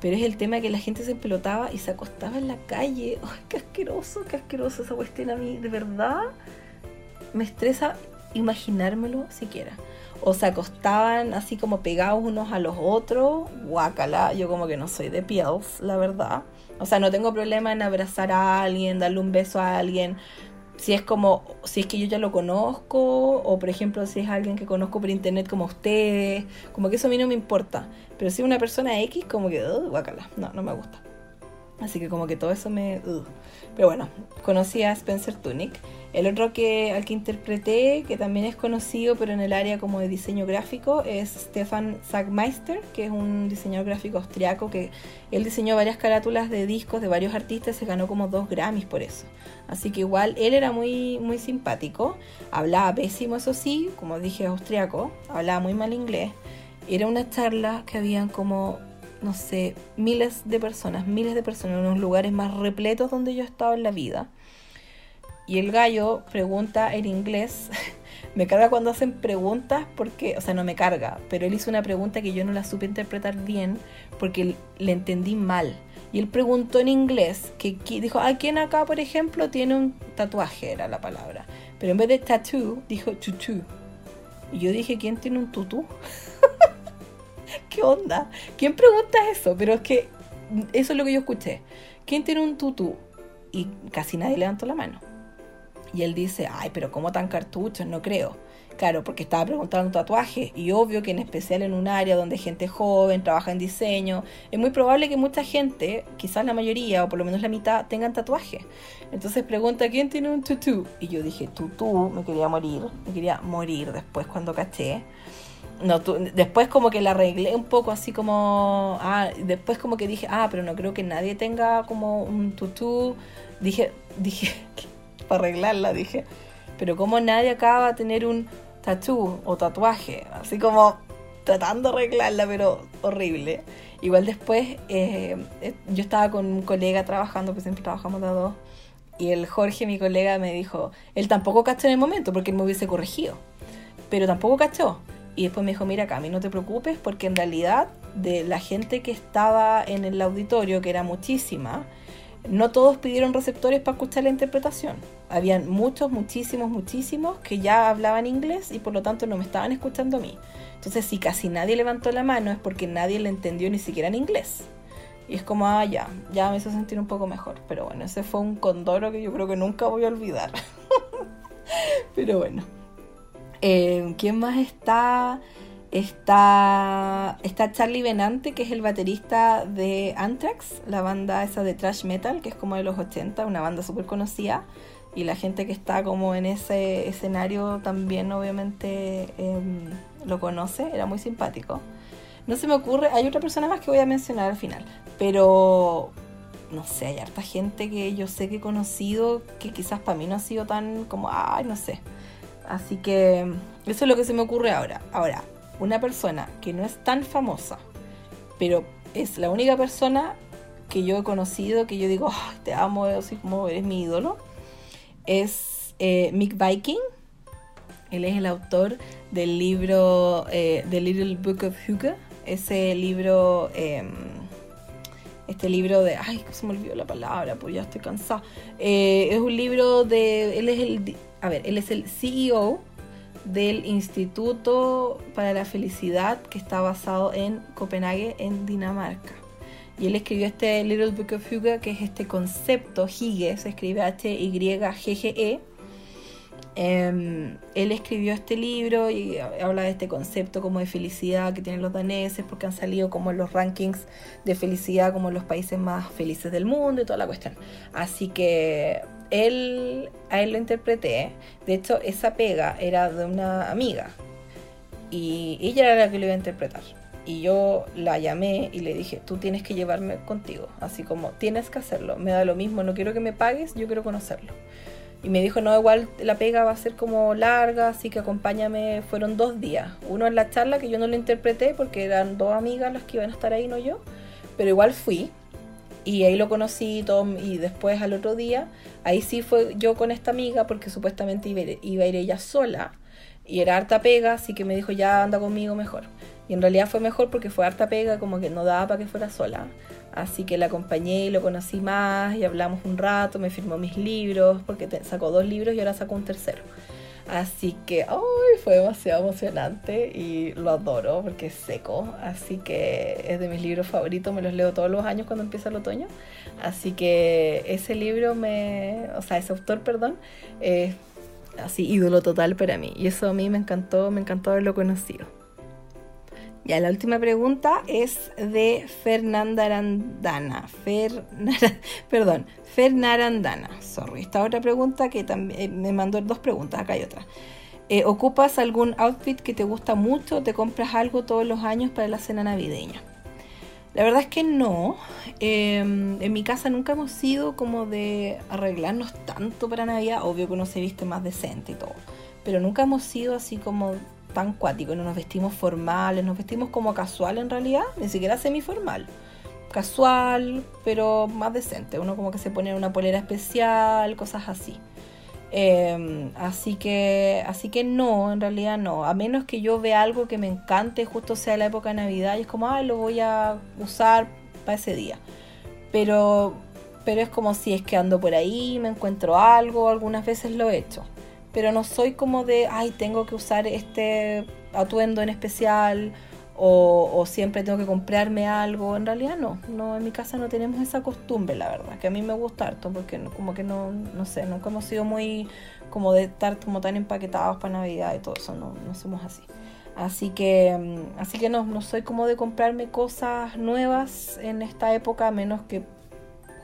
S1: pero es el tema que la gente se pelotaba y se acostaba en la calle. ¡Ay, qué asqueroso, qué asqueroso esa cuestión a mí! De verdad, me estresa imaginármelo siquiera o se acostaban así como pegados unos a los otros, guácala, yo como que no soy de piels, la verdad. O sea, no tengo problema en abrazar a alguien, darle un beso a alguien, si es como, si es que yo ya lo conozco, o por ejemplo, si es alguien que conozco por internet como ustedes, como que eso a mí no me importa. Pero si es una persona X, como que, uh, guácala, no, no me gusta. Así que como que todo eso me... Uh. Pero bueno, conocí a Spencer Tunick. El otro que, al que interpreté, que también es conocido, pero en el área como de diseño gráfico, es Stefan Sagmeister, que es un diseñador gráfico austriaco que él diseñó varias carátulas de discos de varios artistas y se ganó como dos Grammys por eso. Así que igual él era muy, muy simpático, hablaba pésimo, eso sí, como dije, austriaco, hablaba muy mal inglés. Era una charla que habían como no sé, miles de personas, miles de personas, en unos lugares más repletos donde yo he estado en la vida. Y el gallo pregunta en inglés, me carga cuando hacen preguntas porque, o sea, no me carga, pero él hizo una pregunta que yo no la supe interpretar bien porque le entendí mal. Y él preguntó en inglés, que, dijo, ¿a quién acá, por ejemplo, tiene un tatuaje? Era la palabra. Pero en vez de tattoo, dijo tutú. Y yo dije, ¿quién tiene un tutú? ¿Qué onda? ¿Quién pregunta eso? Pero es que eso es lo que yo escuché. ¿Quién tiene un tutú? Y casi nadie levantó la mano. Y él dice, ay, pero ¿cómo tan cartuchos? No creo. Claro, porque estaba preguntando tatuaje y obvio que en especial en un área donde gente joven trabaja en diseño, es muy probable que mucha gente, quizás la mayoría o por lo menos la mitad, tengan tatuaje. Entonces pregunta, ¿quién tiene un tutú? Y yo dije, tutú, me quería morir, me quería morir después cuando caché no, después como que la arreglé un poco así como, ah, después como que dije, ah, pero no creo que nadie tenga como un tutú, dije, dije, para arreglarla, dije, pero como nadie acaba de tener un tatú o tatuaje, así como tratando de arreglarla, pero horrible. Igual después eh, eh, yo estaba con un colega trabajando, que siempre trabajamos de dos, y el Jorge, mi colega, me dijo, él tampoco cachó en el momento porque él me hubiese corregido, pero tampoco cachó. Y después me dijo, mira Cami, no te preocupes porque en realidad de la gente que estaba en el auditorio, que era muchísima, no todos pidieron receptores para escuchar la interpretación. Habían muchos, muchísimos, muchísimos que ya hablaban inglés y por lo tanto no me estaban escuchando a mí. Entonces, si casi nadie levantó la mano es porque nadie le entendió ni siquiera en inglés. Y es como, ah, ya, ya me hizo sentir un poco mejor. Pero bueno, ese fue un condoro que yo creo que nunca voy a olvidar. Pero bueno. Eh, ¿Quién más está? Está, está Charlie Benante, que es el baterista de Anthrax, la banda esa de thrash metal, que es como de los 80, una banda súper conocida. Y la gente que está como en ese escenario también obviamente em, lo conoce, era muy simpático. No se me ocurre, hay otra persona más que voy a mencionar al final, pero no sé, hay harta gente que yo sé que he conocido que quizás para mí no ha sido tan como, ay, no sé. Así que eso es lo que se me ocurre ahora. Ahora, una persona que no es tan famosa, pero es la única persona que yo he conocido que yo digo, te amo, así como eres mi ídolo, es eh, Mick Viking. Él es el autor del libro eh, The Little Book of Hugo, ese libro, em, este libro de, ay, se me olvidó la palabra, pues ya estoy cansada. Eh, es un libro de, él es el, a ver, él es el CEO del Instituto para la Felicidad que está basado en Copenhague, en Dinamarca. Y él escribió este Little Book of Hugo, que es este concepto, Hige, se escribe H-Y-G-G-E. Em, él escribió este libro y habla de este concepto como de felicidad que tienen los daneses porque han salido como en los rankings de felicidad como los países más felices del mundo y toda la cuestión. Así que él, a él lo interpreté. De hecho, esa pega era de una amiga y ella era la que lo iba a interpretar. Y yo la llamé y le dije, tú tienes que llevarme contigo, así como tienes que hacerlo, me da lo mismo, no quiero que me pagues, yo quiero conocerlo. Y me dijo, no, igual la pega va a ser como larga, así que acompáñame. Fueron dos días. Uno en la charla, que yo no lo interpreté porque eran dos amigas las que iban a estar ahí, no yo. Pero igual fui. Y ahí lo conocí todo, y después al otro día, ahí sí fue yo con esta amiga porque supuestamente iba, iba a ir ella sola. Y era harta pega, así que me dijo, ya anda conmigo mejor. Y en realidad fue mejor porque fue harta pega, como que no daba para que fuera sola. Así que la acompañé y lo conocí más y hablamos un rato, me firmó mis libros, porque sacó dos libros y ahora sacó un tercero. Así que ay, fue demasiado emocionante y lo adoro porque es seco. Así que es de mis libros favoritos, me los leo todos los años cuando empieza el otoño. Así que ese libro me, o sea, ese autor, perdón, es así ídolo total para mí. Y eso a mí me encantó, me encantó haberlo conocido. Ya, la última pregunta es de Fernanda Arandana. Fer, perdón, Fernarandana. Sorry. Esta otra pregunta que también eh, me mandó dos preguntas. Acá hay otra. Eh, ¿Ocupas algún outfit que te gusta mucho? ¿Te compras algo todos los años para la cena navideña? La verdad es que no. Em, en mi casa nunca hemos sido como de arreglarnos tanto para Navidad. Obvio que uno se viste más decente y todo. Pero nunca hemos sido así como tan cuático, no nos vestimos formales, nos vestimos como casual en realidad, ni siquiera semiformal. Casual, pero más decente. Uno como que se pone una polera especial, cosas así. Em, así que así que no, en realidad no. A menos que yo vea algo que me encante, justo sea la época de Navidad, y es como, ah, lo voy a usar para ese día. Pero, pero es como si es que ando por ahí, me encuentro algo, algunas veces lo he hecho pero no soy como de, ay, tengo que usar este atuendo en especial o, siempre tengo que comprarme algo. En realidad no, no, en mi casa no tenemos esa costumbre, la verdad, que a mí me gusta harto porque como que no, no sé, nunca hemos sido muy como de estar como tan empaquetados para Navidad y todo eso, no, no somos así. Así que, mm, así que no, no soy como de comprarme cosas nuevas en esta época, a menos que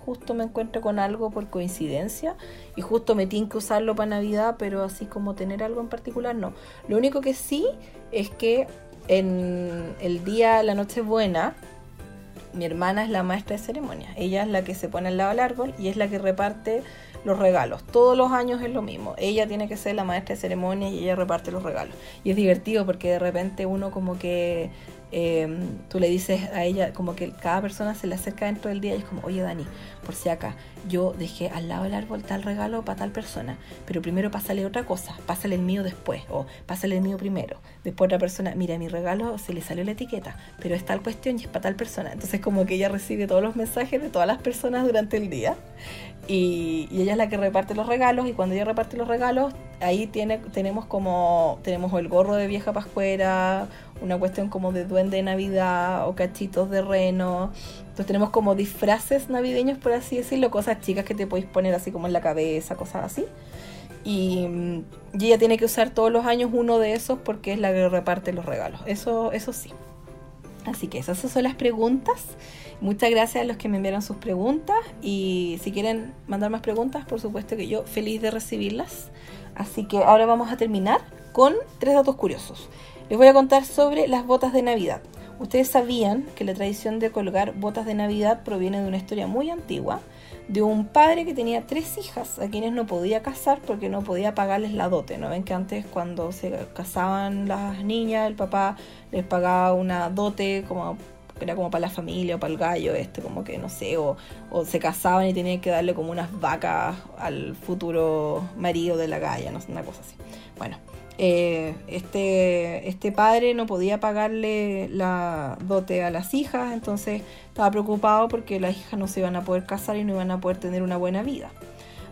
S1: justo me encuentro con algo por coincidencia y justo me tienen que usarlo para Navidad, pero así como tener algo en particular, no. Lo único que sí es que en el día, la noche buena, mi hermana es la maestra de ceremonia. Ella es la que se pone al lado del árbol y es la que reparte los regalos. Todos los años es lo mismo. Ella tiene que ser la maestra de ceremonia y ella reparte los regalos. Y es divertido porque de repente uno como que Em, tú le dices a ella, como que cada persona se le acerca dentro del día y es como, oye Dani, por si acá, yo dejé al lado del árbol tal regalo para tal persona, pero primero pásale otra cosa, pásale el mío después, o pásale el mío primero. Después otra persona, mira, mi regalo se le salió la etiqueta, pero es tal cuestión y es para tal persona. Entonces como que ella recibe todos los mensajes de todas las personas durante el día y, ella es la que reparte los regalos y cuando ella reparte los regalos, ahí tiene, tenemos como, tenemos el gorro de vieja pascuera, una cuestión como de duende de Navidad o cachitos de reno. Entonces tenemos como disfraces navideños, por así decirlo, cosas chicas que te podéis poner así como en la cabeza, cosas así. Y, y, ella tiene que usar todos los años uno de esos porque es la que reparte los regalos. Eso, eso sí. Así que esas son las preguntas. Muchas gracias a los que me enviaron sus preguntas y si quieren mandar más preguntas, por supuesto que yo feliz de recibirlas. Así que ahora vamos a terminar con tres datos curiosos. Les voy a contar sobre las botas de Navidad. Ustedes sabían que la tradición de colgar botas de Navidad proviene de una historia muy antigua, de un padre que tenía tres hijas a quienes no podía casar porque no podía pagarles la dote. ¿No ven que antes cuando se casaban las niñas, el papá les pagaba una dote como era como para la familia o para el gallo, este, como que no sé, o, o se casaban y tenían que darle como unas vacas al futuro marido de la galla, no sé, una cosa así. Bueno, eh, este, este padre no podía pagarle la dote a las hijas, entonces estaba preocupado porque las hijas no se iban a poder casar y no iban a poder tener una buena vida.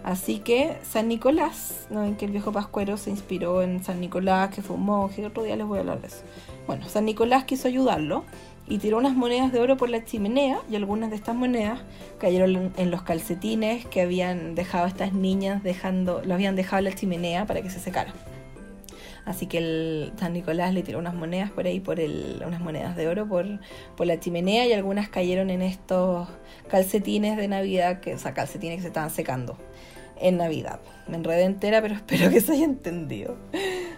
S1: Así que San Nicolás, ¿no ven que el viejo Pascuero se inspiró en San Nicolás, que fue un monje, otro día les voy a hablar de eso. Bueno, San Nicolás quiso ayudarlo y tiró unas monedas de oro por la chimenea y algunas de estas monedas cayeron en los calcetines que habían dejado estas niñas dejando, lo habían dejado en la chimenea para que se secara. Así que el San Nicolás le tiró unas monedas por ahí, por el, unas monedas de oro por, por la chimenea y algunas cayeron en estos calcetines de Navidad, que, o sea, calcetines que se estaban secando en Navidad. Me enredé entera, pero espero que se haya entendido.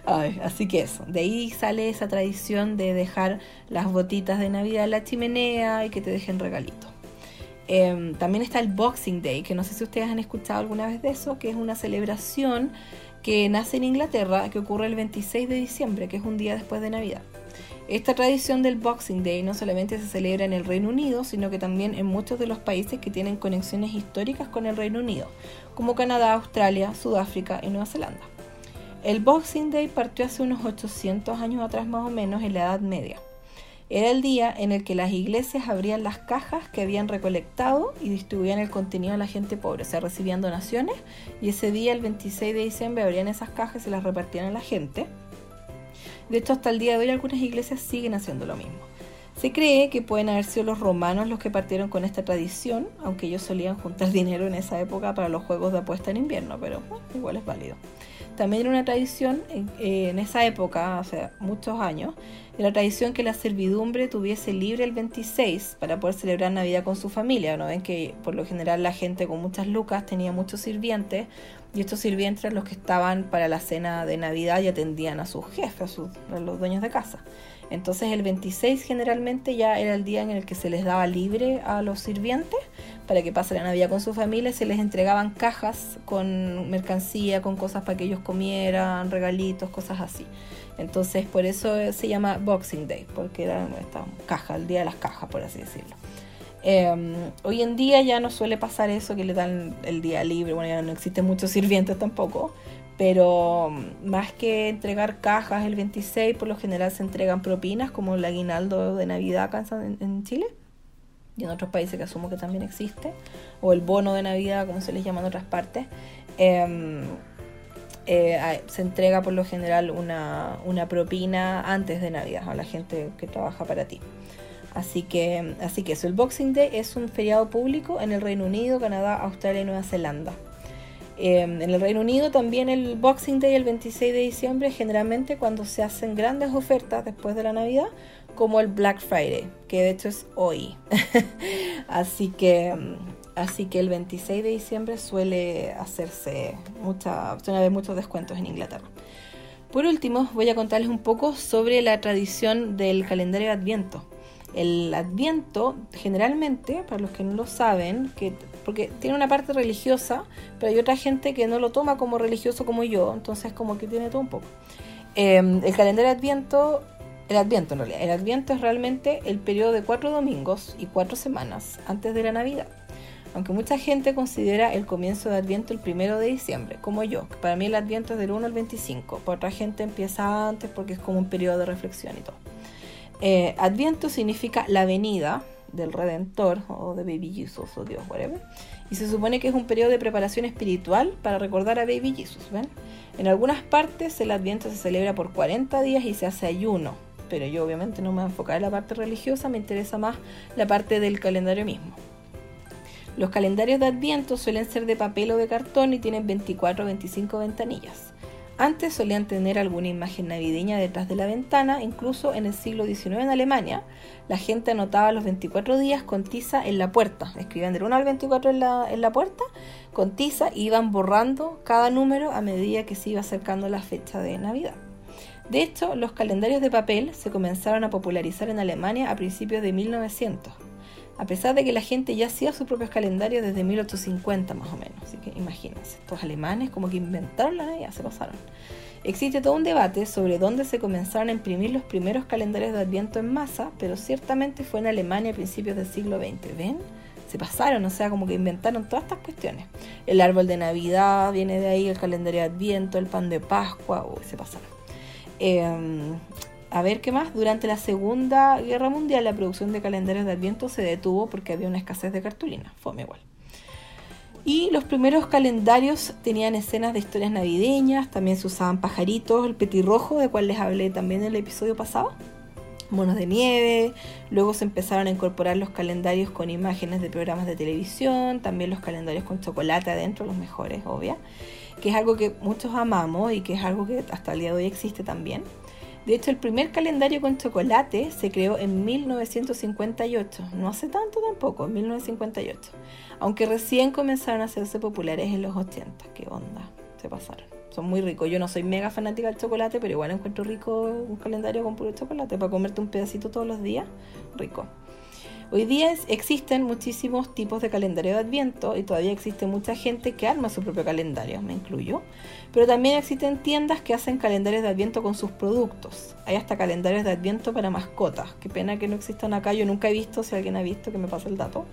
S1: así que eso, de ahí sale esa tradición de dejar las botitas de Navidad en la chimenea y que te dejen regalitos. Em, también está el Boxing Day, que no sé si ustedes han escuchado alguna vez de eso, que es una celebración que nace en Inglaterra, que ocurre el 26 de diciembre, que es un día después de Navidad. Esta tradición del Boxing Day no solamente se celebra en el Reino Unido, sino que también en muchos de los países que tienen conexiones históricas con el Reino Unido, como Canadá, Australia, Sudáfrica y Nueva Zelanda. El Boxing Day partió hace unos 800 años atrás más o menos en la Edad Media. Era el día en el que las iglesias abrían las cajas que habían recolectado y distribuían el contenido a la gente pobre. O sea, recibían donaciones y ese día, el 26 de diciembre, abrían esas cajas y las repartían a la gente. De hecho, hasta el día de hoy algunas iglesias siguen haciendo lo mismo. Se cree que pueden haber sido los romanos los que partieron con esta tradición, aunque ellos solían juntar dinero en esa época para los juegos de apuesta en invierno, pero igual es válido. También era una tradición en, esa época, hace muchos años, era tradición que la servidumbre tuviese libre el 26 para poder celebrar Navidad con su familia. ¿No ven que por lo general la gente con muchas lucas tenía muchos sirvientes y estos sirvientes eran los que estaban para la cena de Navidad y atendían a sus jefes, a, a los dueños de casa. Entonces el 26 generalmente ya era el día en el que se les daba libre a los sirvientes para que pasen la Navidad con su familia, se les entregaban cajas con mercancía, con cosas para que ellos comieran, regalitos, cosas así. Entonces por eso se llama Boxing Day, porque era esta caja, el día de las cajas, por así decirlo. Em, hoy en día ya no suele pasar eso que le dan el día libre, bueno, ya no existen muchos sirvientes tampoco, pero más que entregar cajas el 26, por lo general se entregan propinas como el aguinaldo de Navidad acá en Chile y en otros países que asumo que también existe, o el bono de Navidad, como se les llama en otras partes, em, eh, se entrega por lo general una, una, propina antes de Navidad a la gente que trabaja para ti. Así que, así que eso, el Boxing Day es un feriado público en el Reino Unido, Canadá, Australia y Nueva Zelanda. Em, en el Reino Unido también el Boxing Day, el 26 de diciembre, generalmente cuando se hacen grandes ofertas después de la Navidad, como el Black Friday, que de hecho es hoy. así que así que el 26 de diciembre suele hacerse mucha, suele haber muchos descuentos en Inglaterra. Por último, voy a contarles un poco sobre la tradición del calendario de Adviento. El Adviento, generalmente, para los que no lo saben, que, porque tiene una parte religiosa, pero hay otra gente que no lo toma como religioso como yo, entonces como que tiene todo un poco. Em, el calendario de Adviento el Adviento en realidad. El Adviento es realmente el periodo de cuatro domingos y cuatro semanas antes de la Navidad. Aunque mucha gente considera el comienzo de Adviento el primero de diciembre, como yo, para mí el Adviento es del 1 al 25. Para otra gente empieza antes porque es como un periodo de reflexión y todo. Eh, Adviento significa la venida del Redentor o de Baby Jesus o Dios, whatever. Y se supone que es un periodo de preparación espiritual para recordar a Baby Jesus, ¿ven? En algunas partes el Adviento se celebra por 40 días y se hace ayuno, pero yo obviamente no me voy a enfocar en la parte religiosa, me interesa más la parte del calendario mismo. Los calendarios de Adviento suelen ser de papel o de cartón y tienen 24 o 25 ventanillas. Antes solían tener alguna imagen navideña detrás de la ventana, incluso en el siglo XIX en Alemania, la gente anotaba los 24 días con tiza en la puerta. Escribían del 1 al 24 en la, en la puerta con tiza y iban borrando cada número a medida que se iba acercando la fecha de Navidad. De hecho, los calendarios de papel se comenzaron a popularizar en Alemania a principios de 1900, a pesar de que la gente ya hacía sus propios calendarios desde 1850 más o menos. Así que imagínense, estos alemanes como que inventaron la Navidad, se pasaron. Existe todo un debate sobre dónde se comenzaron a imprimir los primeros calendarios de Adviento en masa, pero ciertamente fue en Alemania a principios del siglo XX. ¿Ven? Se pasaron, o sea, como que inventaron todas estas cuestiones. El árbol de Navidad viene de ahí, el calendario de Adviento, el pan de Pascua, uy, se pasaron. Em, a ver qué más. Durante la Segunda Guerra Mundial, la producción de calendarios de Adviento se detuvo porque había una escasez de cartulina. Fue igual. Y los primeros calendarios tenían escenas de historias navideñas, también se usaban pajaritos, el petirrojo, de cual les hablé también en el episodio pasado, monos de nieve, luego se empezaron a incorporar los calendarios con imágenes de programas de televisión, también los calendarios con chocolate adentro, los mejores, obvia, que es algo que muchos amamos y que es algo que hasta el día de hoy existe también. De hecho, el primer calendario con chocolate se creó en 1958, no hace tanto tampoco, en 1958, aunque recién comenzaron a hacerse populares en los 80. ¿Qué onda? Se pasaron. Son muy ricos. Yo no soy mega fanática del chocolate, pero igual encuentro rico un calendario con puro chocolate para comerte un pedacito todos los días. Rico. Hoy día existen muchísimos tipos de calendario de Adviento y todavía existe mucha gente que arma su propio calendario, me incluyo. Pero también existen tiendas que hacen calendarios de Adviento con sus productos. Hay hasta calendarios de Adviento para mascotas. Qué pena que no existan acá, yo nunca he visto, si alguien ha visto que me pase el dato.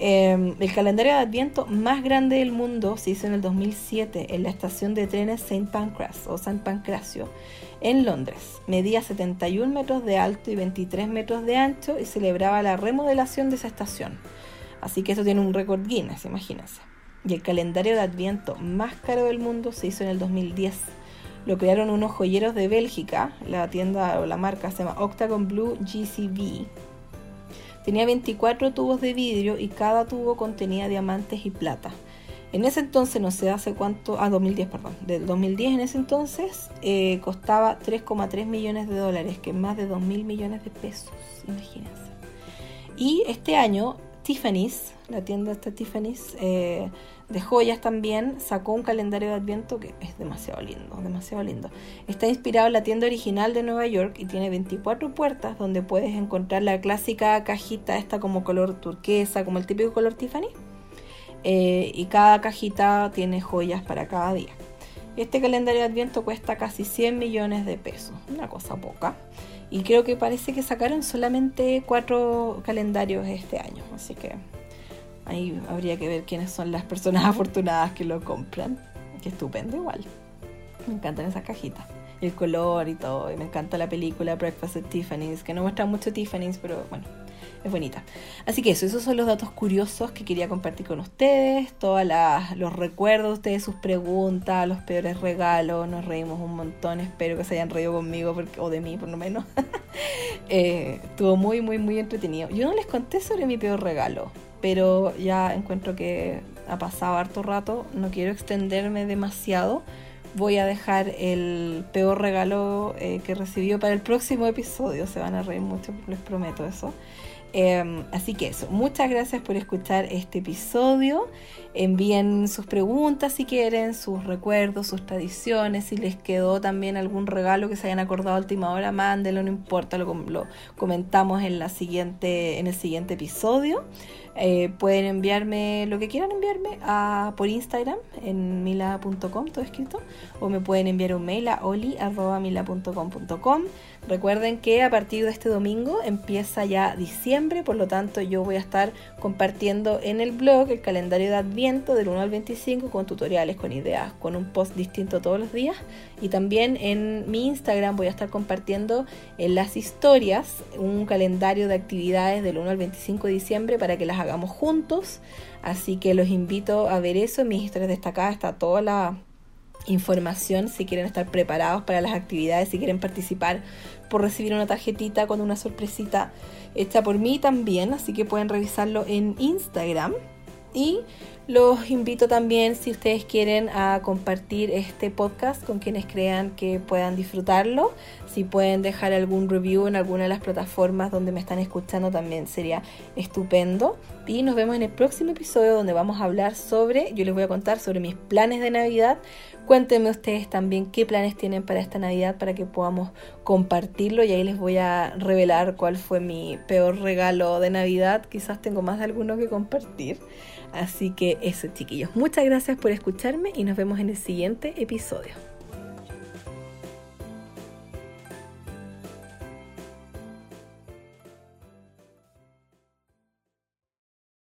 S1: Em, el calendario de Adviento más grande del mundo se hizo en el 2007 en la estación de trenes Saint Pancras o San Pancracio en Londres. Medía 71 metros de alto y 23 metros de ancho y celebraba la remodelación de esa estación. Así que eso tiene un récord Guinness, imagínense. Y el calendario de Adviento más caro del mundo se hizo en el 2010. Lo crearon unos joyeros de Bélgica, la tienda o la marca se llama Octagon Blue GCV. Tenía 24 tubos de vidrio y cada tubo contenía diamantes y plata. En ese entonces, no sé hace cuánto, ah, 2010, perdón, del 2010 en ese entonces eh, costaba 3,3 millones de dólares, que es más de 2 mil millones de pesos, imagínense. Y este año, Tiffany's, la tienda esta Tiffany's, eh, de joyas también, sacó un calendario de Adviento que es demasiado lindo, demasiado lindo. Está inspirado en la tienda original de Nueva York y tiene 24 puertas donde puedes encontrar la clásica cajita esta como color turquesa, como el típico color Tiffany eh, y cada cajita tiene joyas para cada día. Este calendario de Adviento cuesta casi 100 millones de pesos, una cosa poca. Y creo que parece que sacaron solamente cuatro calendarios este año, así que ahí habría que ver quiénes son las personas afortunadas que lo compran. Qué estupendo igual. Me encantan esas cajitas. El color y todo. Y me encanta la película Breakfast at Tiffany's, que no muestra mucho Tiffany's, pero bueno, es bonita. Así que eso, esos son los datos curiosos que quería compartir con ustedes, todos los recuerdos de ustedes, sus preguntas, los peores regalos, nos reímos un montón, espero que se hayan reído conmigo o de mí por lo menos. eh, estuvo muy, muy, muy entretenido. Yo no les conté sobre mi peor regalo, pero ya encuentro que ha pasado harto rato, no quiero extenderme demasiado. Voy a dejar el peor regalo eh, que recibió para el próximo episodio. Se van a reír mucho, les prometo eso. Em, así que eso, muchas gracias por escuchar este episodio. Envíen sus preguntas si quieren, sus recuerdos, sus tradiciones. Si les quedó también algún regalo que se hayan acordado a última hora, mándenlo, no importa, lo, comentamos en, la siguiente, en el siguiente episodio. Eh, pueden enviarme lo que quieran enviarme a, por Instagram en mila.com, todo escrito, o me pueden enviar un mail a oli.mila.com.com. Recuerden que a partir de este domingo empieza ya diciembre, por lo tanto yo voy a estar compartiendo en el blog el calendario de Adviento del 1 al 25 con tutoriales, con ideas, con un post distinto todos los días. Y también en mi Instagram voy a estar compartiendo en las historias un calendario de actividades del 1 al 25 de diciembre para que las hagamos juntos. Así que los invito a ver eso. En mis historias destacadas está toda la información si quieren estar preparados para las actividades, si quieren participar por recibir una tarjetita con una sorpresita hecha por mí también, así que pueden revisarlo en Instagram. Y los invito también, si ustedes quieren, a compartir este podcast con quienes crean que puedan disfrutarlo. Si pueden dejar algún review en alguna de las plataformas donde me están escuchando, también sería estupendo. Y nos vemos en el próximo episodio donde vamos a hablar sobre, yo les voy a contar sobre mis planes de Navidad. Cuéntenme ustedes también qué planes tienen para esta Navidad para que podamos compartirlo y ahí les voy a revelar cuál fue mi peor regalo de Navidad. Quizás tengo más de alguno que compartir. Así que eso chiquillos, muchas gracias por escucharme y nos vemos en el siguiente episodio.